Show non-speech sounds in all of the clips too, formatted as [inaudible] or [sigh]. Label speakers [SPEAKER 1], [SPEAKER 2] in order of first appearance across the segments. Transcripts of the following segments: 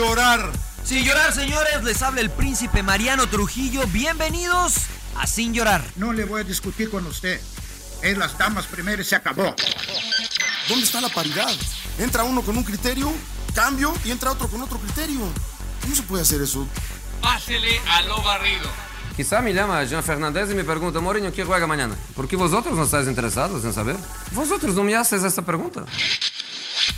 [SPEAKER 1] llorar.
[SPEAKER 2] Sin llorar, señores, les habla el príncipe Mariano Trujillo. Bienvenidos a Sin llorar.
[SPEAKER 3] No le voy a discutir con usted. Es las damas primero se acabó.
[SPEAKER 1] ¿Dónde está la paridad? Entra uno con un criterio, cambio y entra otro con otro criterio. ¿Cómo se puede hacer eso?
[SPEAKER 4] Pásele a lo barrido.
[SPEAKER 5] Quizá me llama Jean Fernández y me pregunta, Mourinho, ¿qué juega mañana? ¿Por qué vosotros no estáis interesados en saber? Vosotros no me haces esta pregunta.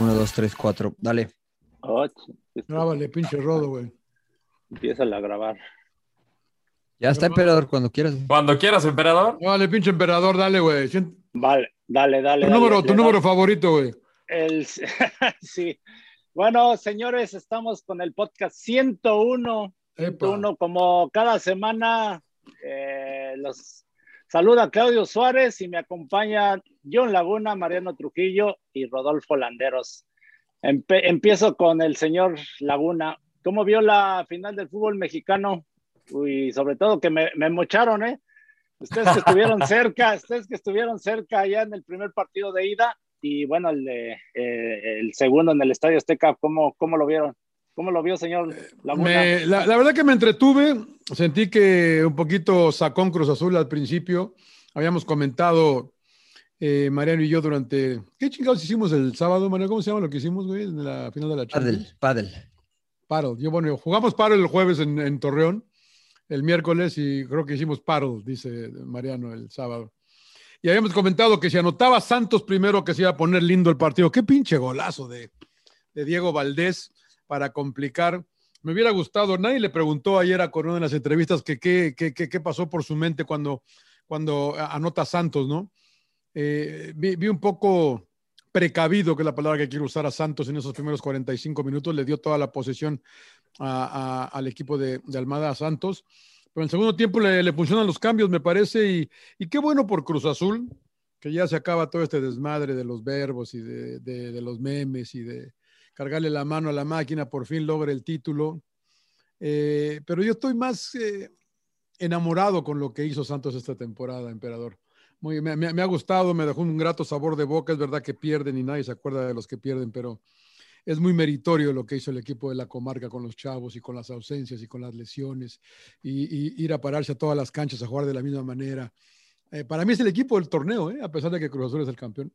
[SPEAKER 6] Uno, dos, tres, cuatro. Dale.
[SPEAKER 7] Grábale, pinche rodo, güey.
[SPEAKER 8] Empieza a grabar.
[SPEAKER 6] Ya está, emperador, cuando quieras.
[SPEAKER 4] Cuando quieras, emperador.
[SPEAKER 7] Dale, pinche emperador, dale, güey.
[SPEAKER 8] Vale, dale, dale.
[SPEAKER 7] Tu
[SPEAKER 8] dale,
[SPEAKER 7] número, tu número favorito, güey.
[SPEAKER 8] El, [laughs] sí. Bueno, señores, estamos con el podcast 101.
[SPEAKER 7] Epa.
[SPEAKER 8] 101, como cada semana, eh, los saluda Claudio Suárez y me acompaña John Laguna, Mariano Trujillo y Rodolfo Landeros. Empe- empiezo con el señor Laguna. ¿Cómo vio la final del fútbol mexicano? Uy, sobre todo que me, me mocharon, ¿eh? Ustedes que estuvieron [laughs] cerca, ustedes que estuvieron cerca ya en el primer partido de ida y bueno, el, de, eh, el segundo en el Estadio Azteca, ¿cómo, ¿cómo lo vieron? ¿Cómo lo vio, señor Laguna?
[SPEAKER 7] Me- la, la verdad que me entretuve. Sentí que un poquito sacó un Cruz Azul al principio. Habíamos comentado, eh, Mariano y yo, durante. ¿Qué chingados hicimos el sábado, Mariano? ¿Cómo se llama lo que hicimos, güey, en la final de la Champions?
[SPEAKER 6] Paddle, paddle.
[SPEAKER 7] Paddle. Yo, bueno, jugamos paddle el jueves en, en Torreón, el miércoles, y creo que hicimos paddle, dice Mariano, el sábado. Y habíamos comentado que si anotaba Santos primero, que se iba a poner lindo el partido. Qué pinche golazo de, de Diego Valdés para complicar. Me hubiera gustado, nadie le preguntó ayer a Corona en las entrevistas qué, pasó por su mente cuando, cuando anota Santos, ¿no? Eh, vi, vi un poco precavido, que es la palabra que quiero usar a Santos en esos primeros 45 minutos, le dio toda la posesión al equipo de, Almada a Santos, pero en el segundo tiempo le, funcionan los cambios, me parece, y, qué bueno por Cruz Azul, que ya se acaba todo este desmadre de los verbos y de los memes y de cargarle la mano a la máquina, por fin logra el título. Eh, pero yo estoy más eh, enamorado con lo que hizo Santos esta temporada, emperador. Muy, me, me- me ha gustado, me dejó un grato sabor de boca. Es verdad que pierden y nadie se acuerda de los que pierden, pero es muy meritorio lo que hizo el equipo de la comarca con los chavos y con las ausencias y con las lesiones y, y ir a pararse a todas las canchas a jugar de la misma manera. Eh, para mí es el equipo del torneo, a pesar de que Cruz Azul es el campeón.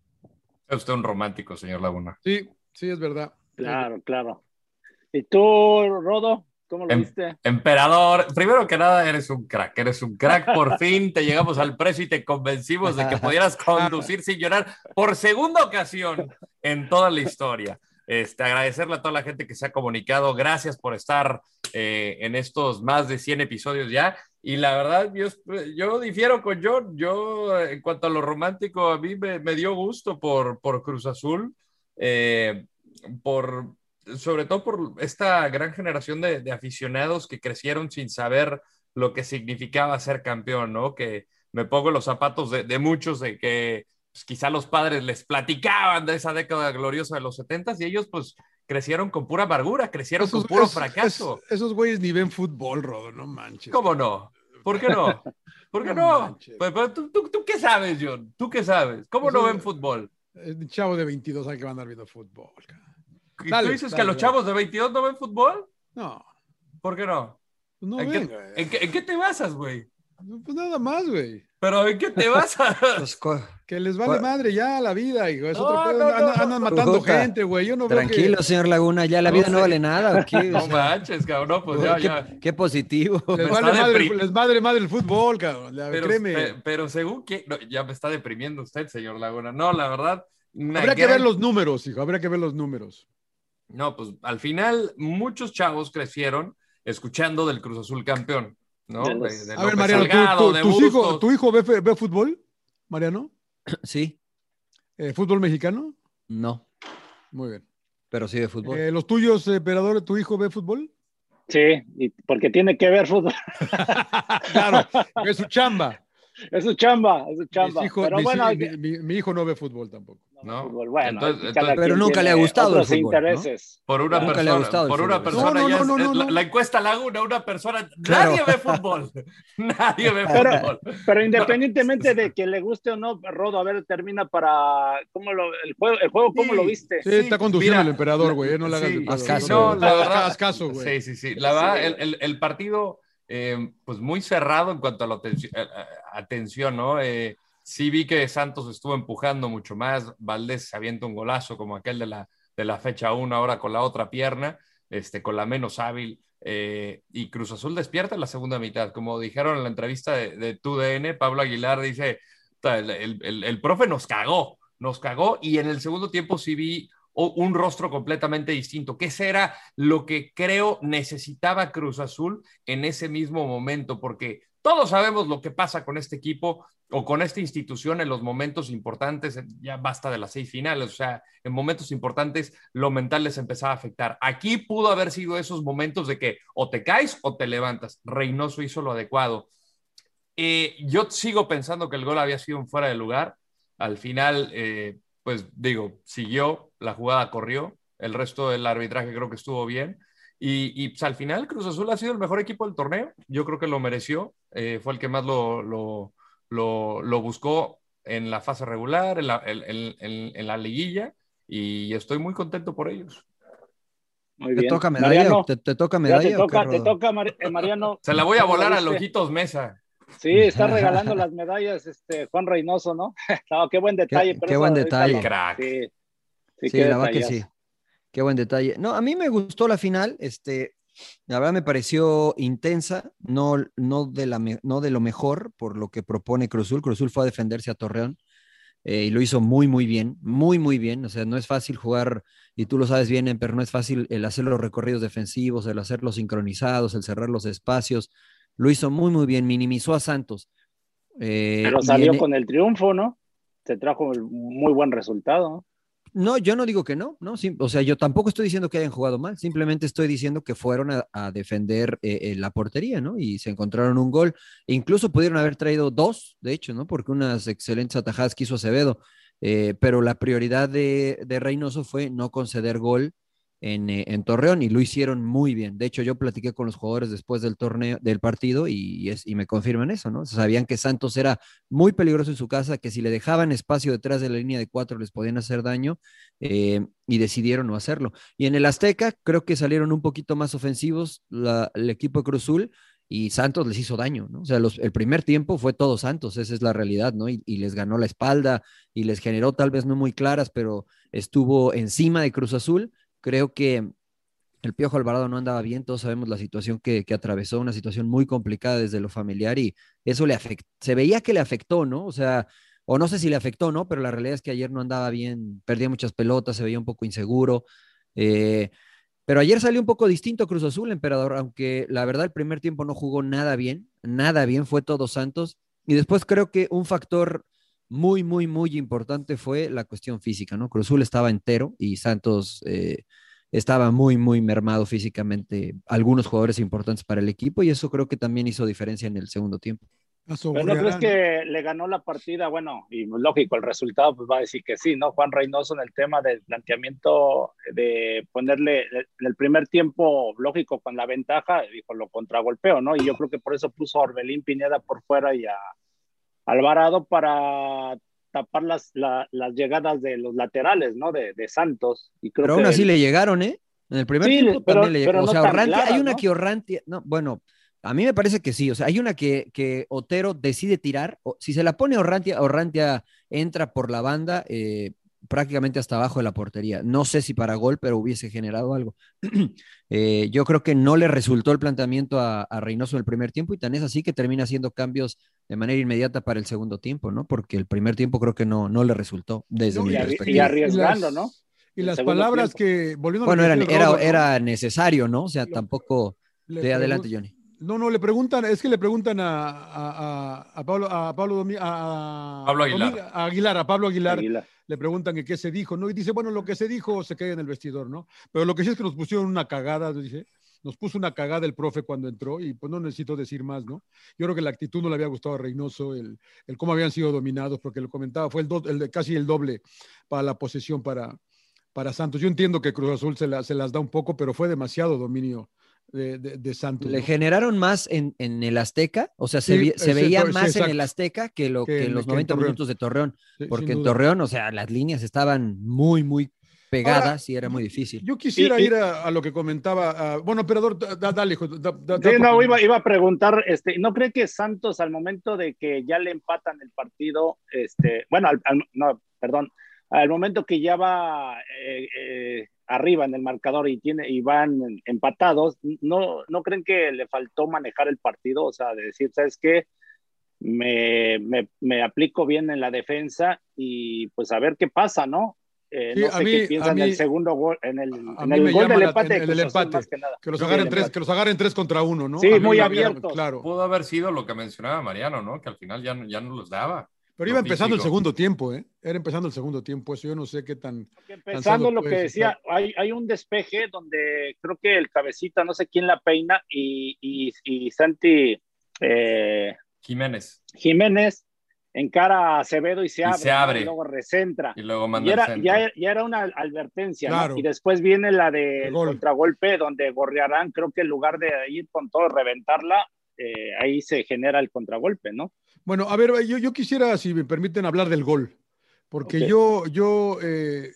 [SPEAKER 4] Es usted un romántico, señor Laguna.
[SPEAKER 7] Sí, sí, es verdad.
[SPEAKER 8] Claro, claro. ¿Y tú, Rodo? ¿Cómo lo
[SPEAKER 4] Em-
[SPEAKER 8] viste?
[SPEAKER 4] Emperador, primero que nada, eres un crack, eres un crack. Por [laughs] fin te llegamos al precio y te convencimos de que pudieras [laughs] conducir sin llorar por segunda ocasión en toda la historia. Este, agradecerle a toda la gente que se ha comunicado. Gracias por estar eh, en estos más de 100 episodios ya. Y la verdad, yo, yo difiero con John. Yo, en cuanto a lo romántico, a mí me, me dio gusto por, por Cruz Azul. Eh, por, sobre todo por esta gran generación de, de, aficionados que crecieron sin saber lo que significaba ser campeón, ¿no? Que me pongo los zapatos de, de muchos de que pues, quizá los padres les platicaban de esa década gloriosa de los setentas y ellos pues crecieron con pura amargura, crecieron
[SPEAKER 7] esos,
[SPEAKER 4] con puro
[SPEAKER 7] esos,
[SPEAKER 4] fracaso.
[SPEAKER 7] Esos, esos güeyes ni ven fútbol, Rodo, no manches.
[SPEAKER 4] ¿Cómo no? ¿Por qué no? ¿Por qué [laughs] no? no? Pues, pues, ¿tú, tú, ¿tú, qué sabes, John? ¿Tú qué sabes? ¿Cómo
[SPEAKER 7] Eso,
[SPEAKER 4] no ven fútbol?
[SPEAKER 7] El chavo de 22 años que va a andar viendo fútbol.
[SPEAKER 4] ¿Y dale, tú dices dale, que los chavos de 22 no ven fútbol?
[SPEAKER 7] No.
[SPEAKER 4] ¿Por qué no?
[SPEAKER 7] no
[SPEAKER 4] ¿En,
[SPEAKER 7] ven,
[SPEAKER 4] qué, ¿en, qué, ¿En, qué, te basas, güey?
[SPEAKER 7] Pues nada más, güey.
[SPEAKER 4] ¿Pero en qué te basas? [laughs]
[SPEAKER 6] Pues,
[SPEAKER 7] que les vale madre ya la vida, hijo. Es
[SPEAKER 4] no,
[SPEAKER 7] otro pedo.
[SPEAKER 4] No, no,
[SPEAKER 7] andan, andan matando gente, güey. Yo no
[SPEAKER 6] Tranquilo,
[SPEAKER 7] que...
[SPEAKER 6] señor Laguna, ya la vida no, vale nada. [laughs] ¿o qué?
[SPEAKER 4] No manches, cabrón. No, pues ya,
[SPEAKER 6] qué,
[SPEAKER 4] ya.
[SPEAKER 6] Qué positivo.
[SPEAKER 7] Les vale madre, les madre madre el fútbol, cabrón. La,
[SPEAKER 4] pero,
[SPEAKER 7] créeme.
[SPEAKER 4] Pero, pero según que. No, ya me está deprimiendo usted, señor Laguna. No, la verdad.
[SPEAKER 7] Habría gran... que ver los números, hijo. Habría que ver los números.
[SPEAKER 4] No, pues al final muchos chavos crecieron escuchando del Cruz Azul campeón, ¿no? De,
[SPEAKER 7] de a ver, Mariano, Salgado, ¿tu, tu, tus hijos, ¿tu hijo ve, ve, fútbol, Mariano? [clears throat]
[SPEAKER 6] Sí,
[SPEAKER 7] Eh, ¿Fútbol mexicano?
[SPEAKER 6] no,
[SPEAKER 7] Muy bien.
[SPEAKER 6] pero sí de fútbol.
[SPEAKER 7] Eh, ¿Los tuyos, emperador, tu hijo ve fútbol?
[SPEAKER 8] Sí, y porque tiene que ver fútbol. [laughs]
[SPEAKER 7] Claro, es su chamba.
[SPEAKER 8] Es su chamba, es su chamba.
[SPEAKER 7] Mis hijo-
[SPEAKER 8] Pero
[SPEAKER 7] mis
[SPEAKER 8] bueno,
[SPEAKER 7] mi, mi- mi hijo no ve fútbol tampoco.
[SPEAKER 4] ¿no?
[SPEAKER 8] fútbol, bueno,
[SPEAKER 4] Entonces- entonces-
[SPEAKER 6] Pero nunca le ha gustado el fútbol, ¿no?
[SPEAKER 8] intereses.
[SPEAKER 4] Por una
[SPEAKER 6] Nunca
[SPEAKER 4] persona, por una persona
[SPEAKER 7] No, no,
[SPEAKER 4] ya
[SPEAKER 7] no,
[SPEAKER 4] es-
[SPEAKER 7] no,
[SPEAKER 4] es
[SPEAKER 7] no,
[SPEAKER 4] la,
[SPEAKER 7] no.
[SPEAKER 4] la encuesta Laguna, una persona,
[SPEAKER 6] Claro.
[SPEAKER 4] nadie ve fútbol, [laughs] nadie ve
[SPEAKER 8] Pero-
[SPEAKER 4] fútbol.
[SPEAKER 8] Pero independientemente de que le guste o no, Rodo, a ver, termina para ¿cómo lo, el juego, el juego ¿cómo
[SPEAKER 4] Sí.
[SPEAKER 8] lo viste?
[SPEAKER 7] Sí, está conduciendo
[SPEAKER 4] mira,
[SPEAKER 7] el emperador, güey. eh, No le hagas
[SPEAKER 4] sí,
[SPEAKER 6] caso,
[SPEAKER 4] no, la verdad,
[SPEAKER 7] caso, güey.
[SPEAKER 4] Sí, sí, sí. La verdad, el partido, eh, pues muy cerrado en cuanto a la atención, ¿no? Eh, sí vi que Santos estuvo empujando mucho más. Valdés se avienta un golazo como aquel de la, de la fecha 1, ahora con la otra pierna, este, con la menos hábil. eh, y Cruz Azul despierta en la segunda mitad. Como dijeron en la entrevista de, TUDN, Pablo Aguilar dice: "Ta, el, el- el- el profe nos cagó, nos cagó. Y en el segundo tiempo sí vi un rostro completamente distinto, que ese era lo que creo necesitaba Cruz Azul en ese mismo momento, porque todos sabemos lo que pasa con este equipo o con esta institución en los momentos importantes, ya basta de las seis finales, o sea, en momentos importantes lo mental les empezaba a afectar. Aquí pudo haber sido esos momentos de que o te caes o te levantas. Reynoso hizo lo adecuado. Eh, yo sigo pensando que el gol había sido fuera de lugar. Al final, eh, pues digo, siguió, la jugada corrió, el resto del arbitraje creo que estuvo bien. Y, y, pues, al final Cruz Azul ha sido el mejor equipo del torneo, yo creo que lo mereció, eh, fue el que más lo, lo, lo, lo, buscó en la fase regular, en la, en, en, en la liguilla, y estoy muy contento por ellos.
[SPEAKER 8] Muy
[SPEAKER 6] ¿Te
[SPEAKER 8] bien.
[SPEAKER 6] toca medalla?
[SPEAKER 8] Mariano,
[SPEAKER 6] ¿Te, te toca medalla?
[SPEAKER 8] te toca, te toca Mar- eh, Mariano.
[SPEAKER 4] Se la voy a
[SPEAKER 8] ¿Cómo
[SPEAKER 4] volar a? Lojitos Mesa.
[SPEAKER 8] Sí, está regalando las medallas este Juan Reynoso, ¿no? [laughs] no qué buen detalle.
[SPEAKER 6] Qué-
[SPEAKER 8] pero
[SPEAKER 6] qué buen detalle.
[SPEAKER 4] Crack.
[SPEAKER 8] Sí, sí,
[SPEAKER 6] la verdad que sí. Qué buen detalle. No, a mí me gustó la final. Este, la verdad me pareció intensa, no, no, de, la, no de lo mejor por lo que propone Cruzul. Cruzul fue a defenderse a Torreón eh, y lo hizo muy, muy bien, muy, muy bien. O sea, no es fácil jugar, y tú lo sabes bien, pero no es fácil el hacer los recorridos defensivos, el hacerlos sincronizados, el cerrar los espacios. Lo hizo muy, muy bien, minimizó a Santos. Eh,
[SPEAKER 8] Pero salió
[SPEAKER 6] en-
[SPEAKER 8] con el triunfo, ¿no? Se trajo muy buen resultado. ¿no?
[SPEAKER 6] No, yo no digo que no, ¿no? O sea, yo tampoco estoy diciendo que hayan jugado mal, simplemente estoy diciendo que fueron a, a defender eh, eh, la portería, ¿no? Y se encontraron un gol. E incluso pudieron haber traído dos, de hecho, ¿no? Porque unas excelentes atajadas que hizo Acevedo. Eh, pero la prioridad de, de Reynoso fue no conceder gol en, eh, en Torreón y lo hicieron muy bien. De hecho, yo platiqué con los jugadores después del torneo, del partido y, es, y me confirman eso, ¿no? Sabían que Santos era muy peligroso en su casa, que si le dejaban espacio detrás de la línea de cuatro les podían hacer daño eh, y decidieron no hacerlo. Y en el Azteca creo que salieron un poquito más ofensivos el equipo de Cruzul y Santos les hizo daño, ¿no? O sea, los, el primer tiempo fue todo Santos, esa es la realidad, ¿no? Y, les ganó la espalda y les generó tal vez no muy claras, pero estuvo encima de Cruz Azul. Creo que el Piojo Alvarado no andaba bien, todos sabemos la situación que, que atravesó, una situación muy complicada desde lo familiar y eso le afectó, se veía que le afectó, ¿no? O sea, o no sé si le afectó, ¿no? Pero la realidad es que ayer no andaba bien, perdía muchas pelotas, se veía un poco inseguro. Eh, pero ayer salió un poco distinto Cruz Azul, emperador, aunque la verdad el primer tiempo no jugó nada bien, nada bien, fue todo Santos. Y después creo que un factor muy, muy, muy importante fue la cuestión física, ¿no? Cruz Azul estaba entero y Santos eh, estaba muy, muy mermado físicamente, algunos jugadores importantes para el equipo y eso creo que también hizo diferencia en el segundo tiempo.
[SPEAKER 8] Pero no crees que le ganó la partida, bueno, y lógico, el resultado pues va a decir que sí, ¿no? Juan Reynoso en el tema del planteamiento de ponerle en el primer tiempo, lógico, con la ventaja, dijo, lo contragolpeo, ¿no? Y yo creo que por eso puso a Orbelín Pineda por fuera y a Alvarado para tapar las, la, las llegadas de los laterales, ¿no? De, de Santos. Y creo
[SPEAKER 6] pero aún
[SPEAKER 8] que
[SPEAKER 6] así le llegaron, ¿eh? En el primer
[SPEAKER 8] Sí,
[SPEAKER 6] tiempo
[SPEAKER 8] pero-
[SPEAKER 6] también le
[SPEAKER 8] pero
[SPEAKER 6] llegaron. o sea, Orrantia, hay una
[SPEAKER 8] ¿no?
[SPEAKER 6] que Orrantia, no, bueno, a mí me parece que sí, o sea, hay una que, que Otero decide tirar, o, si se la pone Orrantia, Orrantia entra por la banda eh, prácticamente hasta abajo de la portería. No sé si para gol, pero hubiese generado algo. [clears throat] Eh, yo creo que no le resultó el planteamiento a, a Reynoso en el primer tiempo y tan es así que termina haciendo cambios de manera inmediata para el segundo tiempo, ¿no? Porque el primer tiempo creo que no, no le resultó desde
[SPEAKER 7] No,
[SPEAKER 6] mi
[SPEAKER 8] y,
[SPEAKER 6] perspectiva.
[SPEAKER 8] y arriesgando,
[SPEAKER 7] Y las-
[SPEAKER 8] ¿no?
[SPEAKER 7] Y las palabras
[SPEAKER 8] tiempo.
[SPEAKER 7] que, volviendo
[SPEAKER 6] Bueno, era, era, necesario, ¿no? O sea,
[SPEAKER 7] Lo-
[SPEAKER 6] tampoco... De adelante, Johnny.
[SPEAKER 7] No, no, le preguntan, es que le preguntan a, a, a- a Pablo, a Pablo, Domi- a,
[SPEAKER 4] Pablo Aguilar.
[SPEAKER 7] A Aguilar, a Pablo Aguilar,
[SPEAKER 8] Aguilar.
[SPEAKER 7] le preguntan que qué se dijo, ¿no? Y dice, bueno, lo que se dijo se queda en el vestidor, ¿no? Pero lo que sí es que nos pusieron una cagada, dice, nos puso una cagada el profe cuando entró y pues no necesito decir más, ¿no? Yo creo que la actitud no le había gustado a Reynoso, el, el cómo habían sido dominados, porque lo comentaba, fue el, do- el casi el doble para la posesión para, para Santos. Yo entiendo que Cruz Azul se, la- se las da un poco, pero fue demasiado dominio de, de- de Santos.
[SPEAKER 6] Le
[SPEAKER 7] ¿no?
[SPEAKER 6] generaron más en, en el Azteca, o sea, se,
[SPEAKER 7] Sí,
[SPEAKER 6] se veía
[SPEAKER 7] sí,
[SPEAKER 6] más en el Azteca que, lo,
[SPEAKER 7] Que
[SPEAKER 6] que
[SPEAKER 7] en-
[SPEAKER 6] los
[SPEAKER 7] que en
[SPEAKER 6] 90
[SPEAKER 7] Torreón.
[SPEAKER 6] minutos de Torreón, porque en. Torreón, o sea, las líneas estaban muy, muy pegadas y era muy difícil.
[SPEAKER 7] Yo quisiera
[SPEAKER 8] Y- y-
[SPEAKER 7] ir a, a lo que comentaba. a- bueno, operador, da- da- dale, hijo. da- da-
[SPEAKER 8] Sí, no, iba, iba a preguntar, este, ¿no cree que Santos al momento de que ya le empatan el partido, este, bueno, al- al- no, perdón, al momento que ya va eh, eh, arriba en el marcador y tiene y van empatados, ¿no, ¿no creen que le faltó manejar el partido? O sea, de decir, ¿sabes qué? Me, me, me aplico bien en la defensa y pues a ver qué pasa, ¿no? Eh,
[SPEAKER 7] Sí,
[SPEAKER 8] no
[SPEAKER 7] a
[SPEAKER 8] sé
[SPEAKER 7] mí-
[SPEAKER 8] qué
[SPEAKER 7] a
[SPEAKER 8] piensan
[SPEAKER 7] mí-
[SPEAKER 8] el segundo gol, en el, en el gol del empate.
[SPEAKER 7] en el
[SPEAKER 8] más que nada.
[SPEAKER 7] Que los
[SPEAKER 8] Sí,
[SPEAKER 7] agarren tres,
[SPEAKER 8] empate.
[SPEAKER 7] que los agarren tres contra uno, ¿no?
[SPEAKER 8] Sí, muy abiertos.
[SPEAKER 7] Claro.
[SPEAKER 4] Pudo haber sido lo que mencionaba Mariano, ¿no? Que al final ya, no- ya no los daba.
[SPEAKER 7] Pero iba empezando el segundo tiempo, ¿eh? Era empezando el segundo tiempo, eso yo no sé qué tan.
[SPEAKER 8] En lo que decía, hay, hay un despeje donde creo que el cabecita, no sé quién la peina, y, y, y Santi eh,
[SPEAKER 4] Jiménez.
[SPEAKER 8] Jiménez encara a Acevedo y se
[SPEAKER 4] Y
[SPEAKER 8] abre,
[SPEAKER 4] se
[SPEAKER 8] ¿no?
[SPEAKER 4] abre.
[SPEAKER 8] Y luego recentra.
[SPEAKER 4] Y luego manda
[SPEAKER 8] Y
[SPEAKER 4] el
[SPEAKER 8] era, ya, ya era una advertencia, ¿no?
[SPEAKER 7] Claro.
[SPEAKER 8] Y después viene la del
[SPEAKER 7] gol.
[SPEAKER 8] contragolpe, donde Gorriarán, creo que en lugar de ir con todo, reventarla, eh, ahí se genera el contragolpe, ¿no?
[SPEAKER 7] Bueno, a ver, yo, yo quisiera, si me permiten, hablar del gol. Porque yo, yo, eh,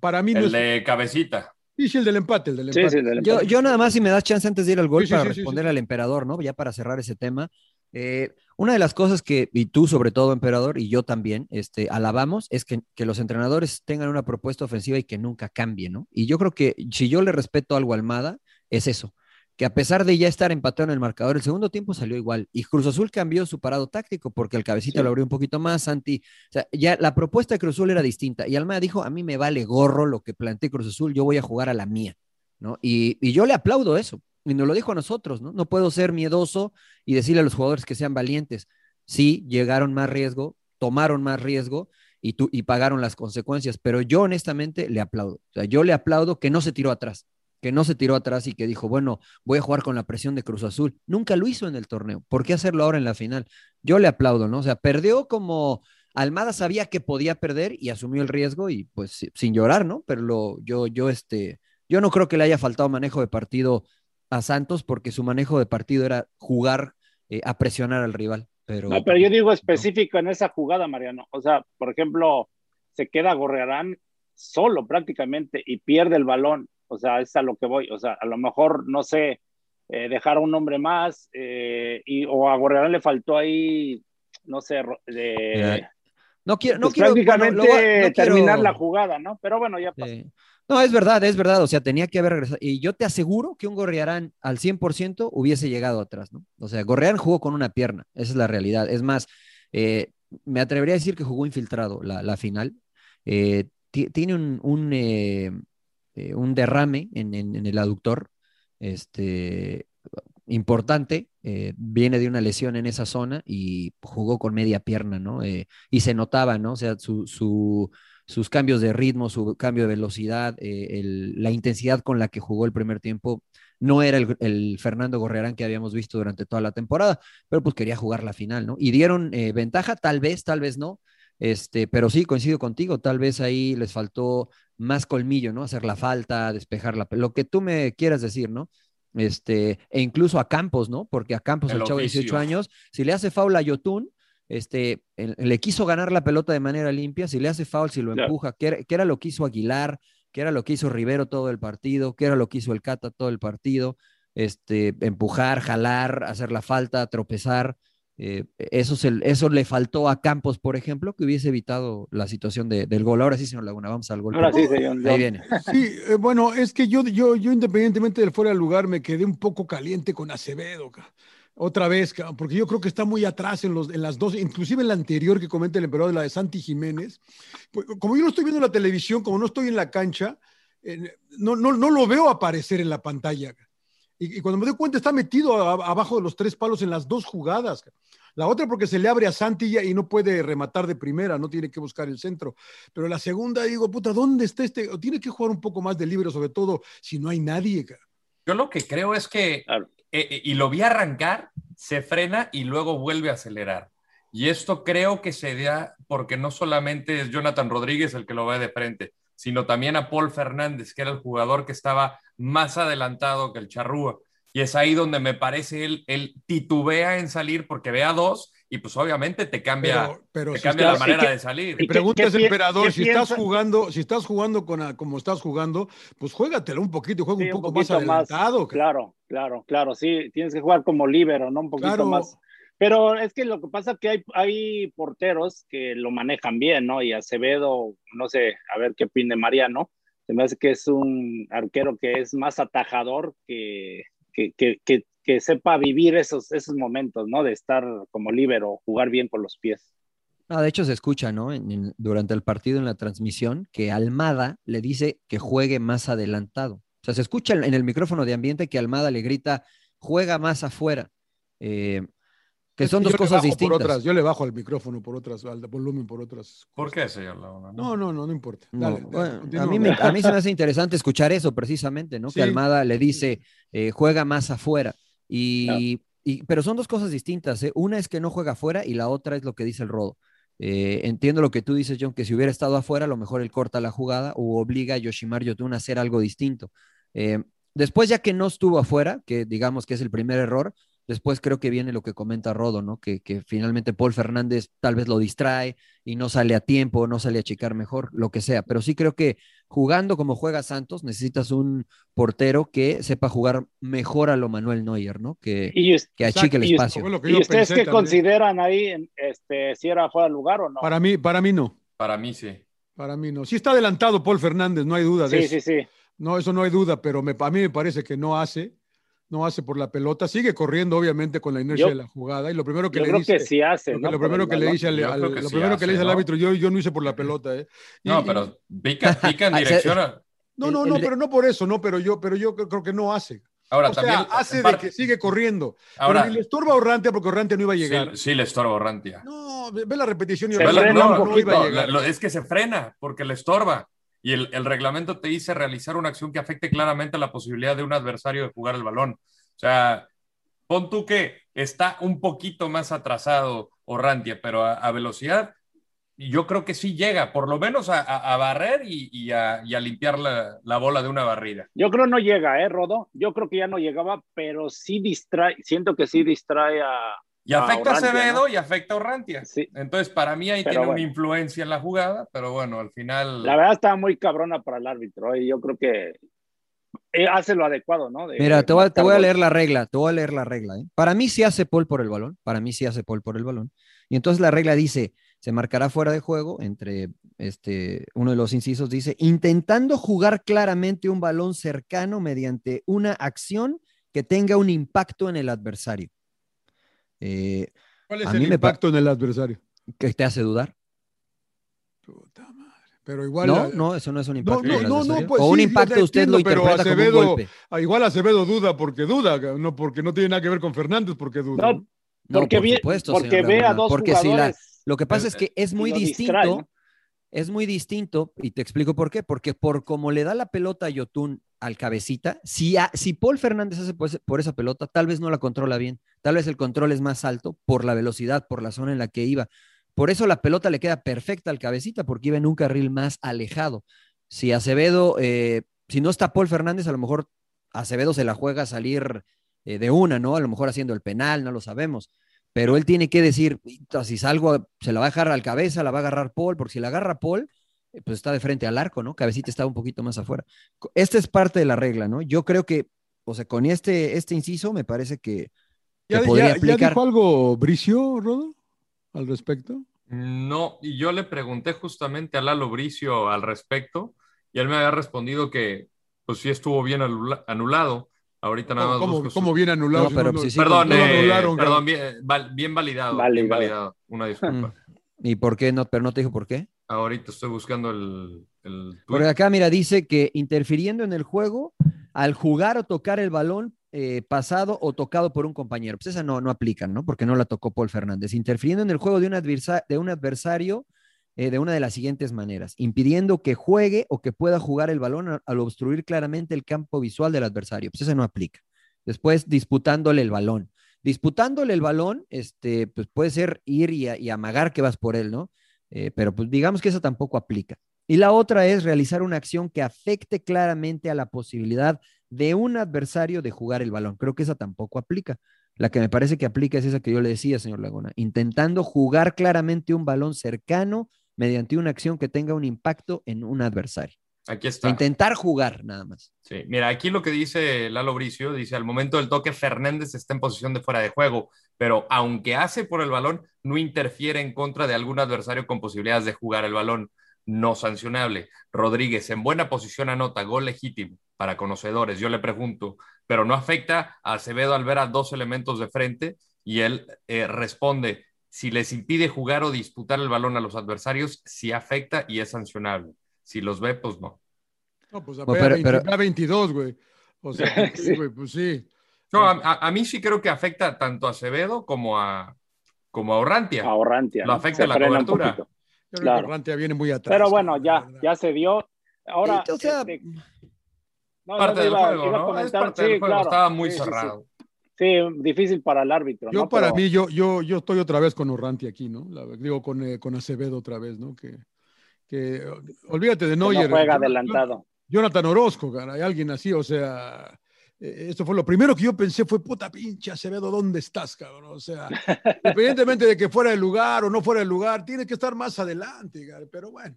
[SPEAKER 7] para mí no
[SPEAKER 4] El
[SPEAKER 7] es.
[SPEAKER 4] de cabecita.
[SPEAKER 7] Sí, sí, el del empate, el del
[SPEAKER 8] Sí,
[SPEAKER 7] empate.
[SPEAKER 8] sí, del
[SPEAKER 6] Yo,
[SPEAKER 8] empate.
[SPEAKER 6] yo nada más, si me das chance antes de ir al gol
[SPEAKER 7] Sí, sí,
[SPEAKER 6] para
[SPEAKER 7] sí, sí,
[SPEAKER 6] responder
[SPEAKER 7] sí.
[SPEAKER 6] al emperador, ¿no? Ya para cerrar ese tema. Eh, una de las cosas que, y tú sobre todo, emperador, y yo también, este, alabamos, es que, que los entrenadores tengan una propuesta ofensiva y que nunca cambie, ¿no? Y yo creo que si yo le respeto algo a Almada, es eso, que a pesar de ya estar empatado en el marcador, el segundo tiempo salió igual. Y Cruz Azul cambió su parado táctico porque el cabecita
[SPEAKER 8] Sí.
[SPEAKER 6] lo abrió un poquito más, Santi. O sea, ya la propuesta de Cruz Azul era distinta. Y Almada dijo, a mí me vale gorro lo que planteé Cruz Azul, yo voy a jugar a la mía. ¿no? Y, y yo le aplaudo eso. Y nos lo dijo a nosotros, ¿no? No puedo ser miedoso y decirle a los jugadores que sean valientes. Sí, llegaron más riesgo, tomaron más riesgo y, tu- y pagaron las consecuencias, pero yo honestamente le aplaudo. O sea, yo le aplaudo que no se tiró atrás, que no se tiró atrás y que dijo, bueno, voy a jugar con la presión de Cruz Azul. Nunca lo hizo en el torneo. ¿Por qué hacerlo ahora en la final? Yo le aplaudo, ¿no? O sea, perdió como Almada sabía que podía perder y asumió el riesgo y pues sin llorar, ¿no? Pero lo, yo, yo, este, yo no creo que le haya faltado manejo de partido a Santos porque su manejo de partido era jugar eh, a presionar al rival. Pero,
[SPEAKER 8] No, pero yo digo específico en esa jugada, Mariano. O sea, por ejemplo, se queda Gorrearán solo prácticamente y pierde el balón. O sea, es a lo que voy. O sea, a lo mejor, no sé, eh, dejar a un hombre más eh, y, o a Gorrearán le faltó ahí, no sé, de,
[SPEAKER 6] no quiero, no
[SPEAKER 8] pues,
[SPEAKER 6] quiero
[SPEAKER 8] prácticamente
[SPEAKER 6] no
[SPEAKER 8] terminar
[SPEAKER 6] quiero-
[SPEAKER 8] la jugada, ¿no? Pero bueno, ya pasó.
[SPEAKER 6] Sí. No, es verdad, es verdad. O sea, tenía que haber regresado. Y yo te aseguro que un Gorriarán al 100% hubiese llegado atrás, ¿no? O sea, Gorriarán jugó con una pierna. Esa es la realidad. Es más, eh, me atrevería a decir que jugó infiltrado la, la final. Eh, ti- tiene un, eh, un derrame en, en- en el aductor este, importante. viene de una lesión en esa zona y jugó con media pierna, ¿no? Y se notaba, ¿no? O sea, su, su, sus cambios de ritmo, su cambio de velocidad, eh, el- la intensidad con la que jugó el primer tiempo, no era el, el Fernando Gorrearán que habíamos visto durante toda la temporada, pero pues quería jugar la final, ¿no? Y dieron eh, ventaja, tal vez, tal vez no, este, pero sí, coincido contigo, tal vez ahí les faltó más colmillo, ¿no? Hacer la falta, despejar la, lo que tú me quieras decir, ¿no? Este, e incluso a Campos, ¿no? Porque a Campos, el,
[SPEAKER 4] El
[SPEAKER 6] chavo de
[SPEAKER 4] oficio.
[SPEAKER 6] 18 años, si le hace faula a Yotun, este, le quiso ganar la pelota de manera limpia, si le hace foul, si lo empuja, que era, que era lo que hizo Aguilar, que era lo que hizo Rivero todo el partido, que era lo que hizo el Cata todo el partido, este, empujar, jalar, hacer la falta, tropezar. eh, eso, se- eso le faltó a Campos, por ejemplo, que hubiese evitado la situación de- del gol. Ahora sí, señor Laguna, vamos al gol.
[SPEAKER 8] Ahora sí, señor.
[SPEAKER 6] Ahí viene.
[SPEAKER 7] Sí, eh, bueno, es que yo, yo, yo independientemente del fuera de lugar, me quedé un poco caliente con Acevedo. ca. Otra vez, porque yo creo que está muy atrás en, los, en las dos, inclusive en la anterior que comenta el emperador, la de Santi Jiménez. Pues, como yo no estoy viendo la televisión, como no estoy en la cancha, eh, no, no, no lo veo aparecer en la pantalla. Y, cuando me doy cuenta, está metido abajo de los tres palos en las dos jugadas. La otra porque se le abre a Santi y no puede rematar de primera, no tiene que buscar el centro. Pero la segunda, digo, puta, ¿dónde está este? Tiene que jugar un poco más de libre, sobre todo si no hay nadie. cara.
[SPEAKER 4] Yo lo que creo es que, eh, eh, y lo vi arrancar, se frena y luego vuelve a acelerar. Y esto creo que se da porque no solamente es Jonathan Rodríguez el que lo ve de frente, sino también a Paul Fernández, que era el jugador que estaba más adelantado que el Charrúa. Y es ahí donde me parece él, él titubea en salir porque ve a dos y pues obviamente te cambia,
[SPEAKER 7] Pero- pero
[SPEAKER 4] te
[SPEAKER 7] si
[SPEAKER 4] cambia
[SPEAKER 7] estás-
[SPEAKER 4] la manera
[SPEAKER 7] ¿y
[SPEAKER 4] de salir.
[SPEAKER 7] Mi pregunta es,
[SPEAKER 8] qué pi-
[SPEAKER 7] emperador, si estás jugando, si estás jugando con a- como estás jugando, pues juégatelo un poquito y juega
[SPEAKER 8] Sí,
[SPEAKER 7] un poco más adelantado.
[SPEAKER 8] Claro, claro, claro, sí, tienes que jugar como líbero, ¿no? Un poquito
[SPEAKER 7] Claro.
[SPEAKER 8] más. Pero es que lo que pasa es que hay, hay porteros que lo manejan bien, ¿no? Y Acevedo, no sé, a ver qué opine Mariano, se me hace que es un arquero que es más atajador que, que, que, que, que sepa vivir esos, esos momentos, ¿no? De estar como líbero, jugar bien con los pies.
[SPEAKER 6] No, de hecho se escucha, ¿no? En- en- durante el partido en la transmisión que Almada le dice que juegue más adelantado. O sea, se escucha en en el micrófono de ambiente que Almada le grita, juega más afuera. Eh, que son dos
[SPEAKER 7] yo
[SPEAKER 6] cosas
[SPEAKER 7] por
[SPEAKER 6] distintas.
[SPEAKER 7] otras, yo le bajo al micrófono por otras, al volumen por otras.
[SPEAKER 4] ¿Por qué, señor Laguna?
[SPEAKER 7] No, no, no, no importa.
[SPEAKER 6] No,
[SPEAKER 7] Dale,
[SPEAKER 6] bueno, a, mí me, a mí se me hace interesante escuchar eso precisamente, ¿no?
[SPEAKER 7] Sí.
[SPEAKER 6] Que Almada le dice, eh, juega más afuera. Y, pero son dos cosas distintas, ¿eh? Una es que no juega afuera y la otra es lo que dice el Rodo. Eh, entiendo lo que tú dices, John, que si hubiera estado afuera, a lo mejor él corta la jugada o obliga a Yoshimar Yotun a hacer algo distinto. Eh, después, ya que no estuvo afuera, que digamos que es el primer error, después creo que viene lo que comenta Rodo, ¿no? Que, que finalmente Paul Fernández tal vez lo distrae y no sale a tiempo, no sale a checar mejor, lo que sea. Pero sí creo que jugando como juega Santos, necesitas un portero que sepa jugar mejor a lo Manuel Neuer, ¿no? Que,
[SPEAKER 8] Y,
[SPEAKER 6] que achique el espacio.
[SPEAKER 8] ¿Y ustedes qué
[SPEAKER 7] también.
[SPEAKER 8] consideran ahí, este, si era fuera de lugar o no?
[SPEAKER 7] Para mí, para mí no.
[SPEAKER 4] Para mí sí.
[SPEAKER 7] Para mí no. Sí está adelantado Paul Fernández, no hay duda de
[SPEAKER 8] Sí,
[SPEAKER 7] eso.
[SPEAKER 8] sí, sí.
[SPEAKER 7] No, eso no hay duda, pero me- a mí me parece que no hace, no hace por la pelota. Sigue corriendo, obviamente, con la inercia
[SPEAKER 8] Yo-
[SPEAKER 7] de la jugada. Y lo primero que
[SPEAKER 8] Yo
[SPEAKER 7] le
[SPEAKER 8] creo
[SPEAKER 7] dice,
[SPEAKER 8] que sí hace,
[SPEAKER 7] lo,
[SPEAKER 8] ¿no?
[SPEAKER 7] lo primero que le dice al, lo
[SPEAKER 4] sí
[SPEAKER 7] primero que
[SPEAKER 4] hace,
[SPEAKER 7] le dice al árbitro, yo, yo no hice por la pelota, ¿eh? Y-
[SPEAKER 4] No, pero pica, pica [laughs] en dirección a-
[SPEAKER 7] no, no, no, pero no por eso, no, pero yo, pero yo creo que no hace.
[SPEAKER 4] Ahora
[SPEAKER 7] o sea,
[SPEAKER 4] también
[SPEAKER 7] hace
[SPEAKER 4] en
[SPEAKER 7] de que sigue corriendo.
[SPEAKER 4] Ahora
[SPEAKER 7] pero ni le estorba a Orrantia porque Orrantia no iba a llegar.
[SPEAKER 4] sí le estorba Orrantia.
[SPEAKER 7] No, ve la repetición y
[SPEAKER 8] Se
[SPEAKER 7] Orrantia
[SPEAKER 8] frena
[SPEAKER 7] no,
[SPEAKER 8] un
[SPEAKER 7] no iba a llegar.
[SPEAKER 4] es que se frena porque le estorba. Y el, el reglamento te dice realizar una acción que afecte claramente la posibilidad de un adversario de jugar el balón. O sea, pon tú que está un poquito más atrasado Orrantia, pero a, a velocidad, yo creo que sí llega, por lo menos a, a- a barrer y, y a, y a limpiar la, la bola de una barrida.
[SPEAKER 8] Yo creo no llega, ¿eh, Rodo? Yo creo que ya no llegaba, pero sí distrae, siento que sí distrae a...
[SPEAKER 4] Y afecta a
[SPEAKER 8] Orrantia,
[SPEAKER 4] Acevedo
[SPEAKER 8] ¿no?
[SPEAKER 4] y afecta a Orrantia.
[SPEAKER 8] Sí.
[SPEAKER 4] Entonces, para mí ahí
[SPEAKER 8] Pero
[SPEAKER 4] tiene
[SPEAKER 8] bueno.
[SPEAKER 4] una influencia en la jugada, pero bueno, al final.
[SPEAKER 8] La verdad estaba muy cabrona para el árbitro, y yo creo que eh, hace lo adecuado, ¿no? De-
[SPEAKER 6] Mira, te voy, a- te
[SPEAKER 8] marcar
[SPEAKER 6] voy a
[SPEAKER 8] gol.
[SPEAKER 6] leer la regla, te voy a leer la regla. ¿eh? Para mí sí hace Paul por el balón, para mí sí hace Paul por el balón. Y entonces la regla dice, se marcará fuera de juego, entre este, uno de los incisos dice, intentando jugar claramente un balón cercano mediante una acción que tenga un impacto en el adversario. Eh,
[SPEAKER 7] ¿Cuál es
[SPEAKER 6] a
[SPEAKER 7] el
[SPEAKER 6] mí me
[SPEAKER 7] impacto en el adversario?
[SPEAKER 6] ¿Qué te hace dudar?
[SPEAKER 7] Puta madre. Pero igual.
[SPEAKER 6] No, no, eso no es un impacto.
[SPEAKER 7] no,
[SPEAKER 6] en el
[SPEAKER 7] no, no, pues
[SPEAKER 6] o un
[SPEAKER 7] sí,
[SPEAKER 6] impacto
[SPEAKER 7] te
[SPEAKER 6] usted
[SPEAKER 7] entiendo,
[SPEAKER 6] lo
[SPEAKER 7] pero
[SPEAKER 6] interpreta como un golpe.
[SPEAKER 7] ah, igual Acevedo duda porque duda, no porque no tiene nada que ver con Fernández, porque duda.
[SPEAKER 8] No,
[SPEAKER 6] No,
[SPEAKER 8] porque
[SPEAKER 6] por
[SPEAKER 8] vi-
[SPEAKER 6] supuesto,
[SPEAKER 8] porque ve a dos
[SPEAKER 6] porque si la-
[SPEAKER 8] jugadores.
[SPEAKER 6] Lo que pasa es que es muy distinto, es muy distinto, y te explico por qué, porque por como le da la pelota a Yotun al cabecita, si, si Paul Fernández hace por, ese- por esa pelota, tal vez no la controla bien, tal vez el control es más alto por la velocidad, por la zona en la que iba. Por eso la pelota le queda perfecta al cabecita, porque iba en un carril más alejado. Si Acevedo, eh, si no está Paul Fernández, a lo mejor Acevedo se la juega a salir eh, de una, ¿no? A lo mejor haciendo el penal, no lo sabemos. Pero él tiene que decir, "Puta, si salgo, se la va a dejar al cabeza, la va a agarrar Paul, porque si la agarra Paul, pues está de frente al arco, ¿no? Cabecita está un poquito más afuera. Esta es parte de la regla, ¿no? Yo creo que, o sea, con este, este inciso me parece que, que
[SPEAKER 7] ¿Ya,
[SPEAKER 6] podría
[SPEAKER 7] ya- ya
[SPEAKER 6] aplicar.
[SPEAKER 7] dijo algo Bricio, Rodo, al respecto?
[SPEAKER 4] No, y yo le pregunté justamente a Lalo Bricio al respecto y él me había respondido que pues sí estuvo bien anula- anulado. Ahorita nada más
[SPEAKER 7] ¿Cómo,
[SPEAKER 4] busco su-
[SPEAKER 7] cómo viene anulado?
[SPEAKER 6] No,
[SPEAKER 7] si
[SPEAKER 6] pero
[SPEAKER 7] no-
[SPEAKER 6] pues sí, sí,
[SPEAKER 4] Perdón,
[SPEAKER 7] no lo
[SPEAKER 4] eh,
[SPEAKER 7] anularon,
[SPEAKER 4] perdón, bien, bien validado, bien
[SPEAKER 8] Validado.
[SPEAKER 4] validado. Una disculpa.
[SPEAKER 6] ¿Y por qué no? Pero no te dijo por qué.
[SPEAKER 4] Ahorita estoy buscando el, el
[SPEAKER 6] Porque acá, mira, dice que interfiriendo en el juego, al jugar o tocar el balón, eh, pasado o tocado por un compañero. Pues esa no, no aplica, ¿no? Porque no la tocó Paul Fernández. Interfiriendo en el juego de un, adversa- de un adversario eh, de una de las siguientes maneras. Impidiendo que juegue o que pueda jugar el balón al obstruir claramente el campo visual del adversario. Pues esa no aplica. Después, disputándole el balón. Disputándole el balón, este, pues puede ser ir y amagar que vas por él, ¿no? Eh, pero pues digamos que eso tampoco aplica. Y la otra es realizar una acción que afecte claramente a la posibilidad de un adversario de jugar el balón. Creo que esa tampoco aplica. La que me parece que aplica es esa que yo le decía, señor Laguna, intentando jugar claramente un balón cercano mediante una acción que tenga un impacto en un adversario.
[SPEAKER 4] Aquí está.
[SPEAKER 6] Intentar jugar nada más.
[SPEAKER 4] Sí, mira, aquí lo que dice Lalo Bricio, dice, al momento del toque Fernández está en posición de fuera de juego, pero aunque hace por el balón, no interfiere en contra de algún adversario con posibilidades de jugar el balón, no sancionable. Rodríguez en buena posición anota, gol legítimo para conocedores, yo le pregunto, pero no afecta a Acevedo al ver a dos elementos de frente y él eh, responde, si les impide jugar o disputar el balón a los adversarios, sí afecta y es sancionable. Si los ve, pues no.
[SPEAKER 7] No, pues a
[SPEAKER 6] pero-
[SPEAKER 7] 20
[SPEAKER 6] pero-
[SPEAKER 7] ve a 22, güey. O sea, [laughs] pues sí, güey, pues sí.
[SPEAKER 4] No, a, a- a mí sí creo que afecta tanto a Acevedo como a, como a Orrantia.
[SPEAKER 8] A Orrantia.
[SPEAKER 4] Lo
[SPEAKER 8] ¿no?
[SPEAKER 4] afecta la cobertura.
[SPEAKER 7] Yo creo que. Orrantia viene muy atrás.
[SPEAKER 8] Pero bueno, ya, ya se dio. Ahora,
[SPEAKER 6] Eh, o sea,
[SPEAKER 8] este, no,
[SPEAKER 4] parte
[SPEAKER 8] no,
[SPEAKER 4] del
[SPEAKER 8] iba-
[SPEAKER 4] juego,
[SPEAKER 8] iba a
[SPEAKER 4] ¿no? Es parte
[SPEAKER 8] sí,
[SPEAKER 4] del juego,
[SPEAKER 8] claro.
[SPEAKER 4] estaba muy
[SPEAKER 8] Sí, sí, sí.
[SPEAKER 4] cerrado.
[SPEAKER 8] Sí, difícil para el árbitro.
[SPEAKER 7] Yo
[SPEAKER 8] ¿no?
[SPEAKER 7] para
[SPEAKER 8] Pero-
[SPEAKER 7] mí, yo, yo, yo estoy otra vez con Orranti aquí, ¿no? La- digo, con, eh, con Acevedo otra vez, ¿no? Que, que olvídate de
[SPEAKER 8] que no
[SPEAKER 7] Neuer.
[SPEAKER 8] juega adelantado.
[SPEAKER 7] Jonathan Orozco, cara, hay alguien así, o sea, eh, esto fue lo primero que yo pensé fue, puta pinche Acevedo, ¿dónde estás, cabrón? O sea, [laughs] independientemente de que fuera el lugar o no fuera el lugar, tiene que estar más adelante, cara, pero bueno,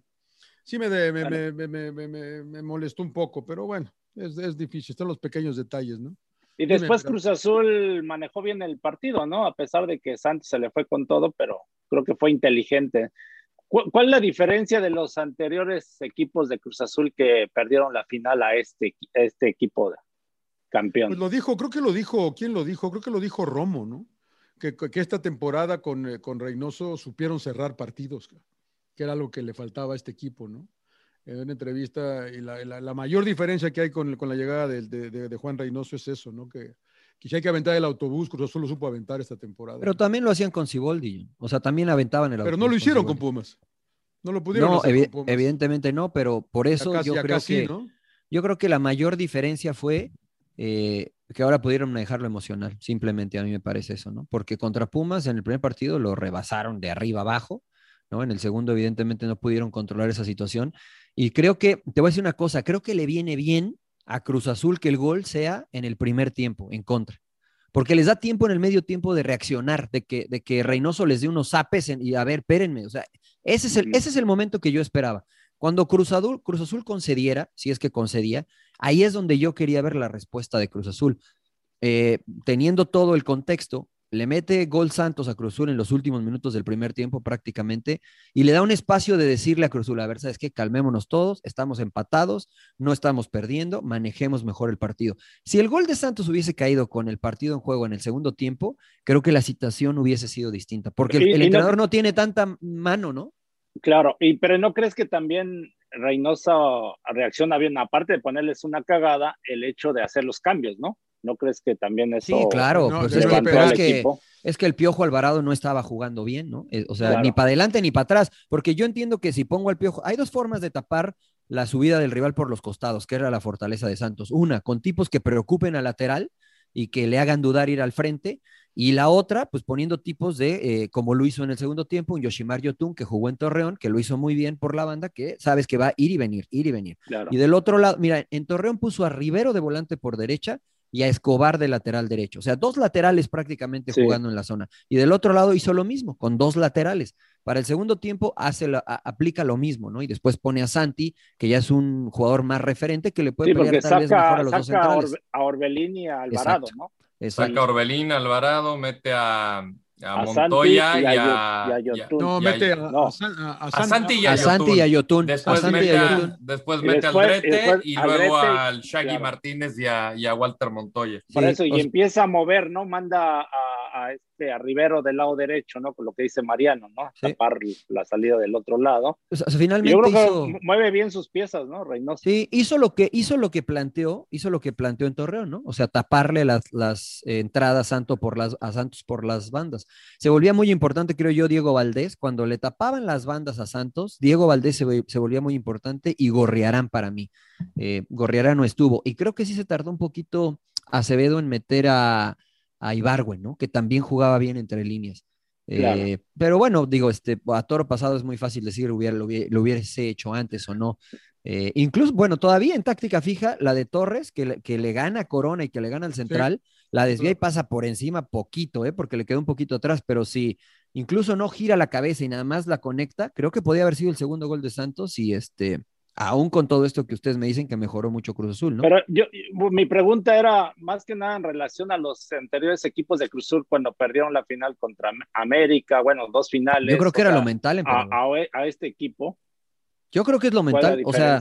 [SPEAKER 7] sí me, de- me, me, me, molestó un poco, pero bueno, es, es difícil, están los pequeños detalles, ¿no?
[SPEAKER 8] Y después Cruz Azul manejó bien el partido, ¿no? A pesar de que Santos se le fue con todo, pero creo que fue inteligente. ¿Cu- ¿Cuál es la diferencia de los anteriores equipos de Cruz Azul que perdieron la final a este, este equipo campeón?
[SPEAKER 7] Pues lo dijo, creo que lo dijo, ¿quién lo dijo? Creo que lo dijo Romo, ¿no? Que, que esta temporada con, eh, con Reynoso supieron cerrar partidos, que era lo que le faltaba a este equipo, ¿no? En una entrevista, y la, la- mayor diferencia que hay con, con la llegada de Juan Reynoso es eso, ¿no? Que, si hay que aventar el autobús, Cruz Azul lo supo aventar esta temporada.
[SPEAKER 6] Pero también lo hacían con Siboldi. O sea, también aventaban el
[SPEAKER 7] Pero
[SPEAKER 6] autobús
[SPEAKER 7] no lo hicieron con. Pumas. No lo pudieron
[SPEAKER 6] No,
[SPEAKER 7] hacer
[SPEAKER 6] evi-
[SPEAKER 7] con Pumas.
[SPEAKER 6] evidentemente no, pero por eso yo creo que
[SPEAKER 7] ¿no?
[SPEAKER 6] yo creo que la mayor diferencia fue eh, que ahora pudieron manejarlo emocional. Simplemente a mí me parece eso, ¿no? Porque contra Pumas en el primer partido lo rebasaron de arriba abajo, ¿no? En el segundo, evidentemente, no pudieron controlar esa situación. Y creo que, te voy a decir una cosa, creo que le viene bien a Cruz Azul que el gol sea en el primer tiempo, en contra. Porque les da tiempo en el medio tiempo de reaccionar, de que, de que Reynoso les dé unos zapes en- y a ver, espérenme. O sea, ese es, el, ese es el momento que yo esperaba. Cuando Cruz Azul, Cruz Azul concediera, si es que concedía, ahí es donde yo quería ver la respuesta de Cruz Azul. Eh, teniendo todo el contexto, le mete gol Santos a Cruz Azul en los últimos minutos del primer tiempo prácticamente y le da un espacio de decirle a Cruz Azul, a ver, ¿sabes qué? Calmémonos todos, estamos empatados, no estamos perdiendo, manejemos mejor el partido. Si el gol de Santos hubiese caído con el partido en juego en el segundo tiempo, creo que la situación hubiese sido distinta, porque el,
[SPEAKER 8] Y- y no-
[SPEAKER 6] entrenador no tiene tanta mano, ¿no?
[SPEAKER 8] Claro, y pero ¿no crees que también Reynoso reacciona bien, aparte de ponerles una cagada, el hecho de hacer los cambios, ¿no? ¿No crees que también eso
[SPEAKER 6] Sí, claro,
[SPEAKER 7] no,
[SPEAKER 6] pues es, que, pero es que-
[SPEAKER 8] equipo?
[SPEAKER 6] es que el Piojo Alvarado no estaba jugando bien, ¿no? Eh, o sea,
[SPEAKER 8] Claro.
[SPEAKER 6] ni para adelante ni para atrás, porque yo entiendo que si pongo al Piojo, hay dos formas de tapar la subida del rival por los costados, que era la fortaleza de Santos. Una, con tipos que preocupen al lateral y que le hagan dudar ir al frente, y la otra, pues poniendo tipos de, eh, como lo hizo en el segundo tiempo, un Yoshimar Yotun, que jugó en Torreón, que lo hizo muy bien por la banda, que sabes que va a ir y venir, ir y venir.
[SPEAKER 8] Claro.
[SPEAKER 6] Y del otro lado, mira, en Torreón puso a Rivero de volante por derecha y a Escobar de lateral derecho. O sea, dos laterales prácticamente
[SPEAKER 8] Sí.
[SPEAKER 6] jugando en la zona. Y del otro lado hizo lo mismo, con dos laterales. Para el segundo tiempo hace la- a- aplica lo mismo, ¿no? Y después pone a Santi, que ya es un jugador más referente, que le puede
[SPEAKER 8] Sí,
[SPEAKER 6] pelear tal vez mejor a
[SPEAKER 8] saca,
[SPEAKER 6] los dos
[SPEAKER 8] saca a,
[SPEAKER 6] centrales.
[SPEAKER 8] Orbe- a Orbelín y a Alvarado,
[SPEAKER 6] Exacto.
[SPEAKER 8] ¿no?
[SPEAKER 6] Exacto.
[SPEAKER 4] Saca a Orbelín, Alvarado, mete a, a
[SPEAKER 8] A
[SPEAKER 4] Montoya
[SPEAKER 8] Santi
[SPEAKER 4] y
[SPEAKER 8] a y
[SPEAKER 4] y
[SPEAKER 8] Yotun.
[SPEAKER 7] No, mete a,
[SPEAKER 8] no.
[SPEAKER 4] Santi y a
[SPEAKER 6] Santi y Yotun.
[SPEAKER 4] Después
[SPEAKER 6] a Santi y
[SPEAKER 4] mete,
[SPEAKER 6] a
[SPEAKER 4] a-
[SPEAKER 6] Yotun.
[SPEAKER 4] después
[SPEAKER 8] Y
[SPEAKER 4] mete
[SPEAKER 8] después-
[SPEAKER 4] al
[SPEAKER 8] y
[SPEAKER 4] Drete y luego al Shaggy
[SPEAKER 8] claro.
[SPEAKER 4] Martínez y a, y a Walter Montoya.
[SPEAKER 8] Por
[SPEAKER 6] Sí,
[SPEAKER 8] eso, y empieza a mover, ¿no? Manda a, a, este, a Rivero del lado derecho, ¿no? Con lo que dice Mariano, ¿no?
[SPEAKER 6] Sí.
[SPEAKER 8] Tapar la salida del otro lado.
[SPEAKER 6] O sea,
[SPEAKER 8] Y
[SPEAKER 6] finalmente
[SPEAKER 8] yo creo que
[SPEAKER 6] hizo...
[SPEAKER 8] mu- mueve bien sus piezas, ¿no? Reynoso.
[SPEAKER 6] Sí, hizo lo que hizo lo que planteó, hizo lo que planteó en Torreón, ¿no? O sea, taparle las, las eh, entradas Santo por las, a Santos por las bandas. Se volvía muy importante, creo yo, Diego Valdés. Cuando le tapaban las bandas a Santos, Diego Valdés se, se volvía muy importante y Gorriarán para mí. Eh, Gorriarán no estuvo. Y creo que sí se tardó un poquito Acevedo en meter a, a Ibargüen, ¿no? Que también jugaba bien entre líneas.
[SPEAKER 8] Claro.
[SPEAKER 6] Eh, pero bueno, digo, este, a toro pasado es muy fácil decir hubiera, lo, hubiera- lo hubiese hecho antes o no. Eh, incluso, bueno, todavía en táctica fija, la de Torres, que le, que le gana a Corona y que le gana al central, la desvía y pasa por encima poquito, ¿eh? porque le quedó un poquito atrás, pero si incluso no gira la cabeza y nada más la conecta, creo que podía haber sido el segundo gol de Santos y este, aún con todo esto que ustedes me dicen que mejoró mucho Cruz Azul, ¿no?
[SPEAKER 8] Pero yo, mi pregunta era más que nada en relación a los anteriores equipos de Cruz Azul cuando perdieron la final contra Am- América, bueno, dos finales.
[SPEAKER 6] Yo creo que era
[SPEAKER 8] sea,
[SPEAKER 6] lo mental,
[SPEAKER 8] a,
[SPEAKER 6] emperador.
[SPEAKER 8] a- a este equipo.
[SPEAKER 6] Yo creo que es lo
[SPEAKER 8] ¿Cuál es la
[SPEAKER 6] mental, o sea,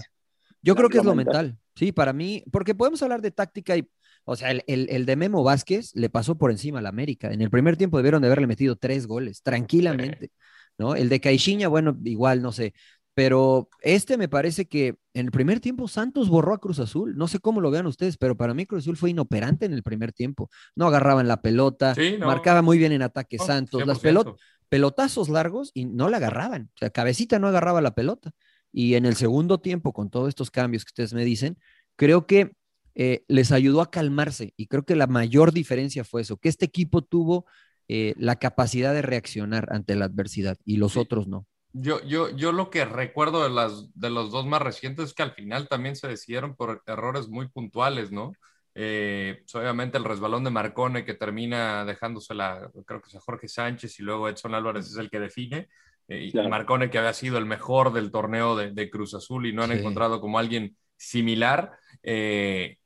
[SPEAKER 6] yo creo que es
[SPEAKER 8] lo mental.
[SPEAKER 6] mental, sí, para mí, porque podemos hablar de táctica y, o sea, el, el- el de Memo Vázquez le pasó por encima al América. En el primer tiempo debieron de haberle metido tres goles, tranquilamente, ¿no? El de Caixinha, bueno, igual, no sé, pero este me parece que en el primer tiempo Santos borró a Cruz Azul, no sé cómo lo vean ustedes, pero para mí Cruz Azul fue inoperante en el primer tiempo, no agarraban la pelota,
[SPEAKER 4] Sí, no.
[SPEAKER 6] marcaba muy bien en ataque Santos, las
[SPEAKER 4] 100%.
[SPEAKER 6] pelotas pelotazos largos y no la agarraban. O sea, cabecita no agarraba la pelota. Y en el segundo tiempo, con todos estos cambios que ustedes me dicen, creo que eh, les ayudó a calmarse. Y creo que la mayor diferencia fue eso, que este equipo tuvo eh, la capacidad de reaccionar ante la adversidad y los otros no.
[SPEAKER 4] Yo, yo, yo lo que recuerdo de, las, de los dos más recientes es que al final también se decidieron por errores muy puntuales, ¿no? Eh, pues, obviamente el resbalón de Marcone que termina dejándosela, creo que es a Jorge Sánchez y luego Edson Álvarez es el que define. Eh, y
[SPEAKER 8] Claro.
[SPEAKER 4] Marcone que había sido el mejor del torneo de, de Cruz Azul y no han
[SPEAKER 6] Sí.
[SPEAKER 4] encontrado como alguien similar. eh,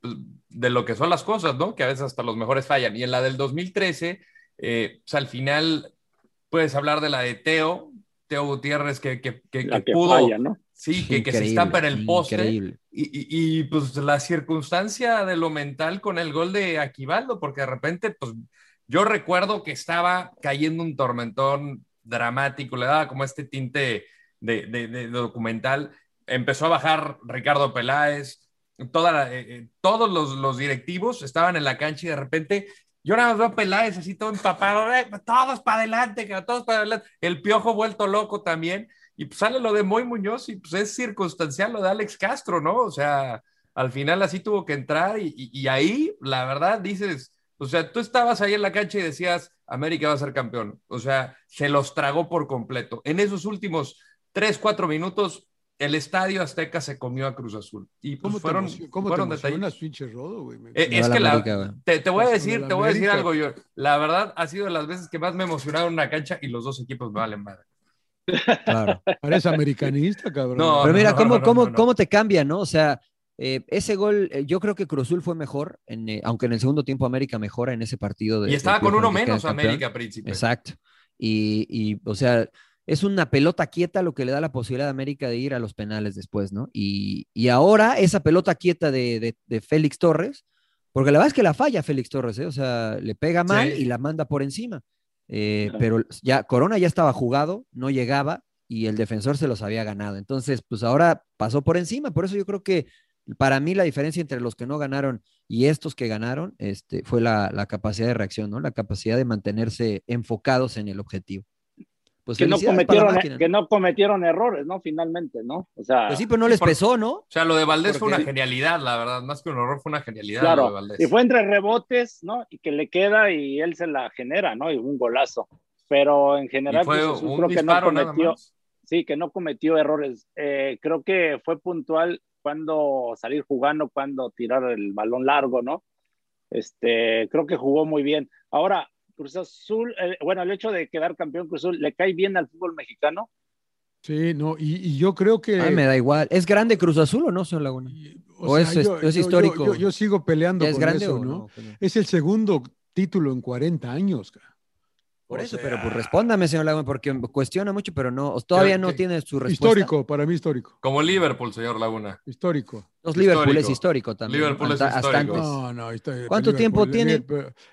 [SPEAKER 4] pues, de lo que son las cosas, ¿no? Que a veces hasta los mejores fallan. Y en la del 2013, eh, pues al final puedes hablar de la de Teo, Teo Gutiérrez, que, que, que, que
[SPEAKER 8] que
[SPEAKER 4] pudo,
[SPEAKER 8] falla, ¿no?
[SPEAKER 4] sí, que, que se estampa en el poste.
[SPEAKER 6] increíble.
[SPEAKER 4] Y, y- y, pues la circunstancia de lo mental con el gol de Aquivaldo, porque de repente, pues yo recuerdo que estaba cayendo un tormentón dramático, le daba como este tinte de, de- de documental. Empezó a bajar Ricardo Peláez, toda la- eh, eh, todos los, los directivos estaban en la cancha y de repente yo nada más veo a Peláez así todo empapado, "Eh, todos para adelante, todos para adelante. El piojo vuelto loco también. Y pues sale lo de Moy Muñoz y pues es circunstancial lo de Alex Castro, ¿no? O sea, al final así tuvo que entrar y, y- y ahí, la verdad, dices, o sea, tú estabas ahí en la cancha y decías, América va a ser campeón. O sea, se los tragó por completo. En esos últimos tres, cuatro minutos, el estadio Azteca se comió a Cruz Azul. Y pues
[SPEAKER 7] ¿Cómo
[SPEAKER 4] fueron,
[SPEAKER 7] te, cómo te
[SPEAKER 4] fueron
[SPEAKER 7] emocionas,
[SPEAKER 4] detalles.
[SPEAKER 7] pinche Rodo, güey?
[SPEAKER 4] Eh, es
[SPEAKER 6] la
[SPEAKER 4] que la,
[SPEAKER 6] América,
[SPEAKER 4] te, te voy a decir, te voy a decir algo yo. La verdad ha sido de las veces que más me he emocionado en una cancha y los dos equipos me valen madre.
[SPEAKER 6] Claro.
[SPEAKER 7] Pareces americanista, cabrón.
[SPEAKER 4] No,
[SPEAKER 6] Pero mira,
[SPEAKER 4] no,
[SPEAKER 6] ¿cómo,
[SPEAKER 4] no,
[SPEAKER 6] cómo,
[SPEAKER 4] no, no.
[SPEAKER 6] cómo te cambia, no? O sea, eh, ese gol, eh, yo creo que Cruzul fue mejor, en, eh, aunque en el segundo tiempo América mejora en ese partido. De,
[SPEAKER 4] Y estaba
[SPEAKER 6] del
[SPEAKER 4] con uno menos. América, príncipe.
[SPEAKER 6] Exacto. Y, y, o sea, es una pelota quieta lo que le da la posibilidad a América de ir a los penales después, ¿no? Y, y ahora esa pelota quieta de, de- de Félix Torres, porque la verdad es que la falla Félix Torres, ¿eh? O sea, le pega mal
[SPEAKER 4] Sí.
[SPEAKER 6] y la manda por encima. Eh,
[SPEAKER 8] Claro.
[SPEAKER 6] Pero ya Corona ya estaba jugado, no llegaba y el defensor se los había ganado. Entonces, pues ahora pasó por encima. Por eso yo creo que para mí la diferencia entre los que no ganaron y estos que ganaron este, fue la, la capacidad de reacción, ¿no? La capacidad de mantenerse enfocados en el objetivo. Pues
[SPEAKER 8] que no, cometieron, que
[SPEAKER 6] ¿no?
[SPEAKER 8] cometieron errores, ¿no? Finalmente, ¿no? O sea,
[SPEAKER 6] Pues sí, pero no les
[SPEAKER 4] por-
[SPEAKER 6] pesó, ¿no?
[SPEAKER 4] O sea, lo de Valdés fue una genialidad, la verdad. Más que un horror, fue una genialidad lo de
[SPEAKER 8] claro.
[SPEAKER 4] Valdés.
[SPEAKER 8] Y fue entre rebotes, ¿no? Y que le queda y él se la genera, ¿no? Y un golazo. Pero en general,
[SPEAKER 4] fue un
[SPEAKER 8] creo que no
[SPEAKER 4] disparo
[SPEAKER 8] cometió, sí, que no cometió errores. Eh, creo que fue puntual cuando salir jugando, cuando tirar el balón largo, ¿no? Este, creo que jugó muy bien. Ahora, Cruz Azul, eh, bueno, el hecho de quedar campeón Cruz Azul, ¿le cae bien al fútbol mexicano?
[SPEAKER 7] Sí, no, y, y yo creo que.
[SPEAKER 6] Ay, me da igual. ¿Es grande Cruz Azul o no, señor Laguna? o es- es- es histórico.
[SPEAKER 7] Yo, yo sigo peleando
[SPEAKER 6] ¿Ya es
[SPEAKER 7] con
[SPEAKER 6] grande
[SPEAKER 7] eso,
[SPEAKER 6] o
[SPEAKER 7] ¿no?
[SPEAKER 6] no?
[SPEAKER 7] Es el segundo título en 40 años.
[SPEAKER 6] Por
[SPEAKER 7] O
[SPEAKER 6] eso,
[SPEAKER 7] sea,
[SPEAKER 6] pero pues respóndame, señor Laguna, porque cuestiona mucho, pero no, todavía no
[SPEAKER 4] que-
[SPEAKER 6] tiene su respuesta.
[SPEAKER 7] Histórico, para mí histórico.
[SPEAKER 4] Como Liverpool, señor Laguna.
[SPEAKER 7] Histórico.
[SPEAKER 6] Los Liverpool es
[SPEAKER 4] Histórico.
[SPEAKER 6] también.
[SPEAKER 4] Liverpool es
[SPEAKER 6] hasta antes.
[SPEAKER 7] No, no, histórico.
[SPEAKER 6] ¿Cuánto tiempo tiene?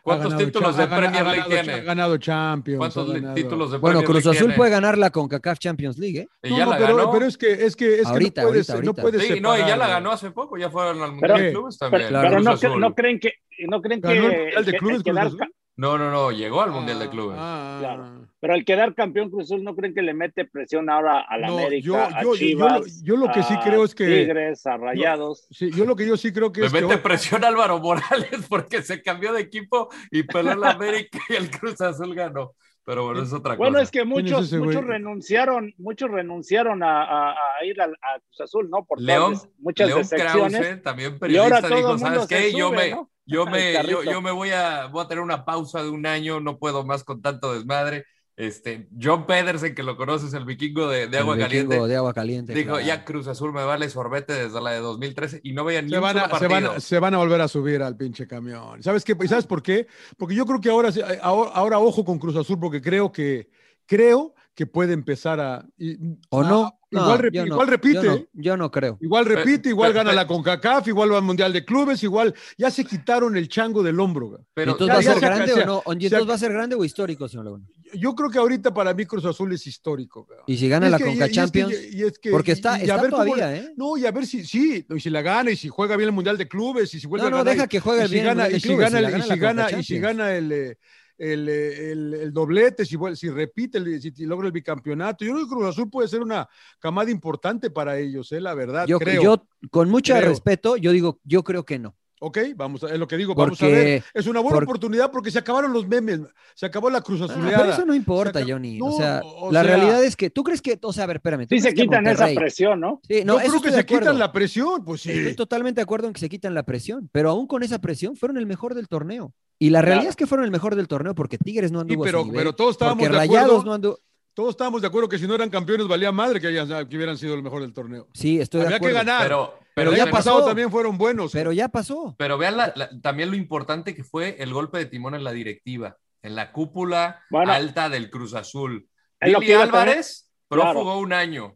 [SPEAKER 4] ¿Cuántos títulos de Premier
[SPEAKER 7] ha
[SPEAKER 4] League
[SPEAKER 7] ganado
[SPEAKER 4] tiene?
[SPEAKER 7] Ha ganado Champions.
[SPEAKER 4] ¿Cuántos
[SPEAKER 7] ganado-
[SPEAKER 4] títulos de
[SPEAKER 6] Bueno,
[SPEAKER 4] Premier
[SPEAKER 6] Cruz
[SPEAKER 4] League
[SPEAKER 6] Azul
[SPEAKER 4] tiene?
[SPEAKER 6] puede ganar la CONCACAF Champions League, ¿eh?
[SPEAKER 4] Y
[SPEAKER 7] No,
[SPEAKER 4] ya
[SPEAKER 7] no,
[SPEAKER 4] la
[SPEAKER 7] pero,
[SPEAKER 4] ganó.
[SPEAKER 7] pero es que, es que, es que
[SPEAKER 6] Ahorita,
[SPEAKER 7] no puedes,
[SPEAKER 6] ahorita,
[SPEAKER 7] no puedes
[SPEAKER 4] Sí, no, y ya la ganó hace poco, ya fueron al
[SPEAKER 8] Pero-
[SPEAKER 4] Mundial de Clubes también.
[SPEAKER 8] Pero,
[SPEAKER 6] Claro.
[SPEAKER 8] pero
[SPEAKER 4] Cruz
[SPEAKER 8] no, creen que no creen que,
[SPEAKER 7] ¿Ganó el Mundial de Clubes Cruz Azul?
[SPEAKER 4] No, no, no, llegó al Mundial de Clubes.
[SPEAKER 7] Ah,
[SPEAKER 8] Claro. pero el quedar campeón Cruz Azul no creen que le mete presión ahora a la
[SPEAKER 7] No,
[SPEAKER 8] América,
[SPEAKER 7] yo-
[SPEAKER 8] a
[SPEAKER 7] yo- yo
[SPEAKER 8] Chivas,
[SPEAKER 7] yo lo que sí creo es que-
[SPEAKER 8] Tigres, a Rayados.
[SPEAKER 7] Sí, yo lo que yo sí creo que
[SPEAKER 4] Le
[SPEAKER 7] es que
[SPEAKER 4] mete presión a Álvaro Morales [laughs] porque se cambió de equipo y peló la América y el Cruz Azul ganó. Pero bueno, es otra
[SPEAKER 8] Bueno,
[SPEAKER 4] cosa.
[SPEAKER 8] es que
[SPEAKER 7] ¿Quién es
[SPEAKER 8] muchos, muchos renunciaron, muchos renunciaron a, a- a ir al- a, Cruz Azul, ¿no? Por
[SPEAKER 4] León,
[SPEAKER 8] las- muchas
[SPEAKER 4] León
[SPEAKER 8] decepciones.
[SPEAKER 4] Krause, también
[SPEAKER 8] y ahora
[SPEAKER 4] periodista, dijo, ¿sabes qué? yo me,
[SPEAKER 8] ¿no?
[SPEAKER 4] yo [laughs] me, yo, yo me voy a, voy a tener una pausa de un año, no puedo más con tanto desmadre. Este, John Pedersen, que lo conoces, el vikingo de, de
[SPEAKER 6] El
[SPEAKER 4] agua
[SPEAKER 6] vikingo
[SPEAKER 4] caliente,
[SPEAKER 6] de agua caliente.
[SPEAKER 4] dijo,
[SPEAKER 6] claro.
[SPEAKER 4] ya Cruz Azul me vale sorbete desde la de 2013 y no veía ni
[SPEAKER 7] se van,
[SPEAKER 4] solo
[SPEAKER 7] a, se, van, a- se van a volver a subir al pinche camión. ¿Sabes qué? ¿Y ¿Sabes por qué? Porque yo creo que ahora, ahora, ahora ojo con Cruz Azul, porque creo que, creo que puede empezar a. y-
[SPEAKER 6] ¿O
[SPEAKER 7] a-
[SPEAKER 6] no? No,
[SPEAKER 7] igual,
[SPEAKER 6] yo no,
[SPEAKER 7] igual repite.
[SPEAKER 6] Yo no, yo no creo.
[SPEAKER 7] Igual repite, igual
[SPEAKER 4] pero-
[SPEAKER 7] gana
[SPEAKER 4] pero-
[SPEAKER 7] la CONCACAF, igual va al Mundial de Clubes, igual ya se quitaron el chango del hombro. güey.
[SPEAKER 4] Pero
[SPEAKER 6] entonces
[SPEAKER 7] ya-
[SPEAKER 6] va a ser
[SPEAKER 7] se-
[SPEAKER 6] grande o no? ¿Y
[SPEAKER 7] se-
[SPEAKER 6] entonces va a ser grande o histórico, señor Laguna?
[SPEAKER 7] Yo creo que ahorita para mí Cruz Azul es histórico.
[SPEAKER 6] Y si gana
[SPEAKER 7] Y
[SPEAKER 6] la
[SPEAKER 7] que- y-
[SPEAKER 6] Conca
[SPEAKER 7] y es que-
[SPEAKER 6] Champions,
[SPEAKER 7] y es que-
[SPEAKER 6] porque está,
[SPEAKER 7] a cómo-
[SPEAKER 6] todavía, ¿eh?
[SPEAKER 7] No, y a ver si, sí, y si la gana, y si juega bien el Mundial de Clubes, y si vuelve
[SPEAKER 6] No, no,
[SPEAKER 7] a ganar.
[SPEAKER 6] deja
[SPEAKER 7] y-
[SPEAKER 6] que juegue bien el
[SPEAKER 7] gana,
[SPEAKER 6] Mundial de
[SPEAKER 7] y si gana, y si gana, y si gana el, eh, el, eh, el- el doblete, si, si repite, el- si logra el bicampeonato. Yo creo que Cruz Azul puede ser una camada importante para ellos, eh, la verdad,
[SPEAKER 6] Yo,
[SPEAKER 7] creo.
[SPEAKER 6] yo, con mucho
[SPEAKER 7] Creo.
[SPEAKER 6] respeto, yo digo, yo creo que no.
[SPEAKER 7] Ok, vamos a, es lo que digo, vamos a
[SPEAKER 6] Porque-
[SPEAKER 7] ver. Es una buena
[SPEAKER 6] por-
[SPEAKER 7] oportunidad porque se acabaron los memes, se acabó la Cruz
[SPEAKER 6] Ah,
[SPEAKER 7] Azuleada.
[SPEAKER 6] pero eso no importa,
[SPEAKER 7] Se
[SPEAKER 6] Johnny.
[SPEAKER 7] No,
[SPEAKER 6] o sea,
[SPEAKER 7] o
[SPEAKER 6] la
[SPEAKER 7] sea-
[SPEAKER 6] realidad es que tú crees que, o sea, a ver, espérame. ¿tú
[SPEAKER 8] Sí se quitan esa presión, ¿no?
[SPEAKER 6] Sí, no,
[SPEAKER 7] Yo creo que se quitan la presión, pues sí.
[SPEAKER 6] Estoy totalmente de acuerdo en que se quitan la presión, pero aún con esa presión fueron el mejor del torneo. Y la realidad
[SPEAKER 8] Claro.
[SPEAKER 6] es que fueron el mejor del torneo porque Tigres no
[SPEAKER 7] Sí,
[SPEAKER 6] anduvo a su
[SPEAKER 7] pero,
[SPEAKER 6] nivel,
[SPEAKER 7] pero todos estábamos
[SPEAKER 6] porque
[SPEAKER 7] de
[SPEAKER 6] Rayados
[SPEAKER 7] acuerdo.
[SPEAKER 6] no anduvo.
[SPEAKER 7] Todos estábamos de acuerdo que si no eran campeones valía madre que, hayan- que hubieran sido el mejor del torneo.
[SPEAKER 6] Sí, estoy de
[SPEAKER 7] Había que
[SPEAKER 6] acuerdo.
[SPEAKER 7] ganar.
[SPEAKER 4] Pero,
[SPEAKER 7] pero
[SPEAKER 6] ya
[SPEAKER 7] año pasado
[SPEAKER 6] pasó.
[SPEAKER 7] también fueron buenos.
[SPEAKER 6] Pero ya pasó.
[SPEAKER 4] Pero vean la- la- también lo importante que fue el golpe de timón en la directiva, en la cúpula
[SPEAKER 8] Bueno.
[SPEAKER 4] alta del Cruz Azul. Billy Álvarez,
[SPEAKER 8] Claro.
[SPEAKER 4] prófugo un año.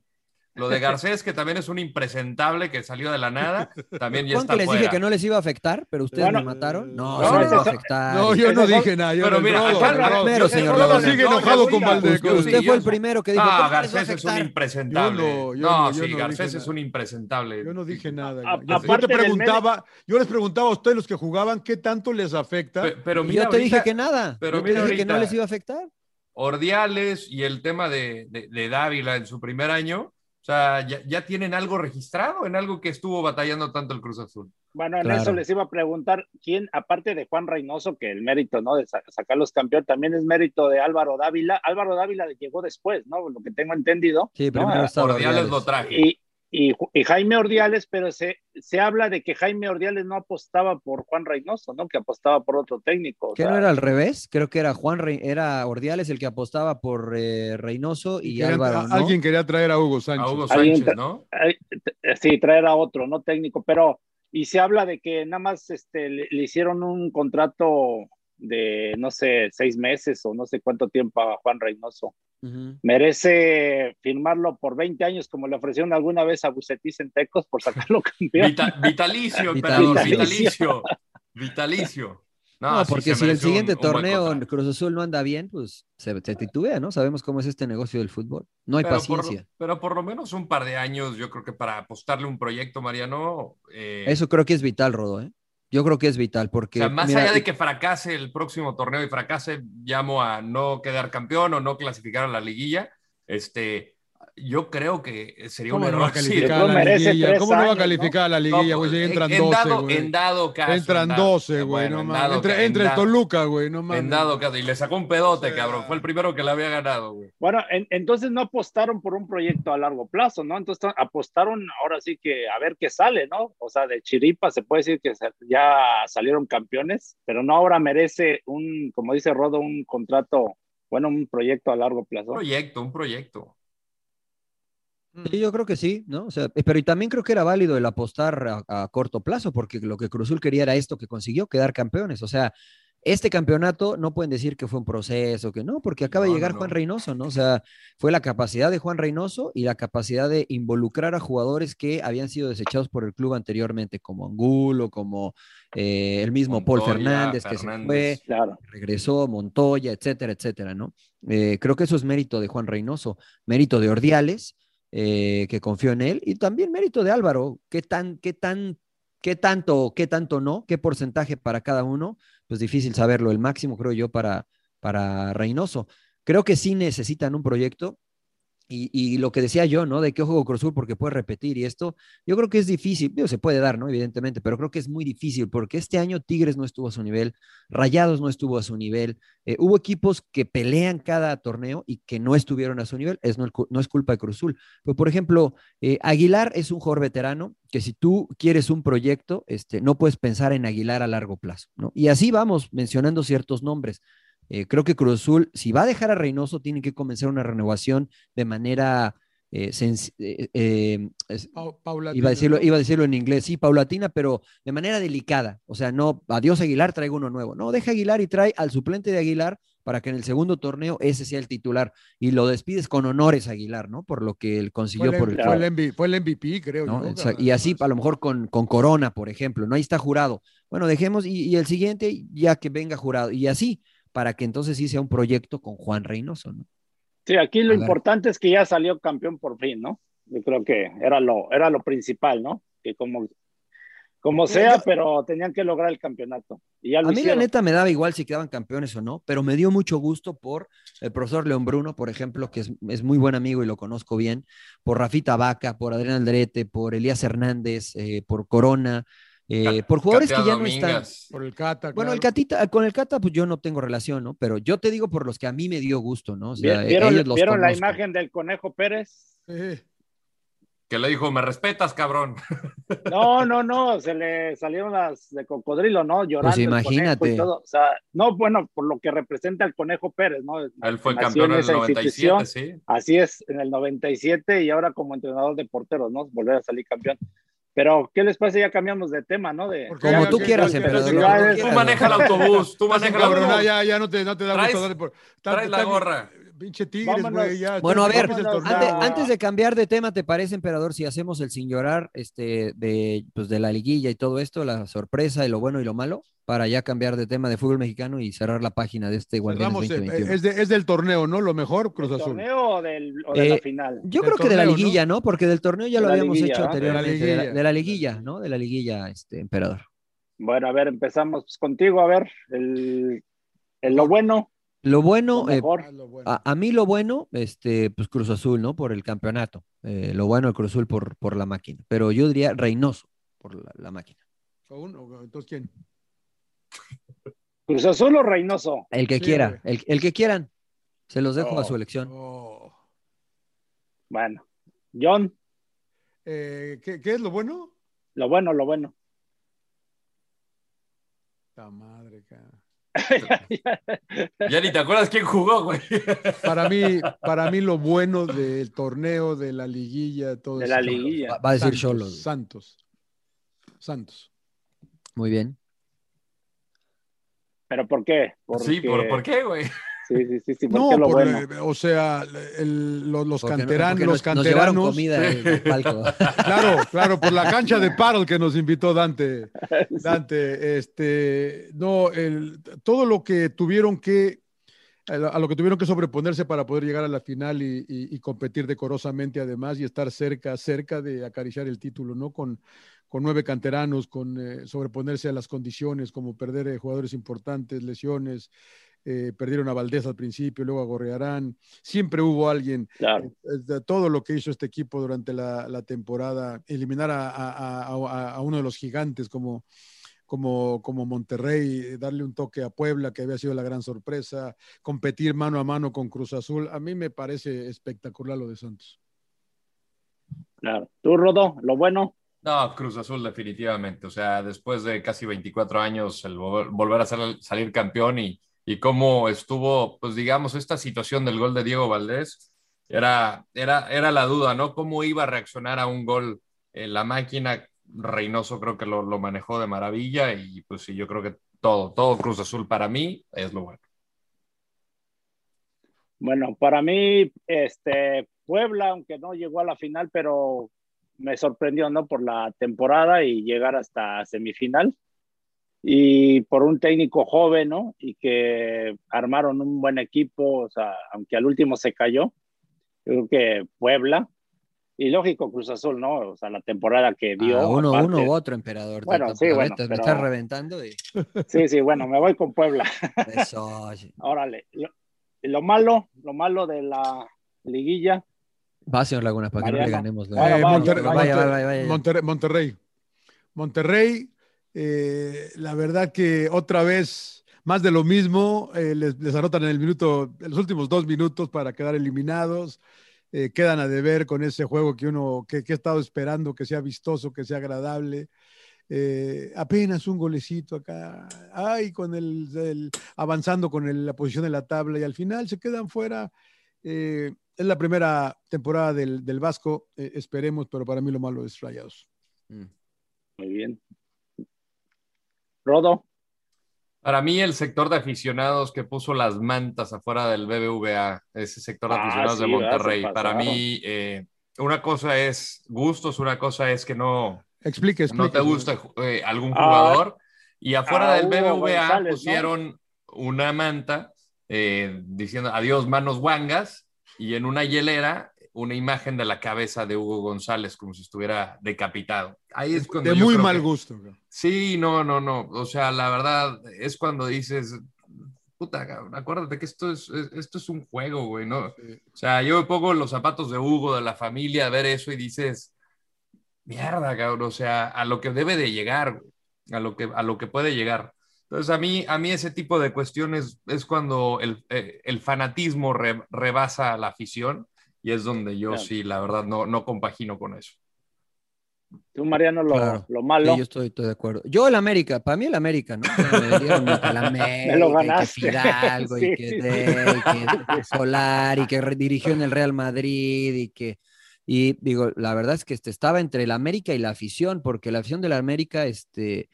[SPEAKER 4] Lo de Garcés, que también es un impresentable que salió de la nada, también ya
[SPEAKER 6] ¿Cuánto
[SPEAKER 4] está
[SPEAKER 6] les
[SPEAKER 4] fuera.
[SPEAKER 6] dije que no les iba a afectar? Pero ustedes
[SPEAKER 8] Bueno,
[SPEAKER 6] me mataron. No,
[SPEAKER 8] no,
[SPEAKER 6] sí les va a
[SPEAKER 8] no,
[SPEAKER 6] afectar.
[SPEAKER 7] No, yo no dije nada. Yo
[SPEAKER 4] Pero mira, acá
[SPEAKER 7] el
[SPEAKER 6] primero, señor
[SPEAKER 4] Rodo
[SPEAKER 7] sigue
[SPEAKER 4] no,
[SPEAKER 7] enojado con
[SPEAKER 4] sí,
[SPEAKER 6] Usted fue el primero que dijo.
[SPEAKER 4] No,
[SPEAKER 6] ¿cómo les va a
[SPEAKER 4] Garcés es un impresentable.
[SPEAKER 7] No,
[SPEAKER 4] no,
[SPEAKER 7] no,
[SPEAKER 4] sí,
[SPEAKER 7] no
[SPEAKER 4] Garcés
[SPEAKER 7] dije
[SPEAKER 4] es
[SPEAKER 7] nada.
[SPEAKER 4] un impresentable.
[SPEAKER 7] Yo no dije nada. Yo- te preguntaba, yo les preguntaba a ustedes los que jugaban qué tanto les afecta.
[SPEAKER 4] Pe- Pero
[SPEAKER 6] yo te dije que nada.
[SPEAKER 4] pero mira
[SPEAKER 6] dije que no les iba a afectar.
[SPEAKER 4] Ordiales y el tema de, de- de Dávila en su primer año, sea, ya, ya tienen algo registrado en algo que estuvo batallando tanto el Cruz Azul.
[SPEAKER 8] Bueno, en
[SPEAKER 6] Claro.
[SPEAKER 8] eso les iba a preguntar quién, aparte de Juan Reynoso, que el mérito, ¿no? De sa- sacarlos campeón, también es mérito de Álvaro Dávila. Álvaro Dávila llegó después, ¿no? Lo que tengo entendido.
[SPEAKER 6] Sí,
[SPEAKER 8] ¿no?
[SPEAKER 6] primero estaba
[SPEAKER 4] Ordiales
[SPEAKER 6] Ordiales.
[SPEAKER 4] lo traje.
[SPEAKER 8] Y, y, y Jaime Ordiales, pero se, se habla de que Jaime Ordiales no apostaba por Juan Reynoso, ¿no? Que apostaba por otro técnico. o
[SPEAKER 6] ¿Qué
[SPEAKER 8] sea,
[SPEAKER 6] no era al revés? Creo que era Juan Rey- era Ordiales el que apostaba por eh, Reynoso y, Álvaro,
[SPEAKER 7] a-
[SPEAKER 6] ¿no?
[SPEAKER 7] Alguien quería traer a Hugo Sánchez.
[SPEAKER 4] A Hugo
[SPEAKER 8] Alguien
[SPEAKER 4] Sánchez,
[SPEAKER 8] tra-
[SPEAKER 4] ¿no?
[SPEAKER 8] eh, Sí, traer a otro, no técnico, pero y se habla de que nada más este, le, le hicieron un contrato de, no sé, seis meses o no sé cuánto tiempo a Juan Reynoso. Merece firmarlo por 20 años, como le ofrecieron alguna vez a Bucetis en Tecos por sacarlo [laughs] campeón.
[SPEAKER 4] Vita- vitalicio, emperador,
[SPEAKER 6] Vitalicio.
[SPEAKER 4] vitalicio. Vitalicio.
[SPEAKER 6] No, porque si el siguiente
[SPEAKER 4] un
[SPEAKER 6] torneo en. Cruz Azul no anda bien, pues se, se titubea, ¿no? Sabemos cómo es este negocio del fútbol. No hay
[SPEAKER 4] Pero por,
[SPEAKER 6] paciencia.
[SPEAKER 4] pero por lo menos un par de años, yo creo que para apostarle un proyecto, Mariano. eh,
[SPEAKER 6] Eso creo que es vital, Rodo, ¿eh? Yo creo que es vital
[SPEAKER 4] o
[SPEAKER 6] porque.
[SPEAKER 4] sea, más
[SPEAKER 6] mira,
[SPEAKER 4] allá de que fracase el próximo torneo y fracase, llamo a no quedar campeón o no clasificar a la liguilla. Este, yo creo que sería un
[SPEAKER 7] ¿Cómo no va
[SPEAKER 4] error. [laughs]
[SPEAKER 8] no
[SPEAKER 7] la
[SPEAKER 8] merece
[SPEAKER 7] liguilla?
[SPEAKER 8] tres
[SPEAKER 7] ¿Cómo no va a
[SPEAKER 8] años,
[SPEAKER 7] calificar a la liguilla,
[SPEAKER 4] No,
[SPEAKER 7] güey? Si
[SPEAKER 4] en-
[SPEAKER 7] entran
[SPEAKER 4] en
[SPEAKER 7] 12,
[SPEAKER 4] dado,
[SPEAKER 7] güey.
[SPEAKER 4] en dado caso.
[SPEAKER 7] Entran
[SPEAKER 4] en dado-
[SPEAKER 7] 12, güey,
[SPEAKER 4] bueno,
[SPEAKER 7] no
[SPEAKER 4] en
[SPEAKER 7] mames.
[SPEAKER 4] dado
[SPEAKER 7] Entra,
[SPEAKER 4] ca- en
[SPEAKER 7] entra el Toluca, güey, no mames.
[SPEAKER 4] En dado caso, y le sacó un pedote,
[SPEAKER 7] O sea-
[SPEAKER 4] cabrón. Fue el primero que le había ganado, güey.
[SPEAKER 8] Bueno, en- entonces no apostaron por un proyecto a largo plazo, ¿no? Entonces apostaron ahora sí que a ver qué sale, ¿no? O sea, de chiripa se puede decir que ya salieron campeones, pero no ahora merece un, como dice Rodo, un contrato, bueno, un proyecto a largo plazo.
[SPEAKER 4] Un proyecto, un proyecto.
[SPEAKER 6] Sí, yo creo que sí, ¿no? O sea, pero y también creo que era válido el apostar a, a corto plazo, porque lo que Cruzul quería era esto que consiguió, quedar campeones. O sea, Este campeonato no pueden decir que fue un proceso, que no, porque acaba de llegar
[SPEAKER 4] no.
[SPEAKER 6] Juan Reynoso, ¿no? O sea, fue la capacidad de Juan Reynoso y la capacidad de involucrar a jugadores que habían sido desechados por el club anteriormente, como Angulo, como eh, el mismo Paul Fernández, que se fue,
[SPEAKER 8] Claro.
[SPEAKER 6] regresó, Montoya, etcétera, etcétera, ¿no? Eh, creo que eso es mérito de Juan Reynoso, mérito de Ordiales, eh, que confió en él, y también mérito de Álvaro, qué tan, qué tan, qué tanto, qué tanto no, qué porcentaje para cada uno, pues difícil saberlo, el máximo creo yo para, para Reynoso. Creo que sí necesitan un proyecto. Y, y lo que decía yo, ¿no? De que ojo Cruz Azul porque puede repetir y esto, yo creo que es difícil, se puede dar, ¿no? Evidentemente, pero creo que es muy difícil porque este año Tigres no estuvo a su nivel, Rayados no estuvo a su nivel, eh, hubo equipos que pelean cada torneo y que no estuvieron a su nivel, es, no, es culpa de Cruz Azul. Pero, por ejemplo, eh, Aguilar es un jugador veterano que si tú quieres un proyecto, este, no puedes pensar en Aguilar a largo plazo, ¿no? Y así vamos mencionando ciertos nombres. Eh, creo que Cruz Azul, si va a dejar a Reynoso, tiene que comenzar una renovación de manera eh, eh, eh, Iba a, decirlo, iba a decirlo en inglés, sí, paulatina, pero de manera delicada. O sea, no, adiós Aguilar, traigo uno nuevo. No, deja Aguilar y trae al suplente de Aguilar para que en el segundo torneo ese sea el titular. Y lo despides con honores a Aguilar, ¿no? Por lo que él
[SPEAKER 7] fue,
[SPEAKER 6] consiguió
[SPEAKER 7] el,
[SPEAKER 6] por el
[SPEAKER 7] fue, el MVP, fue el MVP, creo
[SPEAKER 6] ¿no?
[SPEAKER 7] yo.
[SPEAKER 6] Exacto. Y así, a lo mejor con, con Corona, por ejemplo, ¿no? Ahí está jurado. Bueno, dejemos, y, y el siguiente ya que venga jurado. Y así, para que entonces sí sea un proyecto con Juan Reynoso, ¿no?
[SPEAKER 8] Sí, aquí lo importante es que ya salió campeón por fin, ¿no? Yo creo que era lo, era lo principal, ¿no? Que como, como
[SPEAKER 6] Mira,
[SPEAKER 8] sea,
[SPEAKER 6] yo-
[SPEAKER 8] pero tenían que lograr el campeonato. Y ya lo
[SPEAKER 6] A mí la neta me daba igual si quedaban campeones o no, pero me dio mucho gusto por el profesor León Bruno, por ejemplo, que es, es muy buen amigo y lo conozco bien, por Rafita Vaca, por Adrián Alderete, por Elías Hernández, eh, por Corona, eh, por jugadores que ya no están.
[SPEAKER 7] Por el Cata.
[SPEAKER 6] Bueno, el. Catita, con el Cata, pues yo no tengo relación, ¿no? Pero yo te digo por los que a mí me dio gusto, ¿no? O sea,
[SPEAKER 8] ¿Vi- ¿Vieron,
[SPEAKER 6] ellos los
[SPEAKER 8] vieron la imagen del Conejo Pérez?
[SPEAKER 7] Eh,
[SPEAKER 4] Que le dijo, me respetas, cabrón. [laughs]
[SPEAKER 8] No, no, no, se le salieron las de cocodrilo, ¿no? Llorando.
[SPEAKER 6] Pues
[SPEAKER 8] el conejo
[SPEAKER 6] imagínate.
[SPEAKER 8] y todo. O sea, no, bueno, por lo que representa el Conejo Pérez, ¿no?
[SPEAKER 4] Él fue
[SPEAKER 8] Nació
[SPEAKER 4] campeón en el
[SPEAKER 8] esa
[SPEAKER 4] 97,
[SPEAKER 8] institución.
[SPEAKER 4] sí.
[SPEAKER 8] Así es, en el 97 y ahora como entrenador de porteros, ¿no? Volver a salir campeón. Pero, ¿qué les parece? Ya cambiamos de tema, ¿no? De,
[SPEAKER 7] Porque
[SPEAKER 6] Como
[SPEAKER 7] ya-
[SPEAKER 6] tú quieras, emperador, que tú
[SPEAKER 7] ya-
[SPEAKER 6] quieras.
[SPEAKER 4] Tú maneja el autobús, tú
[SPEAKER 7] Estás
[SPEAKER 4] maneja el
[SPEAKER 7] encabronado,
[SPEAKER 4] autobús.
[SPEAKER 7] ya, ya no te, no te da
[SPEAKER 4] Traes-
[SPEAKER 7] gusto darle por.
[SPEAKER 4] traes la gorra.
[SPEAKER 7] Pinche Tigres, güey. ya,
[SPEAKER 6] Bueno, a ver. Antes, antes de cambiar de tema, ¿te parece, emperador, si hacemos el sin llorar este, de, pues, de la liguilla y todo esto, la sorpresa y lo bueno y lo malo, para ya cambiar de tema de fútbol mexicano y cerrar la página de este Guardianes
[SPEAKER 7] Cerramos, eh,
[SPEAKER 6] 2021?
[SPEAKER 7] es, de- es del torneo, ¿no? Lo mejor, Cruz
[SPEAKER 8] ¿del
[SPEAKER 7] Azul.
[SPEAKER 8] torneo o, del, o de la
[SPEAKER 6] Eh,
[SPEAKER 8] final?
[SPEAKER 6] Yo creo que de la liguilla, ¿no? Porque del torneo ya
[SPEAKER 8] De
[SPEAKER 6] lo habíamos
[SPEAKER 8] liguilla,
[SPEAKER 6] hecho
[SPEAKER 8] ¿no? De la
[SPEAKER 6] anteriormente. De la,
[SPEAKER 7] liguilla.
[SPEAKER 6] de la liguilla, ¿no? De la liguilla, este, emperador.
[SPEAKER 8] Bueno, a ver, empezamos pues, contigo, a ver, el, el lo bueno,
[SPEAKER 6] Lo bueno, eh.
[SPEAKER 7] Ah,
[SPEAKER 6] a, a mí lo bueno, este, pues Cruz Azul, ¿no? Por el campeonato. Eh, lo bueno el Cruz Azul por, por la máquina. Pero yo diría Reynoso por la, la máquina.
[SPEAKER 7] ¿O uno? Entonces, ¿quién?
[SPEAKER 8] Cruz Azul o Reynoso.
[SPEAKER 6] El que
[SPEAKER 7] Sí,
[SPEAKER 6] quiera, el, el que quieran. Se los dejo
[SPEAKER 8] Oh.
[SPEAKER 6] a su elección.
[SPEAKER 7] Oh.
[SPEAKER 8] Bueno, John,
[SPEAKER 7] Eh, ¿qué, qué es lo bueno?
[SPEAKER 8] lo bueno, lo bueno.
[SPEAKER 7] La madre, cara. [laughs]
[SPEAKER 4] Ya ni te acuerdas quién jugó, güey.
[SPEAKER 7] Para mí, para mí lo bueno del torneo, de la liguilla, todo
[SPEAKER 8] De
[SPEAKER 7] eso.
[SPEAKER 8] la liguilla.
[SPEAKER 6] Va, va a decir
[SPEAKER 7] Santos,
[SPEAKER 6] Cholos.
[SPEAKER 7] Santos. Santos.
[SPEAKER 6] Muy bien.
[SPEAKER 8] ¿Pero por qué?
[SPEAKER 4] Sí, ¿por, ¿por qué, güey?
[SPEAKER 8] Sí, sí, sí, sí, ¿por
[SPEAKER 7] No,
[SPEAKER 8] qué lo
[SPEAKER 7] por,
[SPEAKER 8] bueno?
[SPEAKER 7] eh, o sea, el- los, los los
[SPEAKER 6] nos, nos llevaron
[SPEAKER 7] canteranos.
[SPEAKER 6] comida [laughs] palco.
[SPEAKER 7] Claro, claro, por la cancha de [laughs] paddle que nos invitó Dante. Dante, este, no, el, todo lo que tuvieron que, a lo a lo que tuvieron que sobreponerse para poder llegar a la final y, y- y competir decorosamente además y estar cerca, cerca de acariciar el título, ¿no? Con, con nueve canteranos, con eh, sobreponerse a las condiciones, como perder eh, jugadores importantes, lesiones, eh, perdieron a Valdés al principio, luego a Gorrearán, siempre hubo alguien
[SPEAKER 8] Claro.
[SPEAKER 7] de todo lo que hizo este equipo durante la, la temporada, eliminar a, a- a- a- a uno de los gigantes como, como, como Monterrey, darle un toque a Puebla, que había sido la gran sorpresa, competir mano a mano con Cruz Azul, a mí me parece espectacular lo de Santos.
[SPEAKER 8] Claro. ¿Tú, Rodo, lo bueno?
[SPEAKER 4] No, Cruz Azul definitivamente. O sea, después de casi 24 años, el vol- volver a ser- salir campeón y, y cómo estuvo, pues digamos, esta situación del gol de Diego Valdés, era, era, era la duda, ¿no? ¿Cómo iba a reaccionar a un gol en la máquina? Reynoso creo que lo, lo manejó de maravilla y pues sí, yo creo que todo, todo Cruz Azul para mí es lo bueno.
[SPEAKER 8] Bueno, para mí, este, Puebla, aunque no llegó a la final, pero me sorprendió, ¿no? Por la temporada y llegar hasta semifinal. Y por un técnico joven, ¿no? Y que armaron un buen equipo, o sea, aunque al último se cayó, creo que Puebla. Y lógico, Cruz Azul, ¿no? O sea, la temporada que dio.
[SPEAKER 6] Ah, uno,
[SPEAKER 8] aparte-
[SPEAKER 6] uno u otro, emperador.
[SPEAKER 8] Bueno,
[SPEAKER 6] Te-
[SPEAKER 8] sí,
[SPEAKER 6] te-
[SPEAKER 8] bueno,
[SPEAKER 6] Me
[SPEAKER 8] pero-
[SPEAKER 6] estás reventando y [laughs]
[SPEAKER 8] Sí, sí, bueno, me voy con Puebla. [laughs]
[SPEAKER 6] eso.
[SPEAKER 8] Órale. Lo, lo malo, lo malo de la liguilla.
[SPEAKER 6] Va, señor Laguna, para que no le
[SPEAKER 8] Mariano.
[SPEAKER 6] ganemos.
[SPEAKER 8] Bueno,
[SPEAKER 7] Eh, Monterrey,
[SPEAKER 8] vaya,
[SPEAKER 6] vaya, vaya.
[SPEAKER 7] Monterrey, Monterrey. Monterrey, eh, la verdad que otra vez más de lo mismo, eh, les, les anotan en el minuto, en los últimos dos minutos para quedar eliminados, eh, quedan a deber con ese juego que uno, que, que he estado esperando, que sea vistoso, que sea agradable. Eh, apenas un golecito acá, ay, con el, el- avanzando con el- la posición de la tabla y al final se quedan fuera. Eh, es la primera temporada del, del Vasco, eh, esperemos, pero para mí lo malo es Rayados.
[SPEAKER 8] Muy bien. Rodo.
[SPEAKER 4] Para mí, el sector de aficionados que puso las mantas afuera del BBVA, ese sector de
[SPEAKER 8] Ah,
[SPEAKER 4] aficionados de Monterrey, para mí, eh, una cosa es gustos, una cosa es que no,
[SPEAKER 7] Explique, explique.
[SPEAKER 4] no te gusta eh, algún
[SPEAKER 8] Ah,
[SPEAKER 4] jugador. y afuera
[SPEAKER 8] ah,
[SPEAKER 4] del BBVA
[SPEAKER 8] González, ¿no?
[SPEAKER 4] pusieron una manta eh, diciendo adiós manos guangas y en una hielera una imagen de la cabeza de Hugo González como si estuviera decapitado. Ahí es cuando
[SPEAKER 7] De
[SPEAKER 4] yo
[SPEAKER 7] muy
[SPEAKER 4] creo
[SPEAKER 7] mal
[SPEAKER 4] que-
[SPEAKER 7] gusto.
[SPEAKER 4] Sí, no, no, no. O sea, la verdad es cuando dices, puta, cabrón, acuérdate que esto es, es- esto es un juego, güey, ¿no? O sea, yo me pongo los zapatos de Hugo, de la familia, a ver eso y dices, mierda, cabrón, o sea, a lo que debe de llegar, güey, a lo que, a lo que puede llegar. Entonces, a mí, a mí ese tipo de cuestiones es cuando el, eh, el fanatismo re- rebasa a la afición y es donde yo
[SPEAKER 8] Claro.
[SPEAKER 4] sí, la verdad, no, no compagino con eso.
[SPEAKER 8] Tú, Mariano, lo,
[SPEAKER 6] Claro.
[SPEAKER 8] lo malo.
[SPEAKER 6] Sí, yo estoy, estoy de acuerdo. Yo el América, para mí el América, ¿no? Me dieron el [laughs] América,
[SPEAKER 8] Me lo
[SPEAKER 6] y que
[SPEAKER 8] ganaste.
[SPEAKER 6] Fidalgo, [laughs]
[SPEAKER 8] Sí,
[SPEAKER 6] y que, y que Solar, y que dirigió en el Real Madrid, y que, y digo, la verdad es que este, estaba entre el América y la afición, porque la afición de la América, este,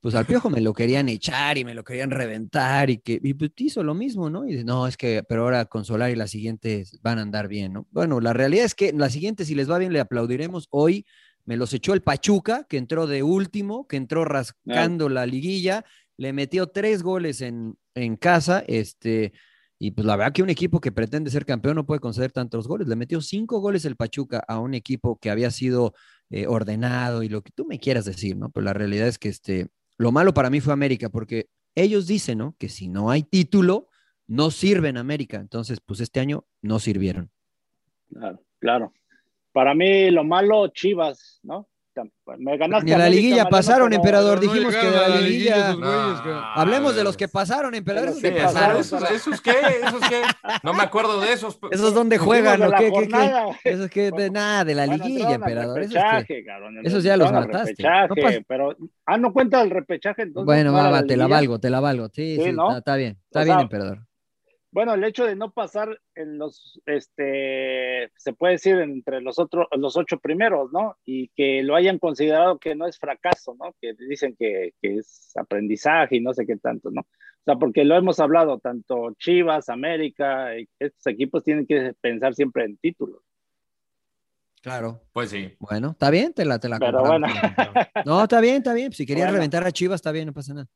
[SPEAKER 6] pues al Piojo me lo querían echar y me lo querían reventar, y que, y pues hizo lo mismo, ¿no? Y dice, no, es que, pero ahora con Solar y las siguientes van a andar bien, ¿no? Bueno, la realidad es que las siguientes, si les va bien, le aplaudiremos hoy me los echó el Pachuca, que entró de último, que entró rascando la liguilla, le metió tres goles en, en casa, este, y pues la verdad que un equipo que pretende ser campeón no puede conceder tantos goles. Le metió cinco goles el Pachuca a un equipo que había sido eh, ordenado y lo que tú me quieras decir, ¿no? Pero la realidad es que este, lo malo para mí fue América, porque ellos dicen, ¿no? Que si no hay título, no sirve en América. Entonces, pues este año no sirvieron.
[SPEAKER 8] Claro, claro. Para mí, lo malo, Chivas, ¿no? Me ganaste.
[SPEAKER 6] Ni a la
[SPEAKER 8] América,
[SPEAKER 6] liguilla
[SPEAKER 8] Mariano,
[SPEAKER 6] pasaron, emperador.
[SPEAKER 7] No
[SPEAKER 6] Dijimos que de la
[SPEAKER 7] la liguilla
[SPEAKER 6] liguilla.
[SPEAKER 7] esos güeyes, que-
[SPEAKER 6] Hablemos de los que pasaron, emperador. Esos
[SPEAKER 4] Sí,
[SPEAKER 6] que
[SPEAKER 4] esos,
[SPEAKER 6] pasaron.
[SPEAKER 4] esos, esos qué, esos qué. No me acuerdo de esos.
[SPEAKER 6] Esos donde
[SPEAKER 8] Dijimos
[SPEAKER 6] juegan, ¿o qué? ¿Qué- qué? Esos que de nada, de la
[SPEAKER 8] Bueno,
[SPEAKER 6] liguilla, emperador. Esos,
[SPEAKER 8] repechaje,
[SPEAKER 6] que-
[SPEAKER 8] cabrón,
[SPEAKER 6] esos ya los mataste. No pasa-
[SPEAKER 8] pero, ah, no cuenta el repechaje, entonces.
[SPEAKER 6] Bueno,
[SPEAKER 8] no
[SPEAKER 6] va,
[SPEAKER 8] era
[SPEAKER 6] va,
[SPEAKER 8] la
[SPEAKER 6] te la valgo, te la valgo. Sí,
[SPEAKER 8] Sí,
[SPEAKER 6] sí,
[SPEAKER 8] ¿no?
[SPEAKER 6] está, está bien, está
[SPEAKER 8] O
[SPEAKER 6] bien, emperador.
[SPEAKER 8] Bueno, el hecho de no pasar en los, este, se puede decir entre los otros, los ocho primeros, ¿no? Y que lo hayan considerado que no es fracaso, ¿no? Que dicen que, que es aprendizaje y no sé qué tanto, ¿no? O sea, porque lo hemos hablado, tanto Chivas, América, y estos equipos tienen que pensar siempre en títulos.
[SPEAKER 6] Claro.
[SPEAKER 4] Pues sí.
[SPEAKER 6] Bueno, está bien, te la, te la
[SPEAKER 8] Pero
[SPEAKER 6] compramos,
[SPEAKER 8] bueno.
[SPEAKER 6] No, está bien, está bien. Si querías
[SPEAKER 8] Bueno.
[SPEAKER 6] reventar a Chivas, está bien, no pasa nada.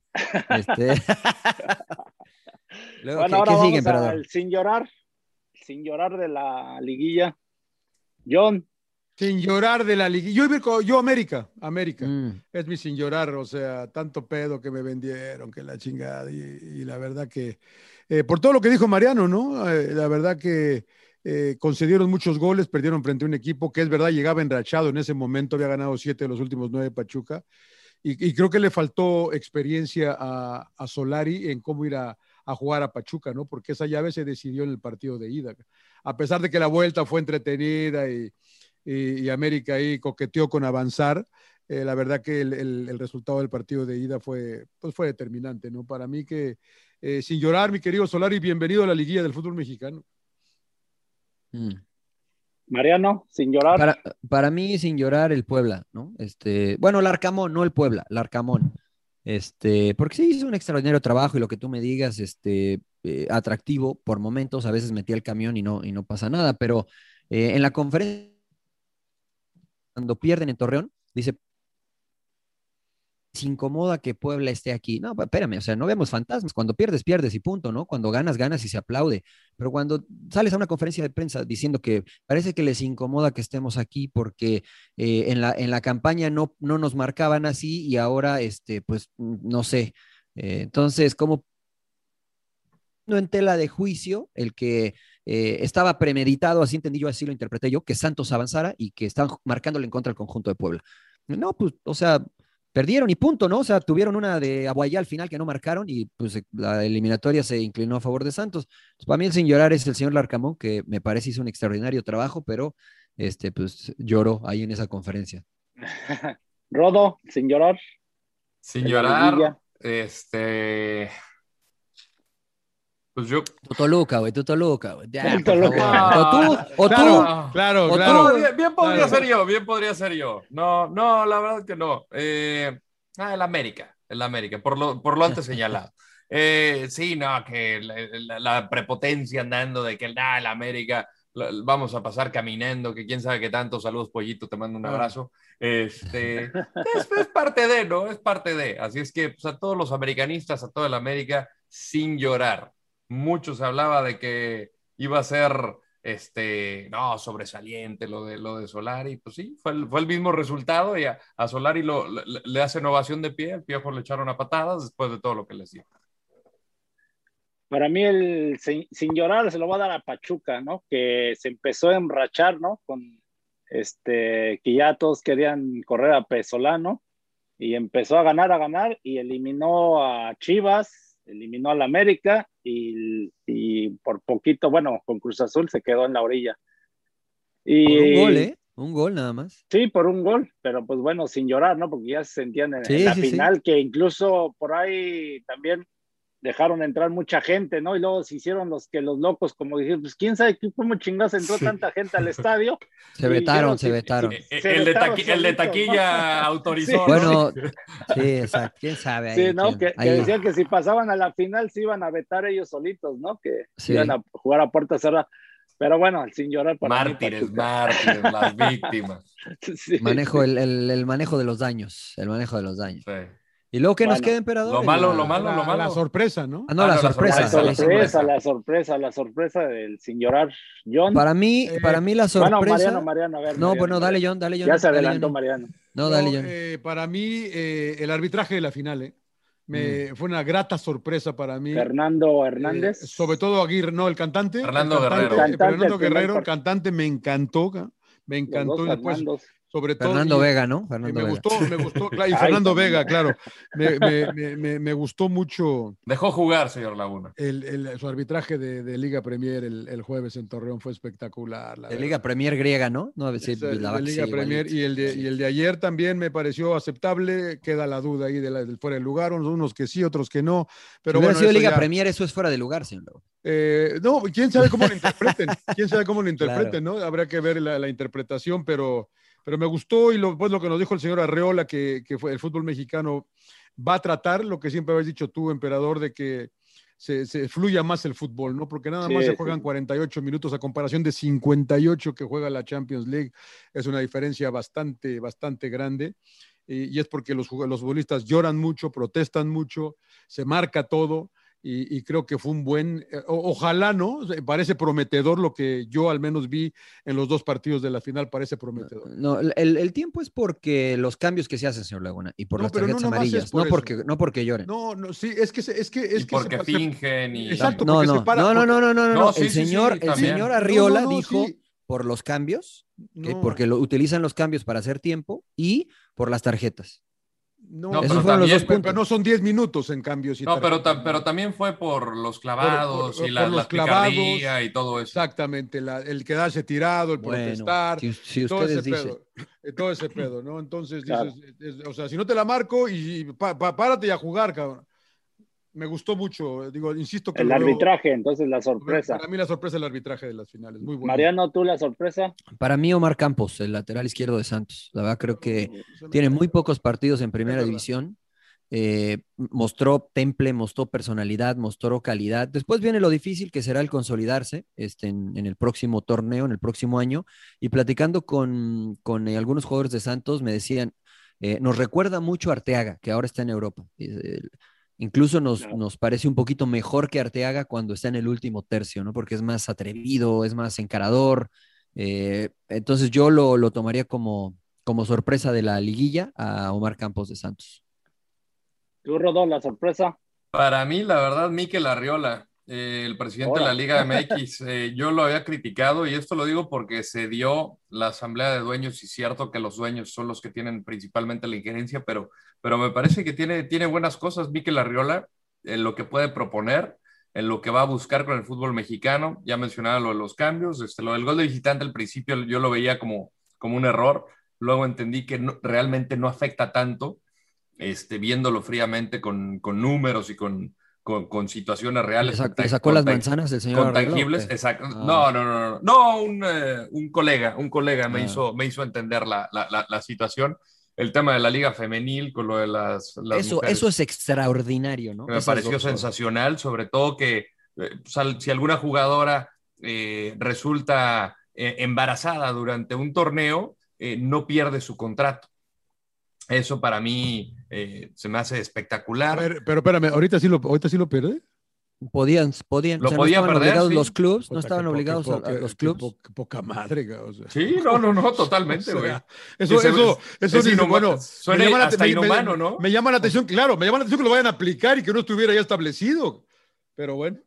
[SPEAKER 6] Este... [laughs] Luego,
[SPEAKER 8] bueno,
[SPEAKER 6] ¿qué,
[SPEAKER 8] ahora
[SPEAKER 6] qué
[SPEAKER 8] vamos al sin llorar, sin llorar de la liguilla. John,
[SPEAKER 7] Sin llorar de la liguilla. Yo, yo América, América.
[SPEAKER 6] Mm.
[SPEAKER 7] Es mi sin llorar, o sea, tanto pedo que me vendieron, que la chingada. Y, y la verdad que, eh, por todo lo que dijo Mariano, ¿no? Eh, la verdad que eh, concedieron muchos goles, perdieron frente a un equipo que es verdad, llegaba enrachado en ese momento, había ganado siete de los últimos nueve Pachuca. Y, y creo que le faltó experiencia a, a Solari en cómo ir a, a jugar a Pachuca, ¿no? Porque esa llave se decidió en el partido de ida. A pesar de que la vuelta fue entretenida y, y, y América ahí coqueteó con avanzar, eh, la verdad que el, el- el resultado del partido de ida fue, pues fue determinante, ¿no? Para mí que, eh, sin llorar, mi querido Solari, bienvenido a la liguilla del fútbol mexicano.
[SPEAKER 6] Mm.
[SPEAKER 8] Mariano, sin llorar.
[SPEAKER 6] Para, para mí, sin llorar, el Puebla, ¿no? Este, bueno, el Arcamón, no el Puebla, el Arcamón. Este, porque sí hizo un extraordinario trabajo y lo que tú me digas, este, eh, atractivo por momentos, a veces metía el camión y no, y no pasa nada, pero eh, en la conferencia, cuando pierden en Torreón, dice, se incomoda que Puebla esté aquí. No, pa- espérame, o sea, no vemos fantasmas. Cuando pierdes, pierdes y punto, ¿no? Cuando ganas, ganas y se aplaude. Pero cuando sales a una conferencia de prensa diciendo que parece que les incomoda que estemos aquí porque eh, en, la, en la campaña no, no nos marcaban así y ahora, este, pues, no sé. Eh, entonces, como no en tela de juicio el que eh, estaba premeditado, así entendí yo, así lo interpreté yo, que Santos avanzara y que estaban marcándole en contra al conjunto de Puebla. No, pues, o sea, perdieron y punto, ¿no? O sea, tuvieron una de Aguayá al final que no marcaron y pues la eliminatoria se inclinó a favor de Santos. Pues, para mí el sin llorar es el señor Larcamón, que me parece hizo un extraordinario trabajo, pero este, pues lloró ahí en esa conferencia. [laughs]
[SPEAKER 8] Rodo, sin llorar.
[SPEAKER 4] Sin llorar, este. Pues yo.
[SPEAKER 6] Tu Toluca, güey, tu Toluca, güey. Ya,
[SPEAKER 8] Toluca.
[SPEAKER 6] O tú, o
[SPEAKER 7] Claro,
[SPEAKER 6] tú.
[SPEAKER 7] claro,
[SPEAKER 6] o
[SPEAKER 7] claro.
[SPEAKER 4] No, bien, bien podría
[SPEAKER 7] Claro.
[SPEAKER 4] ser yo, bien podría ser yo. No, no, la verdad que no. Eh, ah, el América, el América, por lo, por lo antes señalado. [laughs] Eh, sí, no, que la, la- la prepotencia andando de que ah, el América la- vamos a pasar caminando, que quién sabe qué tanto. Saludos, pollito, te mando un
[SPEAKER 7] Ah.
[SPEAKER 4] abrazo. Este, [laughs] es, es parte de, ¿no? Es parte de. Así es que pues, a todos los americanistas, a toda el América, sin llorar. Mucho se hablaba de que iba a ser este, no, sobresaliente lo de, lo de Solari, pues sí, fue el, fue el mismo resultado y a, a Solari lo, le, le hace innovación de pie, el Piojo le echaron a patadas después de todo lo que le hacía.
[SPEAKER 8] Para mí, el sin, sin llorar se lo va a dar a Pachuca, ¿no? Que se empezó a enrachar, ¿no? Con este, que ya todos querían correr a Pesolano y empezó a ganar, a ganar y eliminó a Chivas, eliminó al América y, y por poquito, bueno, con Cruz Azul se quedó en la orilla. Y,
[SPEAKER 6] Por un gol, ¿eh? Un gol nada más.
[SPEAKER 8] Sí, por un gol, pero pues bueno, sin llorar, ¿no? Porque ya se sentían en,
[SPEAKER 6] Sí,
[SPEAKER 8] en la
[SPEAKER 6] sí, sí.
[SPEAKER 8] final, que incluso por ahí también dejaron entrar mucha gente, ¿no? Y luego se hicieron los que los locos, como dijeron, pues quién sabe cómo chingas entró
[SPEAKER 4] Sí.
[SPEAKER 8] tanta gente al estadio.
[SPEAKER 6] Se
[SPEAKER 8] Y
[SPEAKER 6] vetaron,
[SPEAKER 8] dijeron,
[SPEAKER 6] se vetaron.
[SPEAKER 4] Eh,
[SPEAKER 8] se
[SPEAKER 4] el, de el taquilla
[SPEAKER 8] ¿no? [laughs]
[SPEAKER 4] autorizó.
[SPEAKER 8] Sí.
[SPEAKER 4] ¿no?
[SPEAKER 6] Bueno, sí, exacto. ¿Quién sabe? ahí
[SPEAKER 8] Sí, ¿no?
[SPEAKER 6] quién-
[SPEAKER 8] Que, que
[SPEAKER 6] ahí-
[SPEAKER 8] decían que si pasaban a la final se iban a vetar ellos solitos, ¿no? Que
[SPEAKER 6] Sí.
[SPEAKER 8] iban a jugar a puerta cerrada. Pero bueno, sin llorar para mí,
[SPEAKER 4] Mártires,
[SPEAKER 8] Pachuca.
[SPEAKER 4] mártires, las víctimas. [laughs]
[SPEAKER 8] Sí,
[SPEAKER 6] Manejo
[SPEAKER 8] sí.
[SPEAKER 6] el, el- el manejo de los daños. El manejo de los daños.
[SPEAKER 4] Sí.
[SPEAKER 6] ¿Y luego qué nos
[SPEAKER 8] Bueno,
[SPEAKER 6] queda, emperador?
[SPEAKER 4] lo malo,
[SPEAKER 6] la-
[SPEAKER 4] lo malo,
[SPEAKER 7] la,
[SPEAKER 4] lo malo.
[SPEAKER 7] la sorpresa, ¿no?
[SPEAKER 6] Ah, no,
[SPEAKER 4] Ah,
[SPEAKER 6] la
[SPEAKER 4] no, la
[SPEAKER 6] sorpresa.
[SPEAKER 8] La
[SPEAKER 4] sorpresa,
[SPEAKER 6] la
[SPEAKER 8] sorpresa, la sorpresa, la sorpresa del sin llorar, John.
[SPEAKER 6] Para mí,
[SPEAKER 7] Eh,
[SPEAKER 6] para mí la sorpresa.
[SPEAKER 8] Bueno, Mariano, Mariano, a ver.
[SPEAKER 6] no,
[SPEAKER 8] Mariano,
[SPEAKER 6] bueno, dale,
[SPEAKER 8] Mariano.
[SPEAKER 6] John, dale, John.
[SPEAKER 8] Ya se
[SPEAKER 6] dale,
[SPEAKER 8] adelantó
[SPEAKER 6] John.
[SPEAKER 8] Mariano.
[SPEAKER 6] No, dale, John.
[SPEAKER 7] eh, para mí, eh, el arbitraje de la final, ¿eh? Me, Fue una grata sorpresa para mí.
[SPEAKER 8] Fernando
[SPEAKER 7] Eh,
[SPEAKER 8] Hernández.
[SPEAKER 7] sobre todo Aguirre, no, el cantante.
[SPEAKER 4] Fernando
[SPEAKER 7] el cantante,
[SPEAKER 4] Guerrero.
[SPEAKER 8] Cantante,
[SPEAKER 7] Fernando Guerrero, el cantante me encantó, ca- me
[SPEAKER 8] los
[SPEAKER 7] encantó. y después,
[SPEAKER 8] Fernandos.
[SPEAKER 7] Sobre todo.
[SPEAKER 6] Fernando
[SPEAKER 7] y-
[SPEAKER 6] Vega, ¿no?
[SPEAKER 7] y
[SPEAKER 6] Fernando
[SPEAKER 7] me
[SPEAKER 6] Vega.
[SPEAKER 7] gustó, me gustó, claro, y [laughs] Fernando. Vega, claro. Me, me- me- me- me gustó mucho
[SPEAKER 4] Dejó jugar, señor Laguna.
[SPEAKER 7] el, el- su arbitraje de, de Liga Premier el, el jueves en Torreón, fue espectacular. la
[SPEAKER 6] De
[SPEAKER 7] verdad.
[SPEAKER 6] Liga Premier griega, ¿no? No,
[SPEAKER 7] Esa,
[SPEAKER 6] la
[SPEAKER 7] de Liga
[SPEAKER 6] sí,
[SPEAKER 7] Premier y el, de, y el de ayer también me pareció aceptable. Queda la duda ahí de la- del fuera del lugar, unos, que sí, otros que no. Pero
[SPEAKER 6] si
[SPEAKER 7] bueno,
[SPEAKER 6] sido Liga
[SPEAKER 7] ya-
[SPEAKER 6] Premier, eso es fuera de lugar, señor. Laguna.
[SPEAKER 7] eh, no, quién sabe cómo lo interpreten, quién sabe cómo lo [laughs] interpreten,
[SPEAKER 6] Claro.
[SPEAKER 7] ¿no? Habrá que ver la, la interpretación, pero, pero me gustó y lo, pues lo que nos dijo el señor Arreola, que, que fue el fútbol mexicano va a tratar lo que siempre habéis dicho tú, emperador, de que se, se fluya más el fútbol, ¿no? Porque nada
[SPEAKER 8] Sí,
[SPEAKER 7] más se
[SPEAKER 8] sí.
[SPEAKER 7] juegan 48 minutos a comparación de 58 que juega la Champions League. Es una diferencia bastante, bastante grande. Y, y es porque los, los futbolistas lloran mucho, protestan mucho, se marca todo. Y, y creo que fue un buen, eh, o- ojalá, ¿no? Parece prometedor lo que yo al menos vi en los dos partidos de la final, parece prometedor.
[SPEAKER 6] No, el, el tiempo es porque los cambios que se hacen, señor Laguna, y por
[SPEAKER 7] No,
[SPEAKER 6] las
[SPEAKER 7] no
[SPEAKER 6] tarjetas
[SPEAKER 7] es
[SPEAKER 6] amarillas,
[SPEAKER 7] por
[SPEAKER 6] no porque, no porque lloren.
[SPEAKER 7] No, no, sí, es que, se- es que, es
[SPEAKER 4] y
[SPEAKER 7] que
[SPEAKER 4] porque
[SPEAKER 7] se- se-
[SPEAKER 4] fingen y.
[SPEAKER 7] Exacto.
[SPEAKER 6] No,
[SPEAKER 7] porque
[SPEAKER 6] no,
[SPEAKER 7] se para-
[SPEAKER 6] no, no, no, no, no, no,
[SPEAKER 4] No,
[SPEAKER 6] El
[SPEAKER 4] sí, sí, sí,
[SPEAKER 6] señor, el
[SPEAKER 4] también.
[SPEAKER 6] señor
[SPEAKER 7] No,
[SPEAKER 6] Arriola
[SPEAKER 7] no, no,
[SPEAKER 6] dijo
[SPEAKER 7] sí.
[SPEAKER 6] por los cambios, que
[SPEAKER 7] No.
[SPEAKER 6] porque lo utilizan los cambios para hacer tiempo y por las tarjetas.
[SPEAKER 7] No,
[SPEAKER 4] No,
[SPEAKER 7] pero
[SPEAKER 4] también-
[SPEAKER 6] dos
[SPEAKER 7] pero,
[SPEAKER 6] puntos.
[SPEAKER 7] no son 10 minutos en cambio. si
[SPEAKER 4] No, pero, pero también fue por los clavados
[SPEAKER 7] por-
[SPEAKER 4] y la,
[SPEAKER 7] por los
[SPEAKER 4] la
[SPEAKER 7] clavados.
[SPEAKER 4] picardía y todo eso.
[SPEAKER 7] Exactamente, la- el quedarse tirado, el
[SPEAKER 6] Bueno,
[SPEAKER 7] protestar,
[SPEAKER 6] si, si
[SPEAKER 7] todo ese pedo, todo ese pedo, ¿no? Entonces
[SPEAKER 8] Claro.
[SPEAKER 7] dices, es- o sea, si no te la marco y pa- pa- párate y a jugar, cabrón. Me gustó mucho, digo, insisto que
[SPEAKER 8] El
[SPEAKER 7] lo veo-
[SPEAKER 8] arbitraje, entonces la sorpresa.
[SPEAKER 7] Para mí la sorpresa es el arbitraje de las finales, muy bueno.
[SPEAKER 8] Mariano, ¿tú la sorpresa?
[SPEAKER 6] Para mí, Omar Campos, el lateral izquierdo de Santos. La verdad, creo que tiene muy pocos partidos en primera división. Eh, mostró temple, mostró personalidad, mostró calidad. Después viene lo difícil que será el consolidarse este, en, en el próximo torneo, en el próximo año. Y platicando con, con eh, algunos jugadores de Santos, me decían, eh, nos recuerda mucho a Arteaga, que ahora está en Europa. Eh, incluso nos,
[SPEAKER 8] Claro.
[SPEAKER 6] nos parece un poquito mejor que Arteaga cuando está en el último tercio, ¿no? Porque es más atrevido, es más encarador. Eh, entonces yo lo, lo tomaría como, como sorpresa de la liguilla a Omar Campos de Santos.
[SPEAKER 8] ¿Tú, Rodó, la sorpresa?
[SPEAKER 4] Para mí, la verdad, Mikel Arriola, eh, el presidente de la Liga [laughs] MX, eh, yo lo había criticado y esto lo digo porque se dio la asamblea de dueños y cierto que los dueños son los que tienen principalmente la injerencia, pero, pero me parece que tiene, tiene buenas cosas Mikel Arriola en lo que puede proponer, en lo que va a buscar con el fútbol mexicano. Ya mencionaba lo de los cambios, este, lo del gol de visitante al principio yo lo veía como, como un error, luego entendí que no- realmente no afecta tanto este, viéndolo fríamente con, con números y con, con, con situaciones reales.
[SPEAKER 6] ¿Le, sac-
[SPEAKER 4] con
[SPEAKER 6] le sacó las manzanas el señor
[SPEAKER 4] con
[SPEAKER 6] Arreola, o
[SPEAKER 4] tangibles, exacto.
[SPEAKER 6] Ah.
[SPEAKER 4] No, no, no, no, no, un, eh, un colega, un colega me,
[SPEAKER 6] Ah.
[SPEAKER 4] hizo, me hizo entender la, la, la, la situación. El tema de la liga femenil con lo de las, las
[SPEAKER 6] Eso,
[SPEAKER 4] mujeres.
[SPEAKER 6] eso es extraordinario, ¿no?
[SPEAKER 4] Me
[SPEAKER 6] Esas
[SPEAKER 4] pareció sensacional, sobre todo que eh, sal- si alguna jugadora eh, resulta eh, embarazada durante un torneo, eh, no pierde su contrato. Eso para mí eh, se me hace espectacular.
[SPEAKER 7] ver, pero espérame, ahorita sí lo, ahorita sí lo pierde.
[SPEAKER 6] Podían, podían.
[SPEAKER 4] Lo
[SPEAKER 6] o sea,
[SPEAKER 4] podía
[SPEAKER 6] no estaban
[SPEAKER 4] perder,
[SPEAKER 6] obligados
[SPEAKER 4] sí.
[SPEAKER 6] los clubs, no estaban obligados a, los clubs.
[SPEAKER 7] poca madre, cabrón, o sea.
[SPEAKER 4] Sí, no, no, no, [laughs] totalmente,
[SPEAKER 7] O
[SPEAKER 4] güey.
[SPEAKER 7] sea, Eso, eso, eso
[SPEAKER 4] es inhuma-
[SPEAKER 7] bueno,
[SPEAKER 4] suena
[SPEAKER 7] me llama la-
[SPEAKER 4] hasta
[SPEAKER 7] me-
[SPEAKER 4] inhumano,
[SPEAKER 7] me-
[SPEAKER 4] ¿no?
[SPEAKER 7] Me llama la atención, claro, me llama la atención que lo vayan a aplicar y que no estuviera ya establecido. Pero bueno,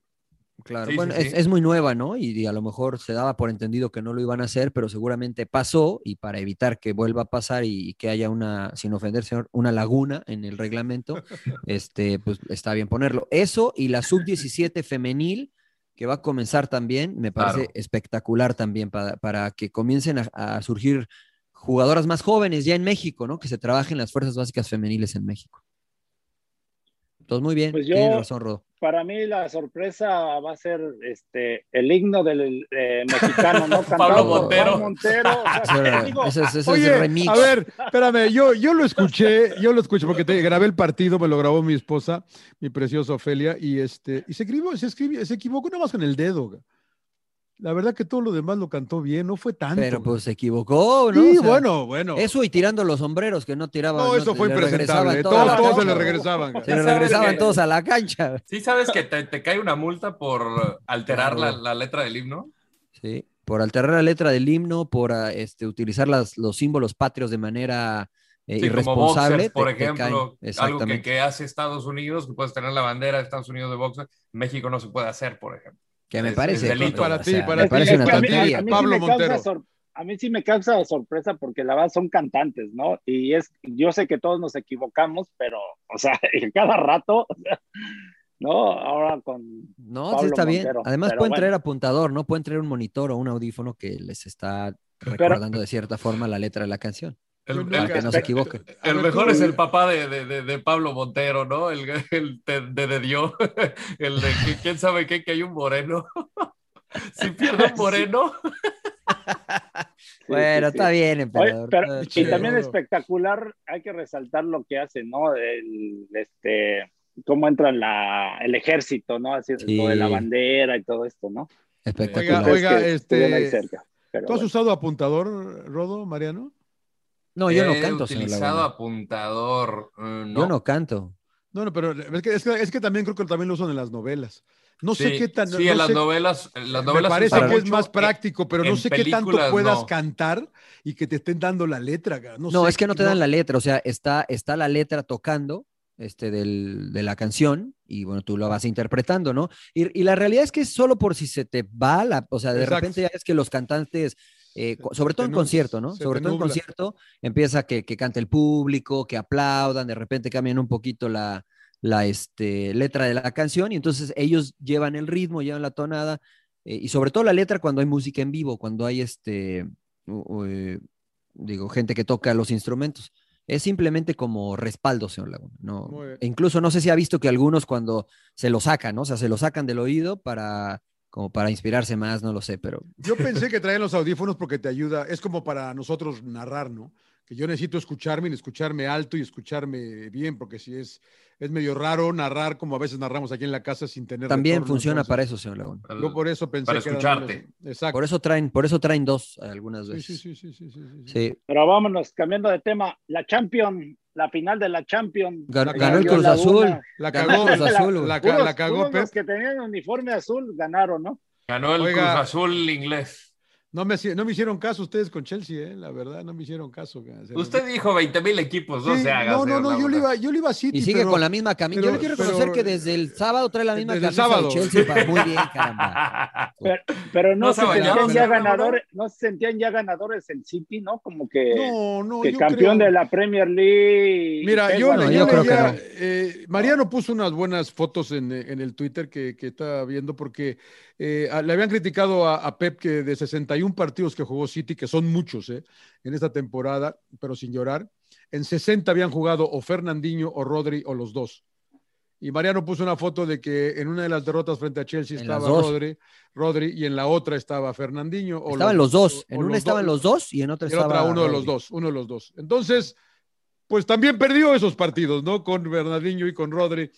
[SPEAKER 6] Claro,
[SPEAKER 4] Sí,
[SPEAKER 6] bueno,
[SPEAKER 4] sí,
[SPEAKER 6] es,
[SPEAKER 4] sí.
[SPEAKER 6] es muy nueva, ¿no? Y, y a lo mejor se daba por entendido que no lo iban a hacer, pero seguramente pasó y para evitar que vuelva a pasar y, y que haya una, sin ofender, señor, una laguna en el reglamento, [laughs] este, pues está bien ponerlo. Eso y la sub-17 femenil, que va a comenzar también, me parece
[SPEAKER 4] Claro.
[SPEAKER 6] espectacular también para, para que comiencen a, a surgir jugadoras más jóvenes ya en México, ¿no? Que se trabajen las fuerzas básicas femeniles en México. Entonces, muy bien,
[SPEAKER 8] Pues yo-
[SPEAKER 6] tienes razón, Rodo.
[SPEAKER 8] Para mí la sorpresa va a ser este el himno del eh, mexicano, ¿no? [laughs] Cantado
[SPEAKER 4] Pablo Montero.
[SPEAKER 8] Juan [laughs] Montero. o sea, digo,
[SPEAKER 6] Ese es, ese es
[SPEAKER 7] Oye,
[SPEAKER 6] remix.
[SPEAKER 7] a ver, espérame, yo, yo lo escuché, yo lo escuché porque te grabé el partido, me lo grabó mi esposa, mi preciosa Ofelia, y este, y se escribió, se escribió, se equivocó nada más con el dedo. La verdad que todo lo demás lo cantó bien, no fue tanto.
[SPEAKER 6] Pero pues se equivocó, ¿no?
[SPEAKER 7] sí,
[SPEAKER 6] O sea,
[SPEAKER 7] bueno, bueno.
[SPEAKER 6] Eso y tirando los sombreros que no tiraban.
[SPEAKER 7] no, eso
[SPEAKER 6] te-
[SPEAKER 7] fue
[SPEAKER 6] le
[SPEAKER 7] impresentable. Todos, todos se le regresaban.
[SPEAKER 6] Se le
[SPEAKER 4] ¿Sabes
[SPEAKER 6] regresaban todos a la cancha.
[SPEAKER 4] ¿Sí sabes que te, te cae una multa por alterar la, la letra del himno?
[SPEAKER 6] Sí, por alterar la letra del himno, por ah, este, utilizar las, los símbolos patrios de manera eh,
[SPEAKER 4] Sí, como
[SPEAKER 6] irresponsable.
[SPEAKER 4] boxers, por
[SPEAKER 6] te- te
[SPEAKER 4] ejemplo,
[SPEAKER 6] caen.
[SPEAKER 4] algo que,
[SPEAKER 6] Exactamente.
[SPEAKER 4] que hace Estados Unidos, que puedes tener la bandera de Estados Unidos de boxer, México no se puede hacer, por ejemplo.
[SPEAKER 6] Que me
[SPEAKER 4] es-
[SPEAKER 6] parece.
[SPEAKER 4] es delito.
[SPEAKER 7] Para ti,
[SPEAKER 6] sea,
[SPEAKER 7] para
[SPEAKER 6] me
[SPEAKER 7] ti,
[SPEAKER 6] parece una
[SPEAKER 7] que a mí-
[SPEAKER 6] tontería.
[SPEAKER 7] Pablo
[SPEAKER 8] me causa
[SPEAKER 7] Montero.
[SPEAKER 8] a mí sí me causa sorpresa porque la verdad son cantantes, ¿no? Y es, yo sé que todos nos equivocamos, pero, o sea, [laughs] cada rato, o sea, ¿no? Ahora con
[SPEAKER 6] No,
[SPEAKER 8] Pablo
[SPEAKER 6] sí está bien. Además
[SPEAKER 8] pero
[SPEAKER 6] pueden
[SPEAKER 8] bueno.
[SPEAKER 6] traer apuntador, ¿no? Pueden traer un monitor o un audífono que les está recordando de cierta forma la letra de la canción.
[SPEAKER 4] El,
[SPEAKER 6] que no se equivoquen. [laughs]
[SPEAKER 7] A
[SPEAKER 4] el
[SPEAKER 7] ver,
[SPEAKER 4] mejor
[SPEAKER 7] tú-
[SPEAKER 4] es el [laughs] papá de, de, de- de Pablo Montero, ¿no? El, el de, de, de Dios, [laughs] el de que- quién sabe qué, que hay un moreno. si pierde un moreno,
[SPEAKER 8] Sí,
[SPEAKER 6] bueno,
[SPEAKER 8] sí, sí.
[SPEAKER 6] está bien,
[SPEAKER 8] Oye,
[SPEAKER 6] emperador.
[SPEAKER 8] pero-
[SPEAKER 6] está
[SPEAKER 8] y también espectacular, hay que resaltar lo que hace, ¿no? El, este, cómo entra la, el ejército, ¿no? Así,
[SPEAKER 6] Sí.
[SPEAKER 8] lo de la bandera y todo esto, ¿no?
[SPEAKER 6] Espectacular.
[SPEAKER 7] Oiga, oiga,
[SPEAKER 8] que estuvieron ahí
[SPEAKER 7] este,
[SPEAKER 8] cerca,
[SPEAKER 7] ¿Tú has
[SPEAKER 8] bueno.
[SPEAKER 7] usado apuntador, Rodo, Mariano?
[SPEAKER 6] No, yo no canto, señor
[SPEAKER 4] utilizado apuntador. eh, no.
[SPEAKER 6] Yo no canto.
[SPEAKER 7] No, no, pero es que, es que, es que también creo que también lo usan en las novelas. No sé qué tan.
[SPEAKER 4] sí,
[SPEAKER 7] no
[SPEAKER 4] en las
[SPEAKER 7] sé-
[SPEAKER 4] novelas, las novelas
[SPEAKER 7] parece que es más práctico, pero no sé qué tanto puedas
[SPEAKER 4] no.
[SPEAKER 7] cantar y que te estén dando la letra. No,
[SPEAKER 6] No,
[SPEAKER 7] sé,
[SPEAKER 6] es que no te dan la letra, o sea, está, está la letra tocando este, del- de la canción y bueno, tú lo vas interpretando, ¿no? Y, y la realidad es que es solo por si se te va la, o sea, de
[SPEAKER 7] Exacto.
[SPEAKER 6] repente ya es que los cantantes, eh,
[SPEAKER 7] Se-
[SPEAKER 6] sobre todo en concierto, ¿no? Sobre todo en concierto empieza que, que cante el público, que aplaudan, de repente cambian un poquito la, la este, letra de la canción y entonces ellos llevan el ritmo, llevan la tonada eh, y sobre todo la letra cuando hay música en vivo, cuando hay este, eh, digo, gente que toca los instrumentos. Es simplemente como respaldo, señor Laguna. No, e incluso no sé si ha visto que algunos cuando se lo sacan, ¿no? O sea, se lo sacan del oído para como para inspirarse más, no lo sé, pero
[SPEAKER 7] Yo pensé que traían los audífonos porque te ayuda, es como para nosotros narrar, ¿no? Que yo necesito escucharme y escucharme alto y escucharme bien, porque si es, es medio raro narrar como a veces narramos aquí en la casa sin tener
[SPEAKER 6] también
[SPEAKER 7] retorno,
[SPEAKER 6] funciona
[SPEAKER 7] entonces,
[SPEAKER 6] para eso, señor Laguna.
[SPEAKER 7] Yo por eso pensé
[SPEAKER 4] Para
[SPEAKER 7] que
[SPEAKER 4] escucharte.
[SPEAKER 7] Exacto.
[SPEAKER 6] Por eso traen, por eso traen dos algunas
[SPEAKER 7] Sí,
[SPEAKER 6] veces.
[SPEAKER 7] sí, sí, sí, sí, sí, sí.
[SPEAKER 6] Sí.
[SPEAKER 8] Pero vámonos, cambiando de tema. La Champion, la final de la Champion.
[SPEAKER 6] Ganó, ganó el Cruz. Azul.
[SPEAKER 7] La cagó,
[SPEAKER 6] el Cruz Azul.
[SPEAKER 7] la,
[SPEAKER 6] güey.
[SPEAKER 7] ca- la cagó
[SPEAKER 8] Puros
[SPEAKER 7] Pep.
[SPEAKER 8] los que tenían uniforme azul ganaron, ¿no?
[SPEAKER 4] Ganó el
[SPEAKER 7] Oiga.
[SPEAKER 4] Cruz Azul inglés.
[SPEAKER 7] No me, hacía- no me hicieron caso ustedes con Chelsea, ¿eh? la verdad, no me hicieron caso.
[SPEAKER 4] Usted dijo 20 mil equipos, no
[SPEAKER 7] Sí,
[SPEAKER 4] se haga.
[SPEAKER 7] no, no, no, yo le iba, yo le iba a City.
[SPEAKER 6] Y sigue
[SPEAKER 7] pero-
[SPEAKER 6] con la misma camisa. Yo le quiero reconocer
[SPEAKER 7] pero-
[SPEAKER 6] que desde el sábado trae la misma camisa
[SPEAKER 7] sábado.
[SPEAKER 6] de Chelsea. pa- Muy bien, [laughs] caramba.
[SPEAKER 8] Pero, pero no,
[SPEAKER 4] ¿No
[SPEAKER 8] se
[SPEAKER 4] se bañaron,
[SPEAKER 8] sentían ya ganadores, no se sentían ya ganadores el City, ¿no? Como que,
[SPEAKER 7] No, no,
[SPEAKER 8] que
[SPEAKER 7] yo
[SPEAKER 8] campeón
[SPEAKER 7] creo-
[SPEAKER 8] de la Premier League.
[SPEAKER 7] Mira, yo,
[SPEAKER 8] la
[SPEAKER 6] yo
[SPEAKER 7] yo
[SPEAKER 6] creo que no.
[SPEAKER 7] eh, Mariano puso unas buenas fotos en, en el Twitter que, que estaba viendo porque eh, a- le habían criticado a, a Pep que de 61 partidos que jugó City, que son muchos eh, en esta temporada, pero sin llorar, en 60 habían jugado o Fernandinho o Rodri o los dos. Y Mariano puso una foto de que en una de las derrotas frente a Chelsea
[SPEAKER 6] En
[SPEAKER 7] estaba. Rodri, Rodri y en la otra estaba Fernandinho. O
[SPEAKER 6] Estaban los dos.
[SPEAKER 7] o-
[SPEAKER 6] En
[SPEAKER 7] o
[SPEAKER 6] una
[SPEAKER 7] los
[SPEAKER 6] estaban
[SPEAKER 7] dos.
[SPEAKER 6] los dos y en otra
[SPEAKER 7] Y en otra
[SPEAKER 6] estaba
[SPEAKER 7] uno de los
[SPEAKER 6] Rodri.
[SPEAKER 7] dos, uno de los dos. Entonces, pues también perdió esos partidos, ¿no? Con Bernardinho y con Rodri.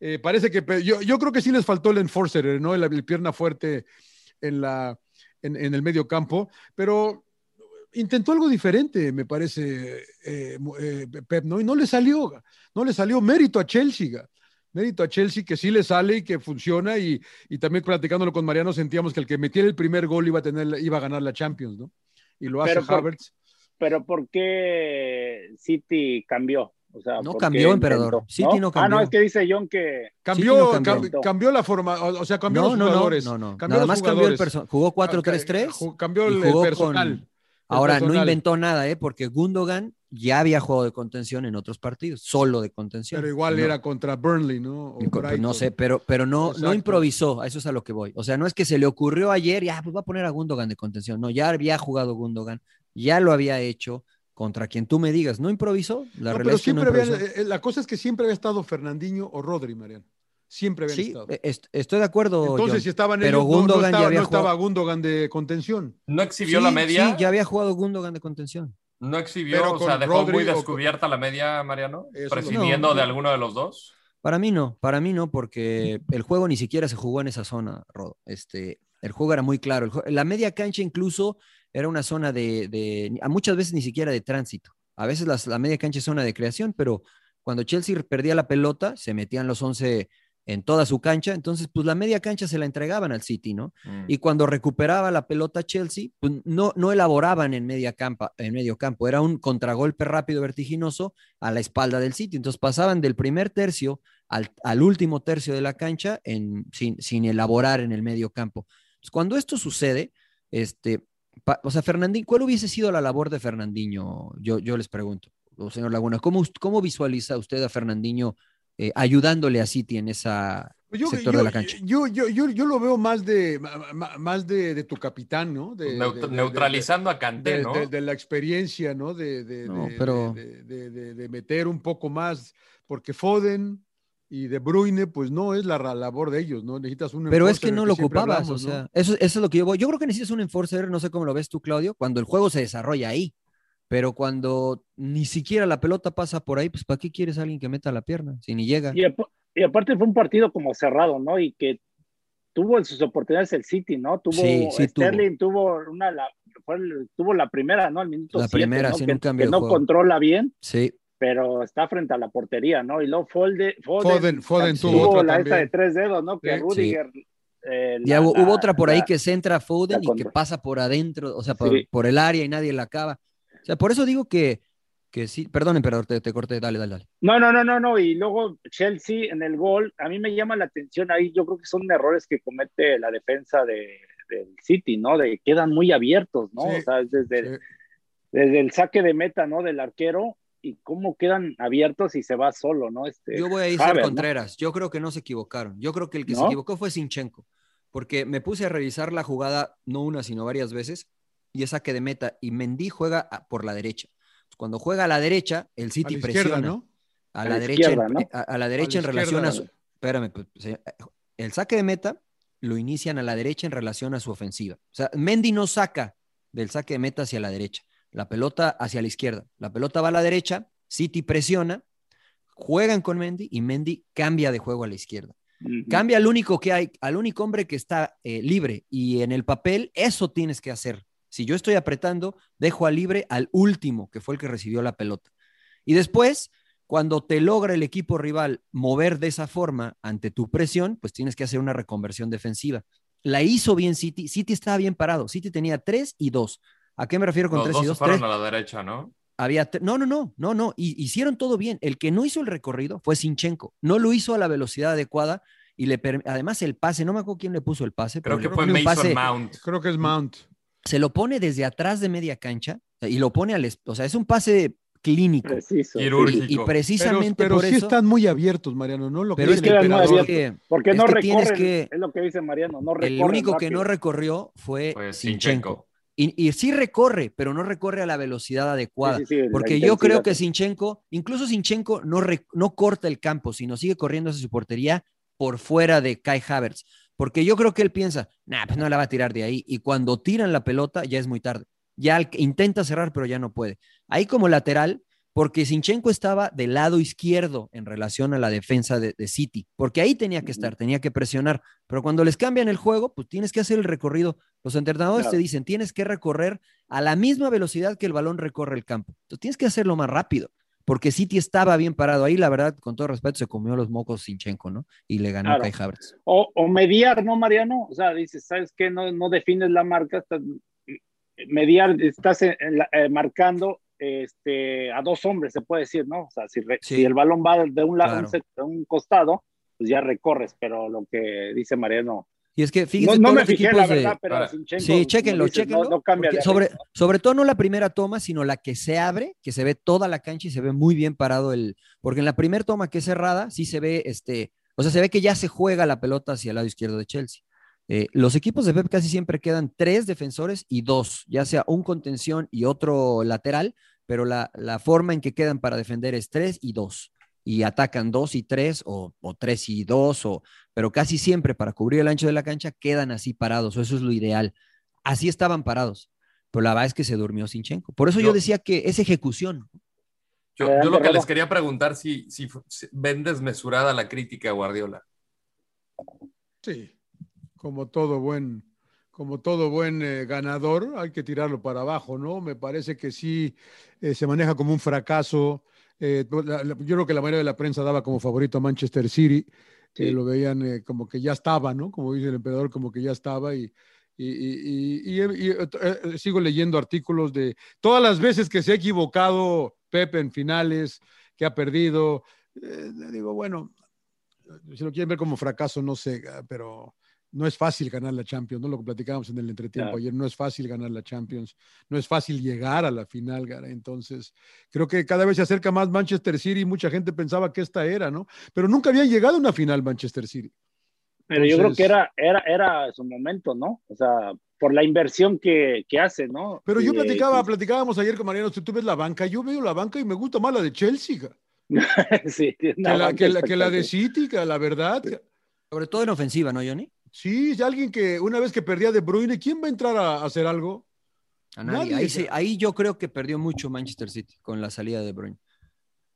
[SPEAKER 7] Eh, parece que yo, yo creo que sí les faltó el enforcer, ¿no? El, el pierna fuerte en, la, en, en el medio campo, pero intentó algo diferente, me parece, eh, eh, Pep, ¿no? Y no le salió, no le salió mérito a Chelsea. Mérito a Chelsea que sí le sale y que funciona y, y también platicándolo con Mariano sentíamos que el que metiera el primer gol iba a, tener, iba a ganar la Champions, ¿no? Y lo hace
[SPEAKER 8] Pero
[SPEAKER 7] Havertz.
[SPEAKER 8] Pero ¿por qué City cambió? O sea,
[SPEAKER 6] No
[SPEAKER 8] ¿por
[SPEAKER 6] cambió, emperador. City no
[SPEAKER 8] Ah, no,
[SPEAKER 6] cambió.
[SPEAKER 8] es que dice John que
[SPEAKER 7] Cambió,
[SPEAKER 6] no cambió.
[SPEAKER 7] cam- cambió la forma, o, sea, cambió
[SPEAKER 6] No,
[SPEAKER 7] los
[SPEAKER 6] no, no,
[SPEAKER 7] jugadores.
[SPEAKER 6] no, no.
[SPEAKER 7] Cambió
[SPEAKER 6] Nada más cambió el personal. Jugó 4-3-3.
[SPEAKER 7] Ju- Cambió el, personal.
[SPEAKER 6] con-
[SPEAKER 7] el
[SPEAKER 6] Ahora, no inventó nada, ¿eh? Porque Gundogan ya había jugado de contención en otros partidos, solo de contención.
[SPEAKER 7] Pero igual
[SPEAKER 6] No.
[SPEAKER 7] era contra Burnley, ¿no? O
[SPEAKER 6] no sé, pero, pero no, no improvisó, a eso es a lo que voy. O sea, no es que se le ocurrió ayer, ya, pues va a poner a Gundogan de contención. No, ya había jugado Gundogan, ya lo había hecho contra quien tú me digas. No improvisó, la
[SPEAKER 7] No, pero
[SPEAKER 6] que no
[SPEAKER 7] siempre había,
[SPEAKER 6] improvisó.
[SPEAKER 7] eh, la cosa es que siempre había estado Fernandinho o Rodri, Mariano. Siempre habían
[SPEAKER 6] Sí,
[SPEAKER 7] estado.
[SPEAKER 6] eh, est- estoy de acuerdo.
[SPEAKER 7] Entonces,
[SPEAKER 6] John,
[SPEAKER 7] si estaban
[SPEAKER 6] pero
[SPEAKER 7] ellos, no- no,
[SPEAKER 6] Gundogan
[SPEAKER 7] estaba,
[SPEAKER 6] ya había
[SPEAKER 7] no estaba
[SPEAKER 6] jugado.
[SPEAKER 7] Gundogan de contención.
[SPEAKER 4] ¿No exhibió
[SPEAKER 6] Sí,
[SPEAKER 4] la media?
[SPEAKER 6] Sí, ya había jugado Gundogan de contención.
[SPEAKER 4] ¿No exhibió?
[SPEAKER 7] Pero
[SPEAKER 4] o sea,
[SPEAKER 7] con
[SPEAKER 4] dejó
[SPEAKER 7] Rodri
[SPEAKER 4] muy
[SPEAKER 7] con-
[SPEAKER 4] descubierta la media, Mariano,
[SPEAKER 7] Eso
[SPEAKER 4] prescindiendo
[SPEAKER 6] no.
[SPEAKER 4] de alguno de los dos.
[SPEAKER 6] Para mí no, para mí no, porque el juego ni siquiera se jugó en esa zona, Rodo. Este, el juego era muy claro. el la media cancha incluso era una zona de, de- a muchas veces ni siquiera de tránsito. A veces las- la media cancha es zona de creación, pero cuando Chelsea perdía la pelota, se metían los 11 en toda su cancha, entonces pues la media cancha se la entregaban al City, ¿no?
[SPEAKER 4] Mm.
[SPEAKER 6] Y cuando recuperaba la pelota Chelsea, pues no, no elaboraban en, media campa, en medio campo, era un contragolpe rápido, vertiginoso a la espalda del City. Entonces pasaban del primer tercio al, al último tercio de la cancha en, sin, sin elaborar en el medio campo. Entonces, cuando esto sucede, este, o sea, Fernandinho, ¿cuál hubiese sido la labor de Fernandinho? Yo, yo les pregunto, o señor Laguna, ¿cómo, cómo visualiza usted a Fernandinho eh, ayudándole a City en ese
[SPEAKER 7] Yo,
[SPEAKER 6] sector
[SPEAKER 7] yo-
[SPEAKER 6] de la cancha?
[SPEAKER 7] yo, yo, yo, yo lo veo más de más de, de tu capitán, ¿no? De,
[SPEAKER 4] Neut-
[SPEAKER 7] de- de- de-
[SPEAKER 4] neutralizando a Kanté,
[SPEAKER 7] de,
[SPEAKER 4] ¿no?
[SPEAKER 7] de- de la experiencia, ¿no? De, de-
[SPEAKER 6] No,
[SPEAKER 7] de-
[SPEAKER 6] pero-
[SPEAKER 7] de- de- de- de meter un poco más, porque Foden y De Bruyne, pues no es la labor de ellos, ¿no? Necesitas un
[SPEAKER 6] Pero es que no lo ocupabas,
[SPEAKER 7] hablamos,
[SPEAKER 6] o
[SPEAKER 7] ¿no?
[SPEAKER 6] sea, eso, eso es lo que yo voy. Yo creo que necesitas un enforcer, no sé cómo lo ves tú, Claudio, cuando el juego se desarrolla ahí. Pero cuando ni siquiera la pelota pasa por ahí, pues ¿para qué quieres a alguien que meta la pierna? Si ni llega.
[SPEAKER 8] Y, ap- y aparte fue un partido como cerrado, ¿no? Y que tuvo en sus oportunidades el City, ¿no? Tuvo
[SPEAKER 6] Sí, sí tuvo.
[SPEAKER 8] Sterling tuvo una la, fue el- tuvo la primera, ¿no? Al minuto
[SPEAKER 6] La
[SPEAKER 8] siete,
[SPEAKER 6] primera,
[SPEAKER 8] ¿no?
[SPEAKER 6] sin
[SPEAKER 8] que,
[SPEAKER 6] un cambio
[SPEAKER 8] que
[SPEAKER 6] de
[SPEAKER 8] no
[SPEAKER 6] juego.
[SPEAKER 8] controla bien,
[SPEAKER 6] Sí,
[SPEAKER 8] pero está frente a la portería, ¿no? Y luego Folde,
[SPEAKER 7] Foden- Foden
[SPEAKER 8] tuvo,
[SPEAKER 7] tuvo otra
[SPEAKER 8] la esta
[SPEAKER 7] también.
[SPEAKER 8] de tres dedos, ¿no? Que
[SPEAKER 7] Sí.
[SPEAKER 8] Rudiger eh,
[SPEAKER 6] ya
[SPEAKER 8] la-
[SPEAKER 6] hubo, hubo
[SPEAKER 8] la-
[SPEAKER 6] otra por ahí que centra Foden
[SPEAKER 8] la
[SPEAKER 6] y que pasa por adentro, o sea, por,
[SPEAKER 8] Sí.
[SPEAKER 6] por el área y nadie la acaba. O sea, por eso digo que, que sí. Perdón, emperador, te, te corté. Dale, dale, dale.
[SPEAKER 8] No, no, no, no, no. Y luego Chelsea en el gol, a mí me llama la atención ahí, yo creo que son errores que comete la defensa de, del City, ¿no? De quedan muy abiertos, ¿no?
[SPEAKER 7] Sí,
[SPEAKER 8] o sea, es desde,
[SPEAKER 7] sí.
[SPEAKER 8] desde el saque de meta, ¿no? Del arquero y cómo quedan abiertos y se va solo, ¿no? Este,
[SPEAKER 6] Yo voy a ir a
[SPEAKER 8] ¿no?
[SPEAKER 6] Contreras. Yo creo que no se equivocaron. Yo creo que el que se equivocó fue Sinchenko. Porque me puse a revisar la jugada no una, sino varias veces. Y es saque de meta. Y Mendy juega a- por la derecha. cuando juega a la derecha, el City
[SPEAKER 7] A la izquierda,
[SPEAKER 6] presiona.
[SPEAKER 7] ¿no?
[SPEAKER 6] A
[SPEAKER 8] A
[SPEAKER 6] la, derecha,
[SPEAKER 8] izquierda,
[SPEAKER 6] en-
[SPEAKER 8] ¿no?
[SPEAKER 6] a, a la derecha
[SPEAKER 7] A
[SPEAKER 6] en
[SPEAKER 7] la
[SPEAKER 6] relación a su. Espérame, pues, se- el saque de meta lo inician a la derecha en relación a su ofensiva. O sea, Mendy no saca del saque de meta hacia la derecha, la pelota hacia la izquierda. La pelota va a la derecha, City presiona, juegan con Mendy y Mendy cambia de juego a la izquierda. Cambia al único que hay, al único hombre que está eh, libre y en el papel eso tienes que hacer. Si yo estoy apretando, dejo a libre al último, que fue el que recibió la pelota. Y después, cuando te logra el equipo rival mover de esa forma ante tu presión, pues tienes que hacer una reconversión defensiva. La hizo bien City, City estaba bien parado, City tenía 3 y 2. ¿A qué me refiero con
[SPEAKER 4] Los
[SPEAKER 6] 3
[SPEAKER 4] dos
[SPEAKER 6] y
[SPEAKER 4] se
[SPEAKER 6] 2?
[SPEAKER 4] fueron a la derecha, ¿no?
[SPEAKER 6] Había no, no, no, no, no. Y, hicieron todo bien. El que no hizo el recorrido fue Sinchenko. No lo hizo a la velocidad adecuada y le además el pase, no me acuerdo quién le puso el pase,
[SPEAKER 4] Creo
[SPEAKER 6] pero
[SPEAKER 4] que fue Mason
[SPEAKER 6] pase-
[SPEAKER 4] Mount.
[SPEAKER 7] Creo que es Mount.
[SPEAKER 6] se lo pone desde atrás de media cancha y lo pone al, es- o sea, es un pase clínico.
[SPEAKER 8] Preciso.
[SPEAKER 6] Y,
[SPEAKER 4] Quirúrgico.
[SPEAKER 6] y precisamente
[SPEAKER 7] Pero, pero
[SPEAKER 6] por
[SPEAKER 7] sí
[SPEAKER 6] eso.
[SPEAKER 7] están muy abiertos, Mariano, ¿no? Lo
[SPEAKER 6] pero es que,
[SPEAKER 7] el emperador.
[SPEAKER 6] es que-
[SPEAKER 8] Porque
[SPEAKER 6] es
[SPEAKER 8] no
[SPEAKER 6] que tienes
[SPEAKER 8] recorren,
[SPEAKER 6] que-
[SPEAKER 8] es lo que dice Mariano, no
[SPEAKER 6] el único que no recorrió fue. Sinchenko. Y, y sí recorre, pero no recorre a la velocidad adecuada.
[SPEAKER 8] Sí, sí, sí, la
[SPEAKER 6] porque yo creo que Sinchenko, incluso Sinchenko no, re- no corta el campo, sino sigue corriendo hacia su portería por fuera de Kai Havertz. Porque yo creo que él piensa, nah, pues no la va a tirar de ahí. Y cuando tiran la pelota, ya es muy tarde. Ya intenta cerrar, pero ya no puede. Ahí como lateral, porque Sinchenko estaba del lado izquierdo en relación a la defensa de, de City, porque ahí tenía que estar, tenía que presionar. Pero cuando les cambian el juego, pues tienes que hacer el recorrido. Los entrenadores
[SPEAKER 8] Claro.
[SPEAKER 6] te dicen, tienes que recorrer a la misma velocidad que el balón recorre el campo. Entonces tienes que hacerlo más rápido, porque City estaba bien parado ahí, la verdad, con todo respeto, se comió los mocos Sinchenko, ¿no? Y le ganó
[SPEAKER 8] Claro.
[SPEAKER 6] Kai Havertz.
[SPEAKER 8] O, o mediar, ¿no, Mariano? O sea, dices, ¿sabes qué? No, no defines la marca, estás, mediar, estás en- en la- eh, marcando este, a dos hombres, se puede decir, ¿no? O sea, si, re-
[SPEAKER 6] Sí.
[SPEAKER 8] si el balón va de un lado,
[SPEAKER 6] Claro.
[SPEAKER 8] de un costado, pues ya recorres, pero lo que dice Mariano.
[SPEAKER 6] Y es que
[SPEAKER 8] No,
[SPEAKER 6] fíjense,
[SPEAKER 8] no
[SPEAKER 6] todos
[SPEAKER 8] me
[SPEAKER 6] los
[SPEAKER 8] fijé, la
[SPEAKER 6] equipos de-
[SPEAKER 8] verdad, pero
[SPEAKER 4] Ahora,
[SPEAKER 8] Sinchenko,
[SPEAKER 6] Sí, chéquenlo,
[SPEAKER 8] dices,
[SPEAKER 6] chéquenlo.
[SPEAKER 8] No, no cambia
[SPEAKER 6] porque
[SPEAKER 8] de
[SPEAKER 6] sobre,
[SPEAKER 8] ¿no?
[SPEAKER 6] sobre todo no la primera toma, sino la que se abre, que se ve toda la cancha y se ve muy bien parado el. Porque en la primera toma que es cerrada, sí se ve este. O sea, se ve que ya se juega la pelota hacia el lado izquierdo de Chelsea. Eh, los equipos de Pep casi siempre quedan tres defensores y dos, ya sea un contención y otro lateral, pero la, la forma en que quedan para defender es tres y dos. Y atacan dos y tres, o, o tres y dos, o, pero casi siempre para cubrir el ancho de la cancha quedan así parados, o eso es lo ideal. Así estaban parados, pero la verdad es que se durmió Sinchenko. Por eso yo,
[SPEAKER 4] Yo-
[SPEAKER 6] decía que es ejecución.
[SPEAKER 4] Yo, lo que les quería preguntar si, si ven desmesurada la crítica a Guardiola.
[SPEAKER 7] Sí, como todo buen, como todo buen eh, ganador, hay que tirarlo para abajo, ¿no? Me parece que sí eh, se maneja como un fracaso. eh, la- la- yo creo que la mayoría de la prensa daba como favorito a Manchester City, que
[SPEAKER 8] Sí.
[SPEAKER 7] lo veían eh, como que ya estaba, ¿no? Como dice el emperador, como que ya estaba y, y, eh, eh, sigo leyendo artículos de todas las veces que se ha equivocado Pepe en finales, que ha perdido. eh, digo, bueno, si lo quieren ver como fracaso, no sé, ah, pero no es fácil ganar la Champions, ¿no? Lo que platicábamos en el entretiempo
[SPEAKER 8] Claro.
[SPEAKER 7] ayer, no es fácil ganar la Champions, no es fácil llegar a la final, Gara. Entonces, creo que cada vez se acerca más Manchester City mucha gente pensaba que esta era, ¿no? Pero nunca había llegado a una final Manchester City.
[SPEAKER 8] Pero yo creo que era, era, era su momento, ¿no? O sea, por la inversión que, que hace, ¿no?
[SPEAKER 7] Pero yo
[SPEAKER 8] Y, eh,
[SPEAKER 7] platicaba,
[SPEAKER 8] y-
[SPEAKER 7] platicábamos ayer con Mariano, si tú ves la banca, yo veo la banca y me gusta más la de Chelsea ga, [laughs]
[SPEAKER 8] sí,
[SPEAKER 7] que, la, que, la, que la de. City, ga, la verdad.
[SPEAKER 6] Sobre todo en ofensiva, ¿no, Johnny?
[SPEAKER 7] Sí, es alguien que una vez que perdía De Bruyne, ¿quién va a entrar a, a hacer algo?
[SPEAKER 6] A nadie.
[SPEAKER 7] Nadie,
[SPEAKER 6] ahí, sí-
[SPEAKER 7] ya.
[SPEAKER 6] ahí yo creo que perdió mucho Manchester City con la salida de Bruyne.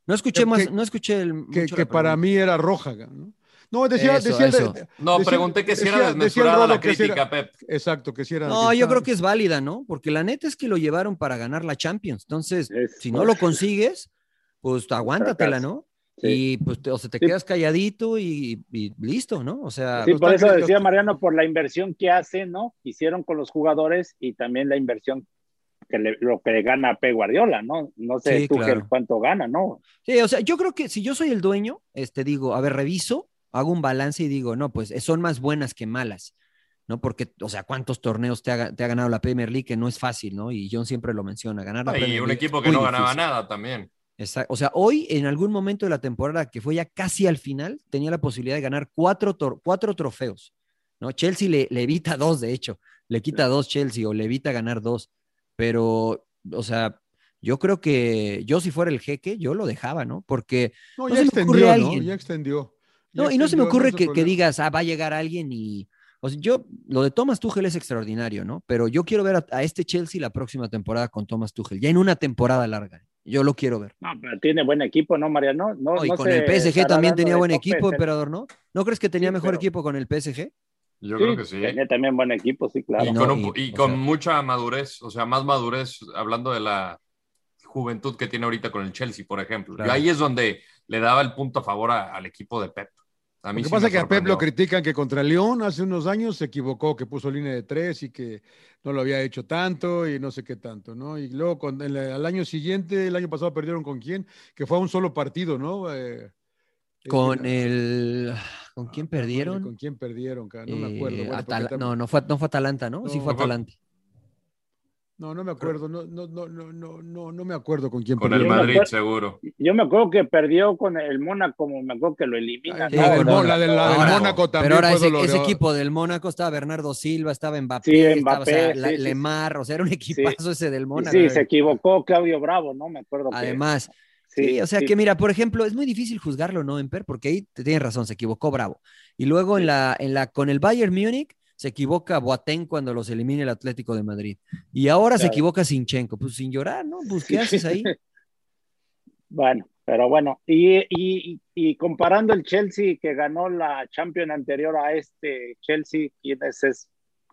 [SPEAKER 6] No escuché
[SPEAKER 7] Que-
[SPEAKER 6] más,
[SPEAKER 7] que-
[SPEAKER 6] no escuché el,
[SPEAKER 7] Que,
[SPEAKER 6] mucho
[SPEAKER 7] que
[SPEAKER 6] la
[SPEAKER 7] para mí era roja, ¿no? No, decía,
[SPEAKER 6] Eso,
[SPEAKER 7] decía de-.
[SPEAKER 4] No,
[SPEAKER 7] Decía-
[SPEAKER 4] pregunté que si era desmesurada la
[SPEAKER 7] era-
[SPEAKER 4] crítica, Pep.
[SPEAKER 7] Exacto, que si era.
[SPEAKER 6] No, yo
[SPEAKER 7] estaba-
[SPEAKER 6] creo que es válida, ¿no? Porque la neta es que lo llevaron para ganar la Champions. Entonces,
[SPEAKER 8] Es-
[SPEAKER 6] si no lo consigues, pues aguántatela. ¿no?
[SPEAKER 8] Sí.
[SPEAKER 6] Y pues te, o sea, te
[SPEAKER 8] Sí.
[SPEAKER 6] quedas calladito y, y listo, ¿no? O sea,
[SPEAKER 8] Sí,
[SPEAKER 7] Los
[SPEAKER 8] por eso decía
[SPEAKER 7] los-
[SPEAKER 8] Mariano, por la inversión que hace, ¿no? Hicieron con los jugadores y también la inversión que le- lo que le gana a P. Guardiola, ¿no? No sé
[SPEAKER 6] Sí,
[SPEAKER 8] tú
[SPEAKER 6] claro.
[SPEAKER 8] qué- cuánto gana, ¿no?
[SPEAKER 6] Sí, o sea, yo creo que si yo soy el dueño, este digo, a ver, reviso, hago un balance y digo, no, pues son más buenas que malas, ¿no? Porque, o sea, ¿cuántos torneos te ha, te ha ganado la Premier League? Que no es fácil, ¿no? Y John siempre lo menciona, ganar la
[SPEAKER 4] Y
[SPEAKER 6] Premier
[SPEAKER 4] un
[SPEAKER 6] League
[SPEAKER 4] equipo que no ganaba
[SPEAKER 6] difícil.
[SPEAKER 4] nada también.
[SPEAKER 6] Exacto. O sea, hoy en algún momento de la temporada que fue ya casi al final, tenía la posibilidad de ganar cuatro, cuatro trofeos, ¿no? Chelsea le, le evita dos, de hecho, le quita dos Chelsea o le evita ganar dos, pero, o sea, Yo creo que yo si fuera el jeque, yo lo dejaba, ¿no? Porque
[SPEAKER 7] No,
[SPEAKER 6] no
[SPEAKER 7] ya
[SPEAKER 6] se me ocurre
[SPEAKER 7] extendió, ¿no?
[SPEAKER 6] alguien.
[SPEAKER 7] Ya extendió. Ya
[SPEAKER 6] No, y no se me
[SPEAKER 7] extendió,
[SPEAKER 6] ocurre que, digas, ah, va a llegar alguien y. O sea, yo, lo de Thomas Tuchel es extraordinario, ¿no? Pero yo quiero ver a, a este Chelsea la próxima temporada con Thomas Tuchel, ya en una temporada larga. Yo lo quiero ver.
[SPEAKER 8] No, pero tiene buen equipo, ¿no, Mariano? No,
[SPEAKER 6] No, y
[SPEAKER 8] no
[SPEAKER 6] con el PSG también tenía buen equipo,
[SPEAKER 8] ¿eh?
[SPEAKER 6] emperador, ¿no? ¿No crees que tenía
[SPEAKER 8] Sí,
[SPEAKER 6] mejor
[SPEAKER 8] pero-
[SPEAKER 6] equipo con el PSG?
[SPEAKER 4] Yo
[SPEAKER 8] Sí,
[SPEAKER 4] creo que sí.
[SPEAKER 8] Tenía también buen equipo, sí, claro.
[SPEAKER 4] Y
[SPEAKER 6] no,
[SPEAKER 4] con, un-
[SPEAKER 6] y,
[SPEAKER 4] con
[SPEAKER 6] sea-
[SPEAKER 4] mucha madurez, o sea, más madurez, hablando de la juventud que tiene ahorita con el Chelsea, por ejemplo.
[SPEAKER 6] Claro.
[SPEAKER 4] Y ahí es donde le daba el punto a favor a- al equipo de Pep. A mí
[SPEAKER 7] Lo que
[SPEAKER 4] sí
[SPEAKER 7] pasa es que a Pep lo critican que contra León hace unos años se equivocó, que puso línea de tres y que no lo había hecho tanto y no sé qué tanto, ¿no? Y luego con, el, al año siguiente, el año pasado perdieron con quién, que fue a un solo partido, ¿no? Eh,
[SPEAKER 6] Con
[SPEAKER 7] eh,
[SPEAKER 6] el. ¿Con quién
[SPEAKER 7] ah, madre,
[SPEAKER 6] perdieron?
[SPEAKER 7] ¿Con quién perdieron? cara? No me acuerdo.
[SPEAKER 6] Eh,
[SPEAKER 7] bueno,
[SPEAKER 6] Atala- no, no fue, no fue Atalanta, ¿no? sí
[SPEAKER 7] No,
[SPEAKER 6] fue
[SPEAKER 4] fue-
[SPEAKER 6] Atalanta.
[SPEAKER 7] No, no me acuerdo, no, no, no, no, no, no, no me acuerdo con quién
[SPEAKER 4] Con el
[SPEAKER 7] perdieron.
[SPEAKER 4] Madrid,
[SPEAKER 8] acuerdo-
[SPEAKER 4] seguro.
[SPEAKER 8] Yo me acuerdo que perdió con el Mónaco, me acuerdo que lo elimina.
[SPEAKER 6] Sí,
[SPEAKER 7] La
[SPEAKER 6] el-
[SPEAKER 7] la del- la del Mónaco también
[SPEAKER 6] Pero ahora
[SPEAKER 7] fue
[SPEAKER 6] ese, ese equipo del Mónaco estaba Bernardo Silva, estaba Mbappé,
[SPEAKER 8] Sí,
[SPEAKER 6] estaba, o sea,
[SPEAKER 8] Mbappé,
[SPEAKER 6] la-
[SPEAKER 8] sí, sí,
[SPEAKER 6] Lemar, o sea, era un equipazo ese del Mónaco.
[SPEAKER 8] sí, se equivocó Claudio Bravo, ¿no? Me acuerdo que.
[SPEAKER 6] Además, sí, o sea que mira, por ejemplo, es muy difícil juzgarlo, ¿no, Emper? Porque ahí te tienes razón, se equivocó Bravo. Y luego en la, en la, con el Bayern Múnich se equivoca Boateng cuando los elimina el Atlético de Madrid. Y ahora se equivoca Sinchenko. Pues sin llorar, ¿no? Pues, ¿qué haces ahí? [laughs]
[SPEAKER 8] Bueno, pero bueno, y, y, y comparando el Chelsea que ganó la Champions anterior a este Chelsea, ¿quién es, es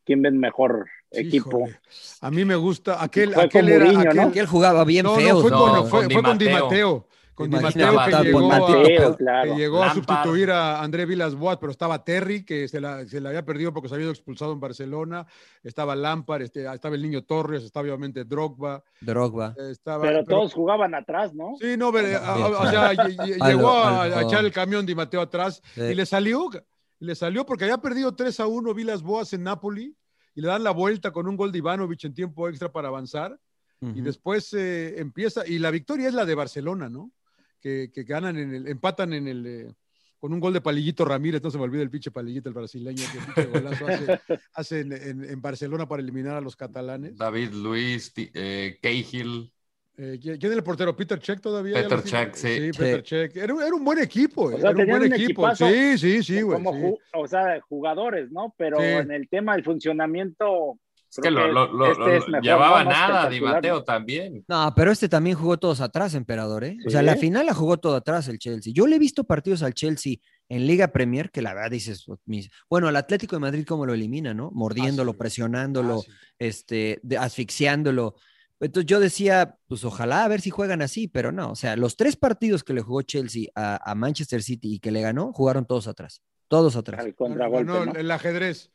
[SPEAKER 8] quién ven mejor equipo?
[SPEAKER 7] Híjole. A mí me gusta aquel, aquel
[SPEAKER 8] con
[SPEAKER 7] era
[SPEAKER 8] Mourinho,
[SPEAKER 7] aquel-
[SPEAKER 6] jugaba bien
[SPEAKER 7] no,
[SPEAKER 6] feo.
[SPEAKER 7] no, fue,
[SPEAKER 4] No,
[SPEAKER 7] con,
[SPEAKER 4] con
[SPEAKER 7] fue,
[SPEAKER 4] Di
[SPEAKER 7] fue con Di
[SPEAKER 4] Matteo.
[SPEAKER 7] Matteo. Con Di Matteo que llegó, a,
[SPEAKER 8] Mateo,
[SPEAKER 7] que
[SPEAKER 8] claro.
[SPEAKER 7] llegó a sustituir a André Vilas Boas, pero estaba Terry, que se la, se la había perdido porque se había ido expulsado en Barcelona. Estaba Lampard, este, estaba el niño Torres, estaba obviamente Drogba.
[SPEAKER 6] Drogba.
[SPEAKER 7] Estaba,
[SPEAKER 8] Pero todos jugaban atrás, ¿no?
[SPEAKER 7] Sí, no, pero, a-
[SPEAKER 6] Bien.
[SPEAKER 7] a- o sea, llegó a, echar el camión Di Matteo atrás
[SPEAKER 6] Sí.
[SPEAKER 7] y le salió, le salió porque había perdido 3 a 1 Vilas Boas en Napoli y le dan la vuelta con un gol de Ivanovic en tiempo extra para avanzar y después eh, empieza, y la victoria es la de Barcelona, ¿no? Que, que ganan en el, empatan en el, eh, con un gol de Palillito Ramírez, no se me olvida el pinche Palillito, el brasileño, que pinche golazo hace, [laughs] hace en, en- en Barcelona para eliminar a los catalanes.
[SPEAKER 4] David Luis, eh, Cahill.
[SPEAKER 7] Eh, ¿quién es el portero? ¿Peter Check todavía?
[SPEAKER 4] Peter Check, sí.
[SPEAKER 7] Peter Check. Era, un- era un buen equipo, eh,
[SPEAKER 8] sea,
[SPEAKER 7] era un buen
[SPEAKER 8] un
[SPEAKER 7] equipo. Sí, sí, sí, güey.
[SPEAKER 8] Como
[SPEAKER 7] sí.
[SPEAKER 8] ju- o sea, jugadores, ¿no? Pero
[SPEAKER 7] Sí.
[SPEAKER 8] en el tema del funcionamiento.
[SPEAKER 4] Es que lo, lo- lo-
[SPEAKER 8] este es
[SPEAKER 4] lo-
[SPEAKER 8] mejor,
[SPEAKER 4] llevaba
[SPEAKER 8] ¿no?
[SPEAKER 4] Nada, Di
[SPEAKER 8] espectacular,
[SPEAKER 4] Mateo
[SPEAKER 8] ¿no?
[SPEAKER 4] también.
[SPEAKER 6] No, pero este también jugó todos atrás, emperador, ¿eh? O sea,
[SPEAKER 8] Sí.
[SPEAKER 6] la final la jugó todo atrás el Chelsea. Yo le he visto partidos al Chelsea en Liga Premier que la verdad dices, "Oh, mis-". bueno, al Atlético de Madrid cómo lo elimina, ¿no? Mordiéndolo,
[SPEAKER 7] Ah, sí.
[SPEAKER 6] presionándolo,
[SPEAKER 7] Ah, sí.
[SPEAKER 6] este, de- asfixiándolo. Entonces yo decía, pues ojalá a ver si juegan así, pero no, o sea, los tres partidos que le jugó Chelsea a, a Manchester City y que le ganó, jugaron todos atrás, todos atrás.
[SPEAKER 8] Al contragolpe, ¿no?
[SPEAKER 7] el ajedrez.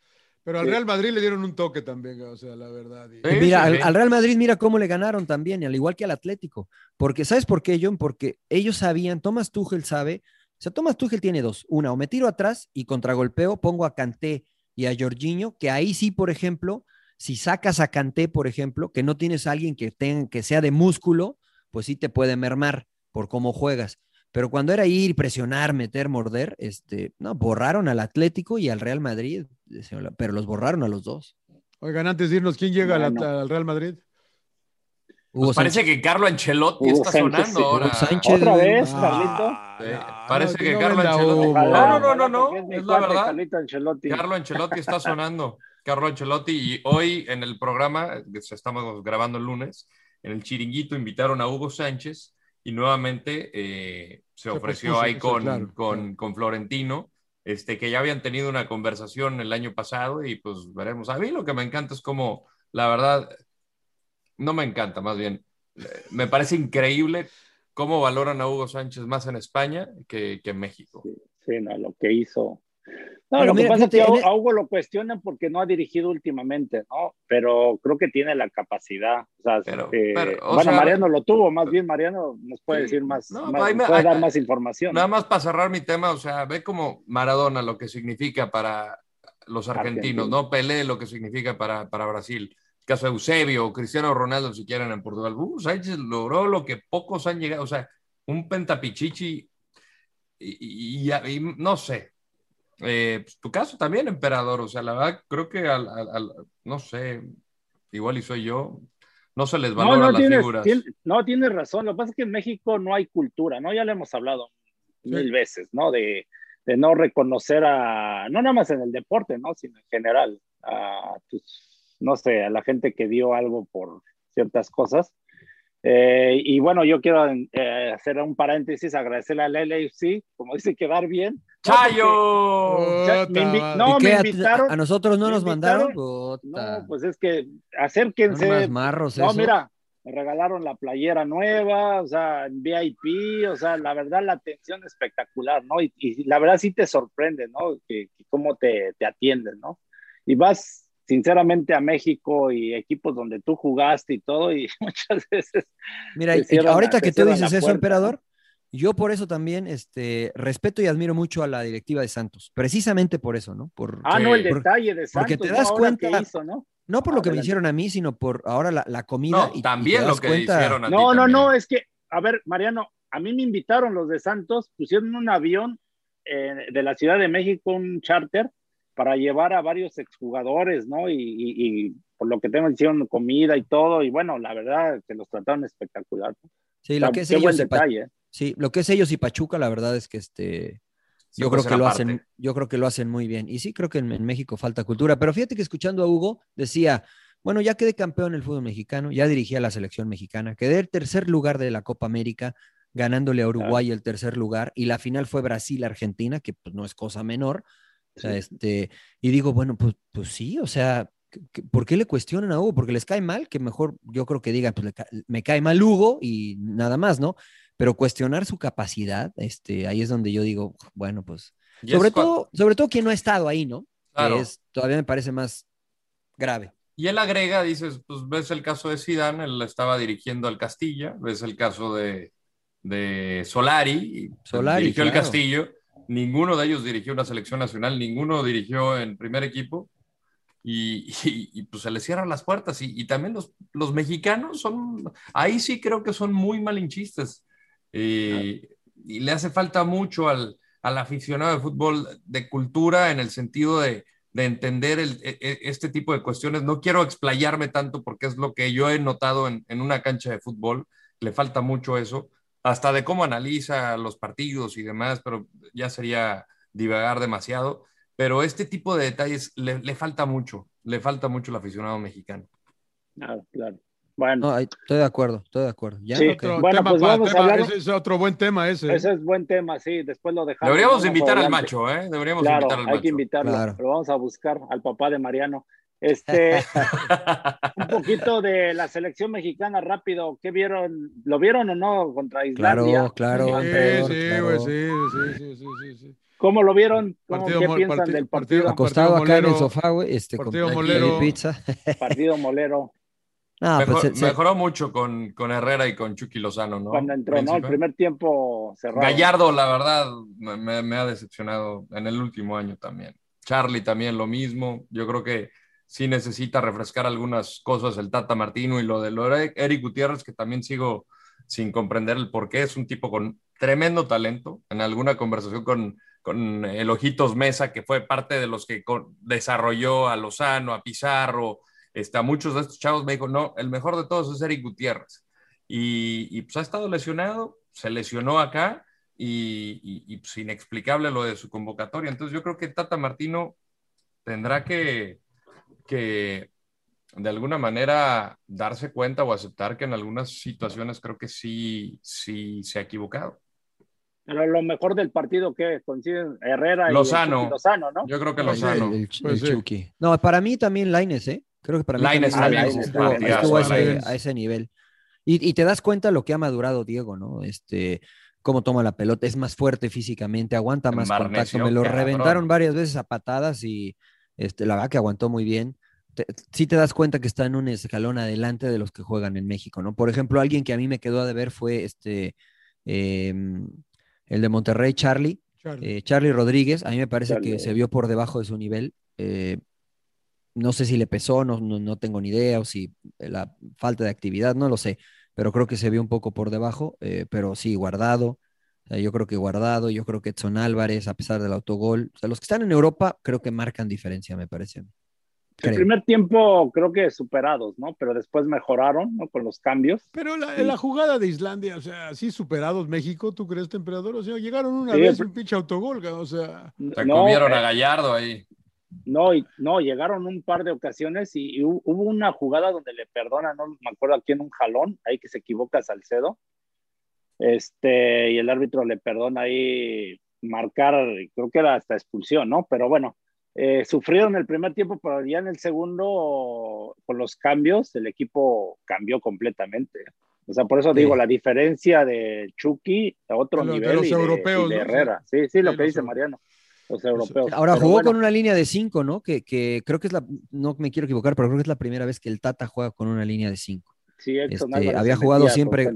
[SPEAKER 7] Pero al. Real Madrid le dieron un toque también, o sea, la verdad. y-
[SPEAKER 4] Sí,
[SPEAKER 6] Mira,
[SPEAKER 4] sí,
[SPEAKER 6] al,
[SPEAKER 4] sí.
[SPEAKER 6] al Real Madrid, mira cómo le ganaron también, y al igual que al Atlético. Porque, ¿sabes por qué, John? Porque ellos sabían, Thomas Tuchel sabe, o sea, Thomas Tuchel tiene dos. Una, o me tiro atrás y contragolpeo, pongo a Kanté y a Jorginho, que ahí sí, por ejemplo, si sacas a Kanté, por ejemplo, que no tienes a alguien que, tenga, que sea de músculo, pues sí te puede mermar por cómo juegas. Pero cuando era ir, presionar, meter, morder, este, no, borraron al Atlético y al Real Madrid, pero los borraron a los dos.
[SPEAKER 7] Oigan, antes de irnos, ¿quién llega al- Real Madrid?
[SPEAKER 6] Hugo
[SPEAKER 4] Pues parece que Carlo Ancelotti
[SPEAKER 8] Hugo
[SPEAKER 4] está
[SPEAKER 8] Sánchez,
[SPEAKER 4] sonando
[SPEAKER 8] sí.
[SPEAKER 4] ahora.
[SPEAKER 6] Hugo Sánchez.
[SPEAKER 8] Otra vez,
[SPEAKER 7] Ah,
[SPEAKER 8] Carlito.
[SPEAKER 4] Sí,
[SPEAKER 7] no,
[SPEAKER 4] parece
[SPEAKER 7] no,
[SPEAKER 4] que
[SPEAKER 7] no
[SPEAKER 4] Carlo Ancelotti. No, no, no, no,
[SPEAKER 8] es
[SPEAKER 4] la verdad.
[SPEAKER 8] Carlito Ancelotti.
[SPEAKER 4] Carlo Ancelotti está sonando. Carlo Ancelotti y hoy en el programa, que estamos grabando el lunes, en el chiringuito invitaron a Hugo Sánchez y nuevamente eh, se ofreció ahí
[SPEAKER 7] sí,
[SPEAKER 4] con,
[SPEAKER 7] claro,
[SPEAKER 4] con,
[SPEAKER 7] claro.
[SPEAKER 4] con Florentino, este, que ya habían tenido una conversación el año pasado y pues veremos. A mí lo que me encanta es como, la verdad, no me encanta, más bien, me parece increíble cómo valoran a Hugo Sánchez más en España que, que en México.
[SPEAKER 8] Sí, no, lo que hizo. No,
[SPEAKER 6] Pero
[SPEAKER 8] lo
[SPEAKER 6] mira,
[SPEAKER 8] que pasa es que
[SPEAKER 6] fíjate,
[SPEAKER 8] a, Hugo lo cuestionan porque no ha dirigido últimamente, ¿no? Pero creo que tiene la capacidad. O sea,
[SPEAKER 4] Pero-
[SPEAKER 8] eh,
[SPEAKER 4] pero, o
[SPEAKER 8] bueno,
[SPEAKER 4] sea-
[SPEAKER 8] Mariano lo tuvo, más bien Mariano nos puede
[SPEAKER 4] Sí,
[SPEAKER 8] decir más,
[SPEAKER 4] no,
[SPEAKER 8] más-
[SPEAKER 4] me-
[SPEAKER 8] puede dar más información.
[SPEAKER 4] Nada más para cerrar mi tema, o sea, ve como Maradona lo que significa para los argentinos,
[SPEAKER 8] Argentina.
[SPEAKER 4] ¿no? Pelé lo que significa para, para Brasil. El caso de Eusebio, Cristiano Ronaldo, si quieren, en Portugal. Uh, Sánchez logró lo que pocos han llegado, o sea, un pentapichichi y, y- y- y no sé. Eh, pues, tu caso también, emperador, o sea, la verdad, creo que al, al- al- no sé, igual y soy yo, no se les valora
[SPEAKER 8] no
[SPEAKER 4] las
[SPEAKER 8] tienes,
[SPEAKER 4] figuras.
[SPEAKER 8] no tienes razón. Lo que pasa es que en México no hay cultura, ¿no? Ya le hemos hablado mil veces, ¿no? De, de no reconocer a, no nada más en el deporte, ¿no? Sino en general, a tus, no sé, a la gente que dio algo por ciertas cosas. Eh, y bueno, yo quiero eh, hacer un paréntesis, agradecerle al LAFC, como dice, quedar bien.
[SPEAKER 4] ¡Chayo!
[SPEAKER 8] Ya, me invi- no, me
[SPEAKER 6] ¿A-
[SPEAKER 8] invitaron.
[SPEAKER 6] a nosotros no nos mandaron?
[SPEAKER 8] No, pues es que acérquense.
[SPEAKER 6] Más marros
[SPEAKER 8] no,
[SPEAKER 6] esos.
[SPEAKER 8] mira, me regalaron la playera nueva, o sea, en VIP, o sea, la verdad la atención espectacular, ¿no? Y, y la verdad sí te sorprende, ¿no? Que, que cómo te, te atienden, ¿no? Y vas sinceramente a México y equipos donde tú jugaste y todo, y [laughs] muchas veces...
[SPEAKER 6] Mira,
[SPEAKER 8] cierran
[SPEAKER 6] ahorita que tú dices eso, emperador, yo por eso también este, respeto y admiro mucho a la directiva de Santos, precisamente por eso, ¿no? Por,
[SPEAKER 8] Ah, no, el
[SPEAKER 6] por-
[SPEAKER 8] detalle de Santos,
[SPEAKER 6] porque te
[SPEAKER 8] ¿no?
[SPEAKER 6] das
[SPEAKER 8] Ahora que
[SPEAKER 6] cuenta,
[SPEAKER 8] hizo, ¿no?
[SPEAKER 6] no por lo que me hicieron a mí, sino por ahora la, la comida.
[SPEAKER 4] No,
[SPEAKER 6] y-
[SPEAKER 4] también lo que
[SPEAKER 6] cuenta-
[SPEAKER 4] hicieron a ti
[SPEAKER 8] No, no,
[SPEAKER 4] también.
[SPEAKER 8] no, es que, a ver, Mariano, a mí me invitaron los de Santos, pusieron un avión eh, de la Ciudad de México, un charter, para llevar a varios exjugadores, ¿no? Y, y- y por lo que tengo, hicieron comida y todo, y bueno, la verdad que los trataron espectacular. ¿no?
[SPEAKER 6] Sí,
[SPEAKER 8] O
[SPEAKER 6] lo
[SPEAKER 8] sea,
[SPEAKER 6] que es ellos y
[SPEAKER 8] detalle. ¿eh?
[SPEAKER 6] Sí, lo que es ellos y Pachuca, la verdad es que este,
[SPEAKER 4] Sí,
[SPEAKER 6] yo
[SPEAKER 4] pues
[SPEAKER 6] creo que lo
[SPEAKER 4] parte.
[SPEAKER 6] hacen, yo creo que lo hacen muy bien. Y sí, creo que en, en México falta cultura. Pero fíjate que escuchando a Hugo, decía, bueno, ya quedé campeón en el fútbol mexicano, ya dirigí a la selección mexicana, quedé el tercer lugar de la Copa América, ganándole a Uruguay el tercer lugar, y la final fue Brasil-Argentina, que pues no es cosa menor. O sea, este, y digo, bueno, pues, pues sí, o sea, ¿qué- qué- ¿por qué le cuestionan a Hugo? Porque les cae mal, que mejor yo creo que digan, pues ca- me cae mal Hugo y nada más, ¿no? Pero cuestionar su capacidad, este, ahí es donde yo digo, bueno, pues, sobre todo, sobre todo quien no ha estado ahí, ¿no?
[SPEAKER 4] Claro.
[SPEAKER 6] Que es, todavía me parece más grave.
[SPEAKER 4] Y él agrega, dices, pues ves el caso de Zidane, él estaba dirigiendo al Castilla, ves el caso de, de Solari,
[SPEAKER 6] Solari,
[SPEAKER 4] dirigió el. Castillo, ninguno de ellos dirigió una selección nacional, ninguno dirigió en primer equipo, y, pues se les cierran las puertas, y, también los, mexicanos son, ahí sí creo que son muy malinchistas, Eh, y le hace falta mucho al, al aficionado de fútbol de cultura en el sentido de, de entender e- e- este tipo de cuestiones. No quiero explayarme tanto porque es lo que yo he notado en, en una cancha de fútbol, le falta mucho eso, hasta de cómo analiza los partidos y demás, pero ya sería divagar demasiado. Pero este tipo de detalles le, le falta mucho, le falta mucho al aficionado mexicano.
[SPEAKER 8] Claro, claro. Bueno,
[SPEAKER 6] No, estoy de acuerdo, estoy de acuerdo. ¿Ya?
[SPEAKER 8] Sí, Bueno,
[SPEAKER 7] tema
[SPEAKER 8] pues
[SPEAKER 7] pa-
[SPEAKER 8] vamos a
[SPEAKER 7] tema,
[SPEAKER 8] hablar-
[SPEAKER 7] Ese es otro buen tema ese.
[SPEAKER 8] ese es buen tema, sí, después lo dejamos.
[SPEAKER 4] Deberíamos invitar al
[SPEAKER 8] adelante.
[SPEAKER 4] macho, ¿eh? Deberíamos
[SPEAKER 8] Claro,
[SPEAKER 4] invitar al
[SPEAKER 8] hay
[SPEAKER 4] macho.
[SPEAKER 8] que invitarlo,
[SPEAKER 6] Claro.
[SPEAKER 8] pero vamos a buscar al papá de Mariano. Este, [laughs] un poquito de la selección mexicana rápido, ¿qué vieron? ¿Lo vieron o no contra Islandia?
[SPEAKER 6] Claro, claro.
[SPEAKER 7] Sí, sí,
[SPEAKER 6] claro.
[SPEAKER 7] güey, sí, sí, sí, sí, sí, sí.
[SPEAKER 8] ¿Cómo lo vieron? ¿Cómo,
[SPEAKER 7] Partido
[SPEAKER 8] ¿Qué piensan
[SPEAKER 7] partido-
[SPEAKER 8] del
[SPEAKER 7] partido-
[SPEAKER 8] partido?
[SPEAKER 6] Acostado
[SPEAKER 7] Partido
[SPEAKER 6] acá en el sofá, güey, este, con
[SPEAKER 7] partido
[SPEAKER 6] aquí
[SPEAKER 7] molero.
[SPEAKER 6] pizza. [laughs]
[SPEAKER 8] Partido molero.
[SPEAKER 6] No,
[SPEAKER 4] Mejor-
[SPEAKER 6] pues, se-
[SPEAKER 4] mejoró mucho con, con Herrera y con Chucky Lozano, ¿no?
[SPEAKER 8] Cuando entró, ¿no? El primer tiempo cerrado.
[SPEAKER 4] Gallardo, la verdad, me, me- me ha decepcionado en el último año también. Charlie también lo mismo. Yo creo que sí necesita refrescar algunas cosas el Tata Martino y lo de Eric Gutiérrez, que también sigo sin comprender el por qué. Es un tipo con tremendo talento. En alguna conversación con, con el Ojitos Mesa, que fue parte de los que desarrolló a Lozano, a Pizarro, este, a muchos de estos chavos, me dijo, no, el mejor de todos es Eric Gutiérrez. Y, y, pues ha estado lesionado, se lesionó acá y, y, y, pues inexplicable lo de su convocatoria. Entonces yo creo que Tata Martino tendrá que, que de alguna manera darse cuenta o aceptar que en algunas situaciones creo que sí, sí se ha equivocado.
[SPEAKER 8] Pero lo mejor del partido que coinciden Herrera
[SPEAKER 4] Lozano.
[SPEAKER 8] y Lozano, ¿no?
[SPEAKER 4] Yo creo que Lozano.
[SPEAKER 6] el, el
[SPEAKER 7] Pues sí.
[SPEAKER 6] Chucky. No, para mí también Laines, ¿eh? Creo que para mí
[SPEAKER 4] Lainez
[SPEAKER 6] también Lainez estuvo,
[SPEAKER 8] partidazo,
[SPEAKER 6] estuvo a, ese,
[SPEAKER 7] Lainez.
[SPEAKER 6] a ese nivel. Y, y te das cuenta lo que ha madurado Diego, ¿no? Este, cómo toma la pelota, es más fuerte físicamente, aguanta más contacto. Me lo reventaron varias veces a patadas y este, la verdad que aguantó muy bien. Te- sí te das cuenta que está en un escalón adelante de los que juegan en México, ¿no? Por ejemplo, alguien que a mí me quedó a deber fue este, em, el de Monterrey, Charlie.
[SPEAKER 7] Charlie.
[SPEAKER 6] Eh, Charlie Rodríguez, a mí me parece
[SPEAKER 8] Charlie.
[SPEAKER 6] que se vio por debajo de su nivel. Eh, no sé si le pesó, no, no, no tengo ni idea, o si la falta de actividad, no lo sé, pero creo que se vio un poco por debajo, eh, pero sí, guardado. Sea, yo creo que guardado, yo creo que Edson Álvarez, a pesar del autogol. O sea, los que están en Europa, creo que marcan diferencia, me parece.
[SPEAKER 8] El
[SPEAKER 6] creo.
[SPEAKER 8] primer tiempo creo que superados, ¿no? Pero después mejoraron, ¿no? Con los cambios.
[SPEAKER 7] Pero la,
[SPEAKER 8] Sí.
[SPEAKER 7] la jugada de Islandia, o sea, así superados México, ¿tú crees, emperador? O sea, llegaron una
[SPEAKER 8] Sí,
[SPEAKER 7] vez
[SPEAKER 8] el-
[SPEAKER 7] un pinche autogol, o sea.
[SPEAKER 4] Se
[SPEAKER 8] No,
[SPEAKER 4] comieron
[SPEAKER 8] eh,
[SPEAKER 4] a Gallardo ahí.
[SPEAKER 8] No, y- no, llegaron un par de ocasiones y, y hu- hubo una jugada donde le perdona, no me acuerdo aquí en un jalón, ahí que se equivoca Salcedo. Este, y el árbitro le perdona ahí marcar, creo que era hasta expulsión, ¿no? Pero bueno, eh, sufrieron el primer tiempo, pero ya en el segundo, con los cambios, el equipo cambió completamente. O sea, por eso
[SPEAKER 6] Sí.
[SPEAKER 8] digo, la diferencia de Chucky a otro
[SPEAKER 7] De los- de
[SPEAKER 8] nivel
[SPEAKER 7] los
[SPEAKER 8] y de,
[SPEAKER 7] europeos,
[SPEAKER 8] y de
[SPEAKER 7] ¿no?
[SPEAKER 8] Herrera. Sí, sí, lo
[SPEAKER 7] Sí,
[SPEAKER 8] que
[SPEAKER 7] los
[SPEAKER 8] dice Mariano. Los europeos.
[SPEAKER 6] Ahora
[SPEAKER 8] Pero
[SPEAKER 6] jugó
[SPEAKER 8] bueno,
[SPEAKER 6] con una línea de cinco, ¿no? Que, que creo que es la, no me quiero equivocar, pero creo que es la primera vez que el Tata juega con una línea de cinco.
[SPEAKER 8] Sí,
[SPEAKER 6] Este, había jugado siempre-.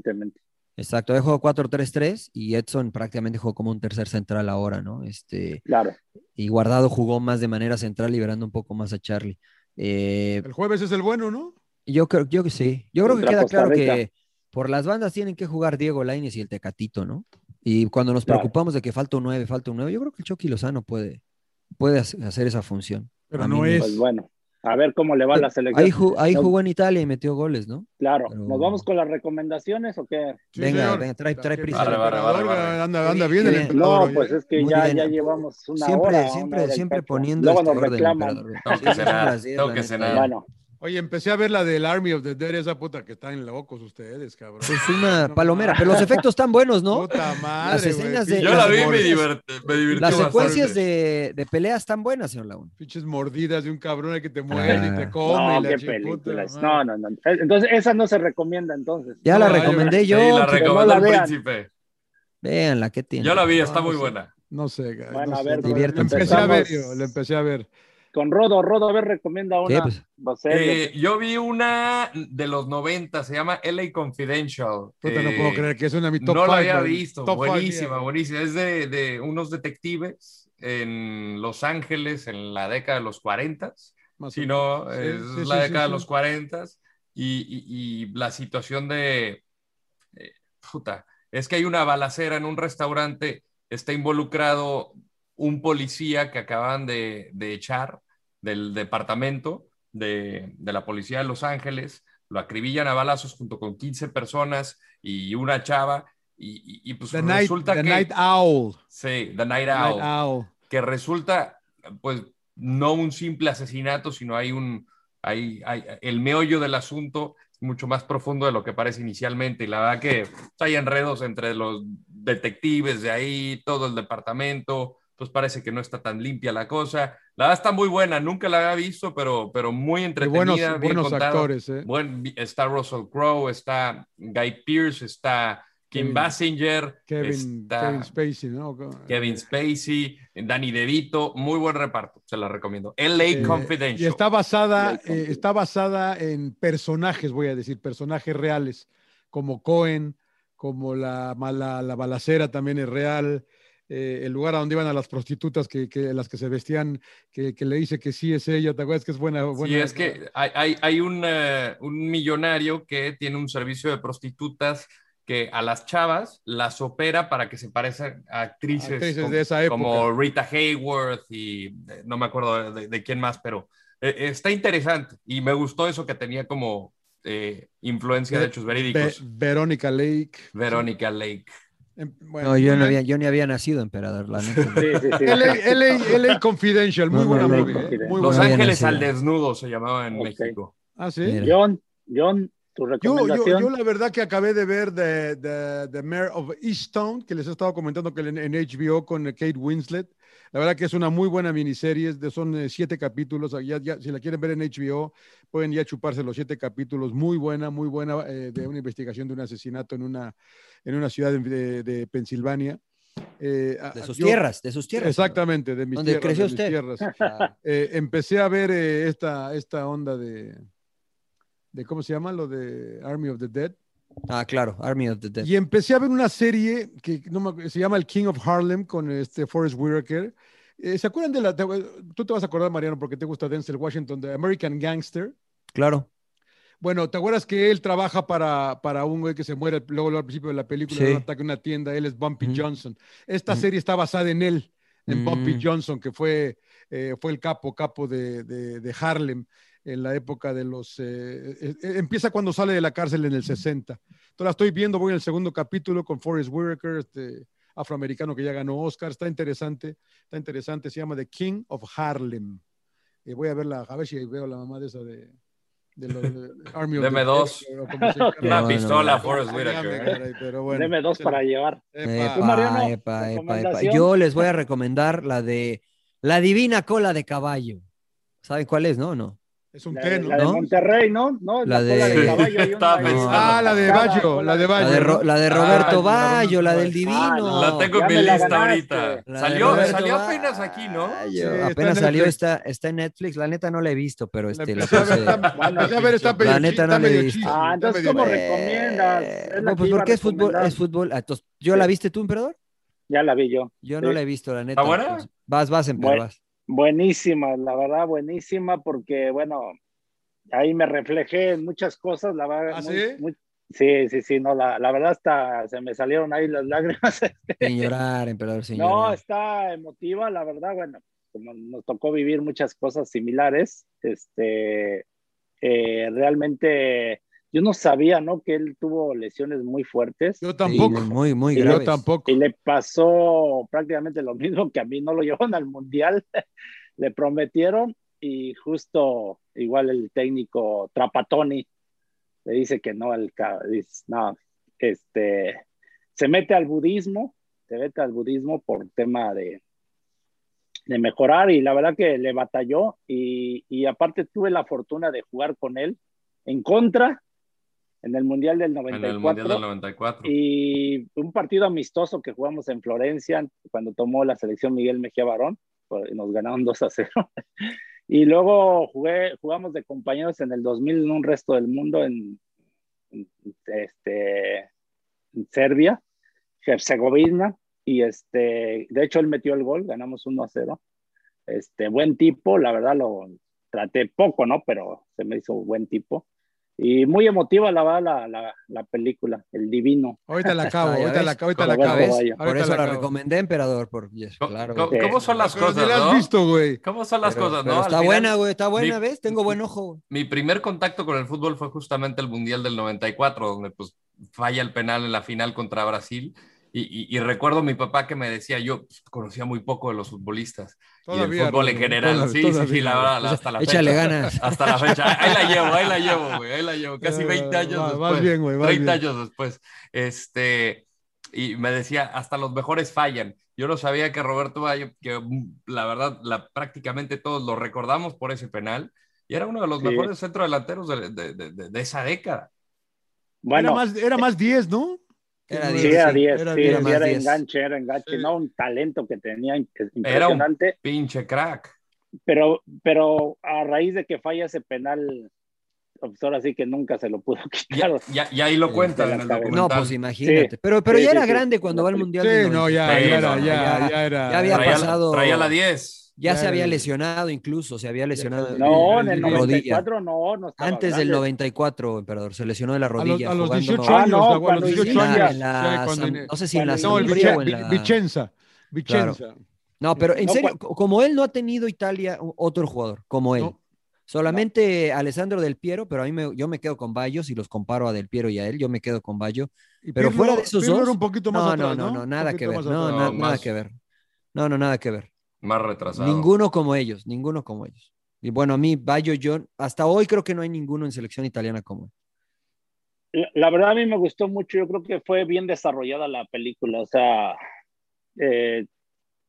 [SPEAKER 6] Exacto, había jugado 4-3-3 y Edson prácticamente jugó como un tercer central ahora, ¿no? Este,
[SPEAKER 8] Claro.
[SPEAKER 6] y Guardado jugó más de manera central, liberando un poco más a Charlie. Eh,
[SPEAKER 7] El jueves es el bueno, ¿no?
[SPEAKER 6] yo creo, yo que sí. Yo creo que queda claro que por las bandas tienen que jugar Diego Lainez y el Tecatito, ¿no? Y cuando nos
[SPEAKER 8] Claro.
[SPEAKER 6] preocupamos de que falta un 9, falta un 9, yo creo que el Chucky Lozano puede, puede hace- hacer esa función.
[SPEAKER 7] Pero
[SPEAKER 6] A
[SPEAKER 7] no
[SPEAKER 6] mí me-
[SPEAKER 7] es.
[SPEAKER 8] Pues bueno, a ver cómo le va a la selección.
[SPEAKER 6] Ahí, jugó en Italia y metió goles, ¿no?
[SPEAKER 8] Claro,
[SPEAKER 6] pero-
[SPEAKER 8] ¿nos vamos con las recomendaciones o qué?
[SPEAKER 7] Sí,
[SPEAKER 6] venga,
[SPEAKER 7] señor.
[SPEAKER 6] venga, trae, trae prisa.
[SPEAKER 7] Anda, bien el.
[SPEAKER 8] No, pues es que ya, ya llevamos una
[SPEAKER 6] siempre,
[SPEAKER 8] hora. una
[SPEAKER 6] siempre,
[SPEAKER 8] hora y
[SPEAKER 6] siempre poniendo
[SPEAKER 8] Luego
[SPEAKER 6] este
[SPEAKER 8] nos reclaman.
[SPEAKER 6] emperador.
[SPEAKER 4] Tengo que cenar, tengo que cenar.
[SPEAKER 8] Bueno,
[SPEAKER 7] Oye, empecé a ver la del Army of the Dead, esa puta que están locos ustedes, cabrón.
[SPEAKER 6] Es una
[SPEAKER 7] No
[SPEAKER 6] palomera, pero los efectos están buenos, ¿no?
[SPEAKER 7] Puta madre,
[SPEAKER 6] Las escenas de-
[SPEAKER 4] Yo la vi y me,
[SPEAKER 6] mordidas.
[SPEAKER 4] divert- me divirtió
[SPEAKER 6] Las secuencias de, de pelea están buenas, señor Laguna.
[SPEAKER 7] Pinches mordidas de un cabrón que te muerde y te
[SPEAKER 6] Ah.
[SPEAKER 7] come.
[SPEAKER 8] no,
[SPEAKER 7] y la
[SPEAKER 8] qué
[SPEAKER 7] chiputa,
[SPEAKER 8] películas.
[SPEAKER 7] madre.
[SPEAKER 8] No, no, no. Entonces, esa no se recomienda entonces.
[SPEAKER 6] Ya la
[SPEAKER 7] No, yo-
[SPEAKER 6] recomendé
[SPEAKER 4] Sí,
[SPEAKER 6] yo.
[SPEAKER 4] la recomendó el
[SPEAKER 8] vean.
[SPEAKER 4] príncipe.
[SPEAKER 6] Véanla, ¿qué tiene?
[SPEAKER 4] Yo la vi, está
[SPEAKER 7] No,
[SPEAKER 4] muy buena.
[SPEAKER 7] No sé, güey,
[SPEAKER 8] Bueno,
[SPEAKER 7] no
[SPEAKER 8] a ver,
[SPEAKER 7] no,
[SPEAKER 6] diviértanse.
[SPEAKER 7] Le empecé a ver
[SPEAKER 8] Empezamos.
[SPEAKER 7] yo, le empecé a ver.
[SPEAKER 8] Con Rodo, Rodo, a ver, recomienda una
[SPEAKER 6] pues.
[SPEAKER 4] Eh, yo vi una de los 90, se llama LA Confidential.
[SPEAKER 7] Puta, no
[SPEAKER 4] Eh,
[SPEAKER 7] puedo creer que es una de mi top
[SPEAKER 4] no la había visto.
[SPEAKER 7] Top
[SPEAKER 4] buenísima, buenísima. Es de, de unos detectives en Los Ángeles en la década de los 40.
[SPEAKER 7] Más
[SPEAKER 4] Si no,
[SPEAKER 7] menos.
[SPEAKER 4] es
[SPEAKER 7] Sí, sí,
[SPEAKER 4] la
[SPEAKER 7] sí,
[SPEAKER 4] década
[SPEAKER 7] sí,
[SPEAKER 4] de los
[SPEAKER 7] sí.
[SPEAKER 4] 40 y, y- y la situación de... eh, puta, es que hay una balacera en un restaurante, está involucrado un policía que acaban de, de echar del departamento de, de la policía de Los Ángeles, lo acribillan a balazos junto con 15 personas y una chava y, y- y pues
[SPEAKER 7] The Night,
[SPEAKER 4] resulta
[SPEAKER 7] the
[SPEAKER 4] que...
[SPEAKER 7] Night Owl.
[SPEAKER 4] Sí, The Night
[SPEAKER 7] The
[SPEAKER 4] Owl
[SPEAKER 7] Night Owl.
[SPEAKER 4] que resulta, pues, no un simple asesinato, sino hay un, hay, hay, el meollo del asunto es mucho más profundo de lo que parece inicialmente. Y la verdad que hay enredos entre los detectives de ahí, todo el departamento, pues parece que no está tan limpia la cosa. La verdad está muy buena, nunca la había visto, pero, pero muy entretenida,
[SPEAKER 7] buenos,
[SPEAKER 4] bien
[SPEAKER 7] buenos actores, ¿eh?
[SPEAKER 4] Buen, está Russell Crowe, está Guy Pearce, está Kim
[SPEAKER 7] Kevin-
[SPEAKER 4] Basinger,
[SPEAKER 7] Kevin,
[SPEAKER 4] está
[SPEAKER 7] Kevin Spacey, ¿no?
[SPEAKER 4] Kevin Spacey, Danny DeVito, muy buen reparto, se la recomiendo. LA
[SPEAKER 7] Eh,
[SPEAKER 4] Confidential.
[SPEAKER 7] Y está basada, eh, está basada en personajes, voy a decir, personajes reales, como Cohen, como la, la, la balacera también es real, eh, el lugar a donde iban a las prostitutas que, que las que se vestían, que, que le dice que sí es ella, ¿te acuerdas que es buena? buena
[SPEAKER 4] Sí, es que hay, hay, hay un, eh, un millonario que tiene un servicio de prostitutas que a las chavas las opera para que se parezcan a actrices,
[SPEAKER 7] Actrices
[SPEAKER 4] como,
[SPEAKER 7] de esa época.
[SPEAKER 4] como Rita Hayworth y eh, no me acuerdo de, de quién más, pero eh, está interesante y me gustó eso que tenía como eh, influencia de hechos
[SPEAKER 7] Ve-
[SPEAKER 4] verídicos.
[SPEAKER 7] Verónica Lake.
[SPEAKER 4] Verónica Lake.
[SPEAKER 7] Em, bueno,
[SPEAKER 6] No, yo, no había, yo ni había nacido, emperador, la neta.
[SPEAKER 8] Sí, sí, sí.
[SPEAKER 7] LA, LA, LA Confidential, muy
[SPEAKER 6] No,
[SPEAKER 7] buena
[SPEAKER 6] LA
[SPEAKER 7] movie, ¿eh?
[SPEAKER 8] Confidential.
[SPEAKER 7] Muy
[SPEAKER 4] Los
[SPEAKER 7] buena.
[SPEAKER 6] había
[SPEAKER 4] Ángeles al desnudo se llamaba en
[SPEAKER 8] Ok.
[SPEAKER 4] México.
[SPEAKER 7] Ah, sí.
[SPEAKER 6] Mira.
[SPEAKER 8] John, John, tu
[SPEAKER 7] Yo, yo,
[SPEAKER 8] recomendación.
[SPEAKER 7] yo la verdad que acabé de ver The, the, the Mayor of Easttown, que les he estado comentando que en, en HBO con Kate Winslet. La verdad que es una muy buena miniserie, son eh, siete capítulos. Ya, ya, si la quieren ver en HBO, pueden ya chuparse los siete capítulos. Muy buena, muy buena, eh, de una investigación de un asesinato en una, en una ciudad de, de- de Pensilvania. Eh,
[SPEAKER 6] De sus
[SPEAKER 7] yo-
[SPEAKER 6] tierras, de sus tierras.
[SPEAKER 7] Exactamente, de mis
[SPEAKER 6] ¿Dónde
[SPEAKER 7] tierras.
[SPEAKER 6] creció
[SPEAKER 7] de mis
[SPEAKER 6] usted?
[SPEAKER 7] tierras. [laughs] Eh, empecé a ver eh, esta, esta onda de, de, ¿cómo se llama? Lo de Army of the Dead.
[SPEAKER 6] Ah, claro, Army of the Dead.
[SPEAKER 7] Y empecé a ver una serie que no me acu- se llama El King of Harlem con este Forrest Whitaker. Eh, ¿Se acuerdan de la... te- tú te vas a acordar, Mariano, porque te gusta Denzel Washington, de American Gangster?
[SPEAKER 6] Claro.
[SPEAKER 7] Bueno, ¿te acuerdas que él trabaja para, para un güey que se muere luego, al principio de la película,
[SPEAKER 6] Sí.
[SPEAKER 7] ataque a una tienda? Él es Bumpy. Johnson. Esta serie está basada en él. en Bumpy
[SPEAKER 6] Mm.
[SPEAKER 7] Johnson, que fue, eh, fue el capo, capo de, de- de Harlem en la época de los... eh, eh, eh, empieza cuando sale de la cárcel en el 60. Entonces la estoy viendo, voy en el segundo capítulo con Forrest Whitaker, este afroamericano que ya ganó Oscar. Está interesante, está interesante. Se llama The King of Harlem. Eh, voy a verla, a ver si veo la mamá de esa de... de los- de [laughs] Army of
[SPEAKER 4] Deme
[SPEAKER 7] the
[SPEAKER 4] dos.
[SPEAKER 6] Bueno, [laughs]
[SPEAKER 4] pistola. Forrest Whitaker.
[SPEAKER 8] Deme dos para llevar.
[SPEAKER 7] Epa.
[SPEAKER 8] ¿Tú, Mariano?
[SPEAKER 6] Epa, epa, epa.
[SPEAKER 8] ¿Recomendación?
[SPEAKER 6] Yo les voy a recomendar la de La Divina Cola de Caballo. ¿Saben cuál es, no? No.
[SPEAKER 7] Es un
[SPEAKER 8] La,
[SPEAKER 7] té, ¿no?
[SPEAKER 8] la de
[SPEAKER 6] ¿No?
[SPEAKER 8] Monterrey, ¿no? No,
[SPEAKER 6] La de-
[SPEAKER 8] de caballo. [laughs] una.
[SPEAKER 7] Ah, la de
[SPEAKER 8] cola
[SPEAKER 7] la de
[SPEAKER 6] La
[SPEAKER 7] ¿no?
[SPEAKER 6] Ro- la de
[SPEAKER 4] Ah,
[SPEAKER 6] Roberto
[SPEAKER 7] la
[SPEAKER 6] Bayo, la del.
[SPEAKER 8] Ah,
[SPEAKER 6] Divino.
[SPEAKER 4] La tengo en mi lista ahorita. Salió, salió apenas aquí, ¿no?
[SPEAKER 7] Sí,
[SPEAKER 6] apenas
[SPEAKER 7] en
[SPEAKER 6] salió, está, está en Netflix. La neta no la he visto, pero este, la puse-
[SPEAKER 7] está-
[SPEAKER 8] Bueno,
[SPEAKER 7] empecé a ver, está medio
[SPEAKER 6] la neta no
[SPEAKER 7] está
[SPEAKER 6] la he visto.
[SPEAKER 8] Ah, entonces, ¿cómo
[SPEAKER 6] Eh,
[SPEAKER 8] recomiendas? Que
[SPEAKER 6] pues porque es fútbol, es fútbol. Ah, entonces, ¿Yo la viste tú, emperador?
[SPEAKER 8] Ya la vi yo.
[SPEAKER 6] Yo no la he visto, la neta.
[SPEAKER 4] ¿Está buena?
[SPEAKER 6] pues, vas, vas, emperador, vas.
[SPEAKER 8] Buenísima, la verdad, buenísima, porque, bueno, ahí me reflejé en muchas cosas, la verdad.
[SPEAKER 7] ¿Ah,
[SPEAKER 8] muy-
[SPEAKER 7] sí?
[SPEAKER 8] muy- sí, sí, sí, no, la, la verdad hasta se me salieron ahí las [laughs] lágrimas.
[SPEAKER 6] Sin llorar, emperador, sin
[SPEAKER 8] No,
[SPEAKER 6] llorar.
[SPEAKER 8] está emotiva, la verdad, bueno, como nos tocó vivir muchas cosas similares, este, eh, realmente yo no sabía, ¿no? Que él tuvo lesiones muy fuertes
[SPEAKER 7] Yo
[SPEAKER 6] Sí,
[SPEAKER 7] tampoco.
[SPEAKER 6] muy, muy graves.
[SPEAKER 7] Yo tampoco.
[SPEAKER 8] y le pasó prácticamente lo mismo que a mí, no lo [laughs] llevaron al mundial, le prometieron y justo igual el técnico Trapatoni le dice que no, el, no, este, se mete al budismo, se mete al budismo por tema de, de mejorar y la verdad que le batalló y, y aparte tuve la fortuna de jugar con él en contra en el Mundial del
[SPEAKER 4] En
[SPEAKER 8] 94
[SPEAKER 4] el Mundial del 94.
[SPEAKER 8] y un partido amistoso que jugamos en Florencia cuando tomó la selección Miguel Mejía Barón, nos ganaron 2 a 0. [laughs] y luego jugué, jugamos de compañeros en el 2000 en un resto del mundo en, en- este, en Serbia, Herzegovina, y este, de hecho él metió el gol, ganamos 1 a 0. Este, buen tipo, la verdad lo traté poco, ¿no? Pero se me hizo buen tipo. Y muy emotiva la verdad la, la, la película, El Divino.
[SPEAKER 7] Ahorita la [laughs] acabo,
[SPEAKER 6] Ah,
[SPEAKER 7] ahorita la, ahorita la acabo. ahorita
[SPEAKER 6] Por eso la, recomendé, emperador. Por, yes,
[SPEAKER 4] ¿Cómo,
[SPEAKER 6] claro.
[SPEAKER 4] cómo- cómo son las
[SPEAKER 7] Pero
[SPEAKER 4] cosas,
[SPEAKER 7] la has
[SPEAKER 4] no?
[SPEAKER 7] visto, güey.
[SPEAKER 4] ¿Cómo son las
[SPEAKER 6] Pero-
[SPEAKER 4] cosas,
[SPEAKER 6] pero
[SPEAKER 4] no?
[SPEAKER 6] está
[SPEAKER 4] Al
[SPEAKER 6] buena, güey, está buena,
[SPEAKER 4] mi-
[SPEAKER 6] ¿ves? Tengo buen ojo.
[SPEAKER 4] Mi primer contacto con el fútbol fue justamente el Mundial del 94, donde pues falla el penal en la final contra Brasil. Y, y- y recuerdo a mi papá que me decía, yo pues, conocía muy poco de los futbolistas y
[SPEAKER 7] Todavía,
[SPEAKER 4] del fútbol en general.
[SPEAKER 7] todavía,
[SPEAKER 4] sí, sí, sí,
[SPEAKER 7] todavía.
[SPEAKER 4] la verdad, hasta la
[SPEAKER 6] Échale
[SPEAKER 4] fecha.
[SPEAKER 6] ganas.
[SPEAKER 4] Hasta la fecha. Ahí la llevo, ahí la [laughs] llevo, güey, ahí la llevo. Casi 20 años
[SPEAKER 7] Eh, Va-
[SPEAKER 4] después.
[SPEAKER 7] vas bien, güey, vas
[SPEAKER 4] 30
[SPEAKER 7] bien.
[SPEAKER 4] años después. Este, y me decía, hasta los mejores fallan. Yo no sabía que Roberto Bayo, que mm, la verdad, la, prácticamente todos lo recordamos por ese penal, y era uno de los
[SPEAKER 8] Sí.
[SPEAKER 4] mejores centrodelanteros de, de- de- de- de esa década.
[SPEAKER 8] Bueno,
[SPEAKER 7] Era más, era más 10, ¿no?
[SPEAKER 6] Era
[SPEAKER 7] Que
[SPEAKER 8] sí,
[SPEAKER 6] diez,
[SPEAKER 8] era
[SPEAKER 6] sí.
[SPEAKER 8] 10,
[SPEAKER 7] Era
[SPEAKER 8] sí, sí, enganche, era enganche,
[SPEAKER 7] Sí.
[SPEAKER 8] no, un talento que tenía imp-
[SPEAKER 4] Era un
[SPEAKER 8] impresionante,
[SPEAKER 4] pinche crack.
[SPEAKER 8] pero, pero a raíz de que falla ese penal, pues ahora sí que nunca se lo pudo [laughs] quitar.
[SPEAKER 4] Ya, ya ahí lo
[SPEAKER 6] Sí,
[SPEAKER 4] cuentan en el documental.
[SPEAKER 6] No, pues imagínate.
[SPEAKER 8] Sí.
[SPEAKER 6] Pero, pero
[SPEAKER 8] Sí,
[SPEAKER 6] ya
[SPEAKER 8] sí,
[SPEAKER 6] era
[SPEAKER 8] sí.
[SPEAKER 6] grande cuando va al Mundial.
[SPEAKER 7] Sí, no, ya,
[SPEAKER 6] 94.
[SPEAKER 4] Sí,
[SPEAKER 7] ya era, ya, ya era.
[SPEAKER 6] ya había
[SPEAKER 4] traía,
[SPEAKER 6] pasado-
[SPEAKER 4] traía la 10.
[SPEAKER 6] Ya
[SPEAKER 7] Ya
[SPEAKER 6] se había lesionado incluso, se había lesionado.
[SPEAKER 8] No,
[SPEAKER 6] en
[SPEAKER 8] el
[SPEAKER 6] la rodilla.
[SPEAKER 8] 94 no, no estaba
[SPEAKER 6] Antes del
[SPEAKER 8] grande.
[SPEAKER 6] 94, emperador, se lesionó de la
[SPEAKER 7] A los,
[SPEAKER 6] rodilla.
[SPEAKER 7] a los
[SPEAKER 6] jugando
[SPEAKER 7] 18
[SPEAKER 8] Ah,
[SPEAKER 7] años,
[SPEAKER 8] no,
[SPEAKER 7] a los
[SPEAKER 8] cuando
[SPEAKER 7] 18
[SPEAKER 6] en la-
[SPEAKER 7] años.
[SPEAKER 6] en la no sé si en la
[SPEAKER 7] No,
[SPEAKER 6] Sampdoria o en la-
[SPEAKER 7] Vicenza. Vicenza.
[SPEAKER 6] No, pero en
[SPEAKER 8] No,
[SPEAKER 6] serio, como él no ha tenido Italia otro jugador, como él.
[SPEAKER 7] No.
[SPEAKER 6] Solamente Alessandro Del Piero, pero a mí me, yo me quedo con Bayo, si los comparo a Del Piero y a él, yo me quedo con Bayo. Pero
[SPEAKER 7] Pirlo-
[SPEAKER 6] fuera de esos
[SPEAKER 7] Pirlo
[SPEAKER 6] dos,
[SPEAKER 7] era un poquito más
[SPEAKER 6] No,
[SPEAKER 7] atrás,
[SPEAKER 6] no, no, no, nada que ver. No,
[SPEAKER 4] No,
[SPEAKER 6] nada que ver. No, no, nada que ver.
[SPEAKER 4] Más retrasado.
[SPEAKER 6] Ninguno como ellos, ninguno como ellos. Y bueno, a mí, Bayo, yo, hasta hoy creo que no hay ninguno en selección italiana como él.
[SPEAKER 8] La, la verdad a mí me gustó mucho, yo creo que fue bien desarrollada la película, o sea, eh,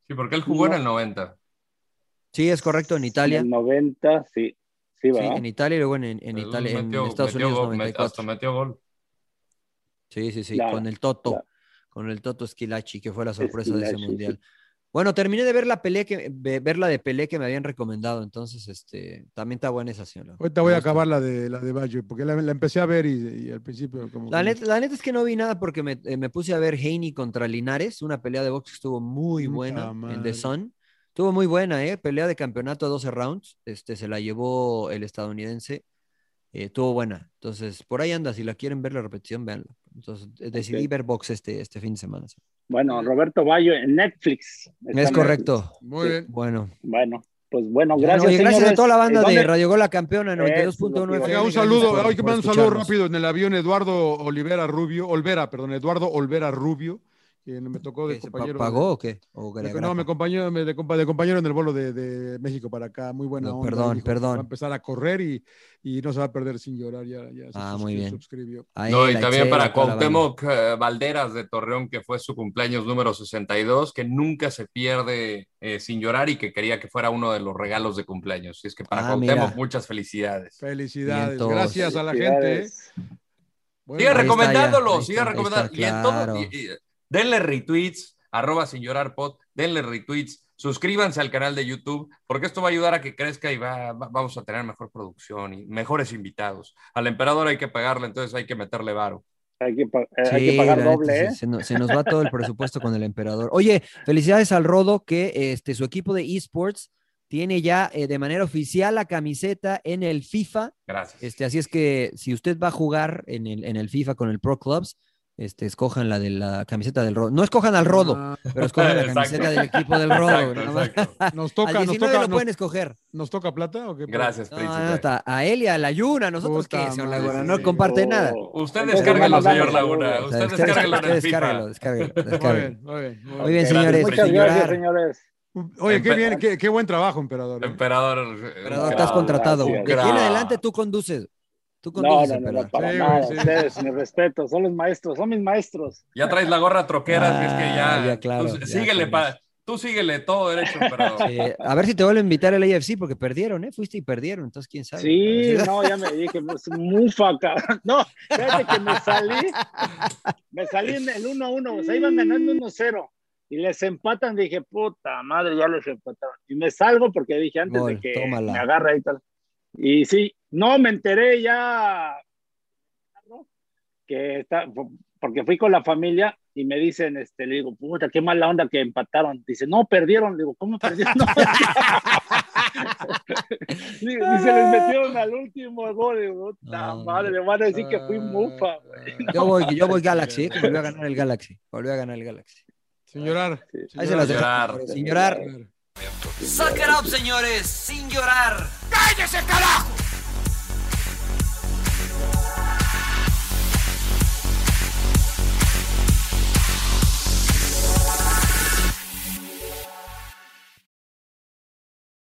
[SPEAKER 4] Sí, porque él jugó
[SPEAKER 8] No.
[SPEAKER 4] en el 90.
[SPEAKER 6] Sí, es correcto, en Italia.
[SPEAKER 8] En el 90, sí, sí,
[SPEAKER 6] Sí,
[SPEAKER 8] ¿verdad?
[SPEAKER 6] en Italia y luego en, en Italia,
[SPEAKER 4] metió-
[SPEAKER 6] en Estados
[SPEAKER 4] metió
[SPEAKER 6] Unidos
[SPEAKER 4] gol, met-
[SPEAKER 6] 94.
[SPEAKER 4] hasta metió gol.
[SPEAKER 6] Sí, sí, sí,
[SPEAKER 8] Claro,
[SPEAKER 6] con el Toto,
[SPEAKER 8] claro.
[SPEAKER 6] con el Toto Esquilachi, que fue la sorpresa de ese
[SPEAKER 8] Schillaci,
[SPEAKER 6] mundial. Bueno, terminé de ver la pelea que, ve- ver la de Pelé que me habían recomendado, entonces este también está buena esa señora.
[SPEAKER 7] Ahorita voy a acabar la de la de Baggio, porque la, la empecé a ver y, y al principio como
[SPEAKER 6] La neta, la neta es que no vi nada porque me, eh, me puse a ver Haney contra Linares, una pelea de box que estuvo muy buena en. The Sun. Estuvo muy buena, ¿eh? Pelea de campeonato a 12 rounds. Este, se la llevó el estadounidense. Eh, estuvo buena. Entonces, por ahí anda. Si la quieren ver la repetición, véanla. Entonces eh, decidí ver box este, este fin de semana.
[SPEAKER 8] Bueno, Roberto Bayo en Netflix.
[SPEAKER 6] Es correcto.
[SPEAKER 8] Netflix.
[SPEAKER 7] Muy
[SPEAKER 8] Sí.
[SPEAKER 7] bien.
[SPEAKER 6] Bueno.
[SPEAKER 8] Bueno, pues bueno, gracias.
[SPEAKER 6] oye, gracias a
[SPEAKER 8] señores.
[SPEAKER 6] toda la banda
[SPEAKER 8] ¿Y
[SPEAKER 6] de Radio Gol la Campeona
[SPEAKER 8] Eso es lo
[SPEAKER 6] 92.1
[SPEAKER 8] que iba a
[SPEAKER 6] FM.
[SPEAKER 7] Oiga, un saludo,
[SPEAKER 6] por-
[SPEAKER 7] hay que mandar un saludo rápido en el avión Eduardo Olivera Rubio, Olvera, perdón, Eduardo Olvera Rubio, que me tocó de
[SPEAKER 6] ¿Qué, se pa-
[SPEAKER 7] compañero.
[SPEAKER 6] ¿Pagó o qué?
[SPEAKER 7] No, me acompañó me- de, compa- de compañero en el vuelo de, de México para acá, muy buena
[SPEAKER 6] No,
[SPEAKER 7] onda.
[SPEAKER 6] perdón,
[SPEAKER 7] dijo
[SPEAKER 6] perdón.
[SPEAKER 7] Va a empezar a correr y, y no se va a perder sin llorar, ya, ya se
[SPEAKER 6] Ah, muy bien.
[SPEAKER 7] suscribió.
[SPEAKER 4] No, y también para. Cuauhtémoc eh, Valderas de Torreón, que fue su cumpleaños número 62, que nunca se pierde eh, sin llorar y que quería que fuera uno de los regalos de cumpleaños. Y es que para
[SPEAKER 6] Ah,
[SPEAKER 4] Cuauhtémoc,
[SPEAKER 6] mira.
[SPEAKER 4] muchas felicidades.
[SPEAKER 7] Felicidades,
[SPEAKER 6] Vientos.
[SPEAKER 7] gracias a la gente. ¿eh?
[SPEAKER 8] Felicidades.
[SPEAKER 7] Bueno,
[SPEAKER 4] Siga
[SPEAKER 6] ahí está
[SPEAKER 4] recomendándolo,
[SPEAKER 6] ya, ahí
[SPEAKER 4] siga
[SPEAKER 6] está, ahí
[SPEAKER 4] recomendando.
[SPEAKER 6] está,
[SPEAKER 4] Y en todo,
[SPEAKER 6] claro.
[SPEAKER 4] y- y- denle retweets, arroba sin llorar pod, denle retweets, suscríbanse al canal de YouTube, porque esto va a ayudar a que crezca y va, va- vamos a tener mejor producción y mejores invitados. Al emperador hay que pagarle, entonces hay que meterle varo.
[SPEAKER 8] Hay que, eh, hay
[SPEAKER 6] Sí,
[SPEAKER 8] que pagar doble,
[SPEAKER 6] se-
[SPEAKER 8] ¿eh?
[SPEAKER 6] Se, nos, se nos va todo el presupuesto con el emperador. Oye, felicidades al Rodo que este, su equipo de esports tiene ya eh, de manera oficial la camiseta en el FIFA.
[SPEAKER 4] Gracias.
[SPEAKER 6] Este, así es que si usted va a jugar en el, en el FIFA con el Pro Clubs, este, escojan la de la camiseta del Rodo. No escojan al Rodo,
[SPEAKER 7] Ah,
[SPEAKER 6] pero escojan la [laughs]
[SPEAKER 4] Exacto.
[SPEAKER 6] camiseta del equipo del Rodo.
[SPEAKER 4] Exacto, exacto. [laughs]
[SPEAKER 7] nos
[SPEAKER 6] Al
[SPEAKER 7] toca, nos
[SPEAKER 6] 19
[SPEAKER 7] toca,
[SPEAKER 6] lo
[SPEAKER 7] nos,
[SPEAKER 6] pueden escoger.
[SPEAKER 7] ¿nos toca plata o qué?
[SPEAKER 4] Gracias,
[SPEAKER 6] No,
[SPEAKER 4] príncipe.
[SPEAKER 6] no, está a él y a la Yuna. ¿Nosotros
[SPEAKER 7] Puta
[SPEAKER 6] qué, señor
[SPEAKER 7] madre,
[SPEAKER 6] Laguna?
[SPEAKER 7] sí.
[SPEAKER 6] No comparte nada.
[SPEAKER 8] Oh,
[SPEAKER 4] Usted descárguelo, señor. Laguna. Usted
[SPEAKER 6] usted
[SPEAKER 4] descárguelo
[SPEAKER 6] descárguelo,
[SPEAKER 7] Muy bien, muy bien, muy
[SPEAKER 6] Muy bien,
[SPEAKER 7] bien.
[SPEAKER 6] señores.
[SPEAKER 8] Muchas gracias,
[SPEAKER 6] llorar.
[SPEAKER 8] señores.
[SPEAKER 7] Oye, qué bien, qué, qué buen trabajo, emperador. ¿eh?
[SPEAKER 4] Emperador.
[SPEAKER 6] Estás contratado.
[SPEAKER 8] gracias.
[SPEAKER 6] De aquí en adelante tú conduces. Tú
[SPEAKER 8] No, no, no, no, para
[SPEAKER 7] Sí,
[SPEAKER 8] nada.
[SPEAKER 7] sí.
[SPEAKER 8] Ustedes, mi respeto, son los maestros, son mis maestros.
[SPEAKER 4] Ya traes la gorra troquera, así es que ya.
[SPEAKER 6] Ah, ya, claro,
[SPEAKER 4] tú,
[SPEAKER 6] ya,
[SPEAKER 4] síguele, tú síguele todo derecho.
[SPEAKER 6] Eh, [laughs] a ver si te vuelvo a invitar al AFC porque perdieron, ¿eh? Fuiste y perdieron, entonces quién sabe.
[SPEAKER 8] Sí, no, ya me dije, pues, mufa, cabrón. No, fíjate que me salí, me salí en el 1-1, o sea, iban ganando 1-0 y les empatan, dije, puta madre, ya les empataron. Y me salgo porque dije antes de que
[SPEAKER 6] tómala.
[SPEAKER 8] me agarre y tal. Y sí, no, me enteré ya que está, porque fui con la familia y me dicen, este, le digo, puta, qué mala onda que empataron. Dice, no, perdieron. Le digo, ¿cómo perdieron? [laughs] [laughs] No. y, se les metieron al último gol. Digo,
[SPEAKER 6] No.
[SPEAKER 8] madre, le van a decir que fui mufa. güey.
[SPEAKER 6] Yo voy, yo voy Galaxy, ¿eh? [laughs] volvió a ganar el Galaxy. Volvió a ganar el Galaxy.
[SPEAKER 7] Sin llorar.
[SPEAKER 8] Sí.
[SPEAKER 6] Ahí se las dejo.
[SPEAKER 4] llorar.
[SPEAKER 6] Sin llorar.
[SPEAKER 2] Suck it up, señores, sin llorar.
[SPEAKER 1] ¡Cállese, carajo!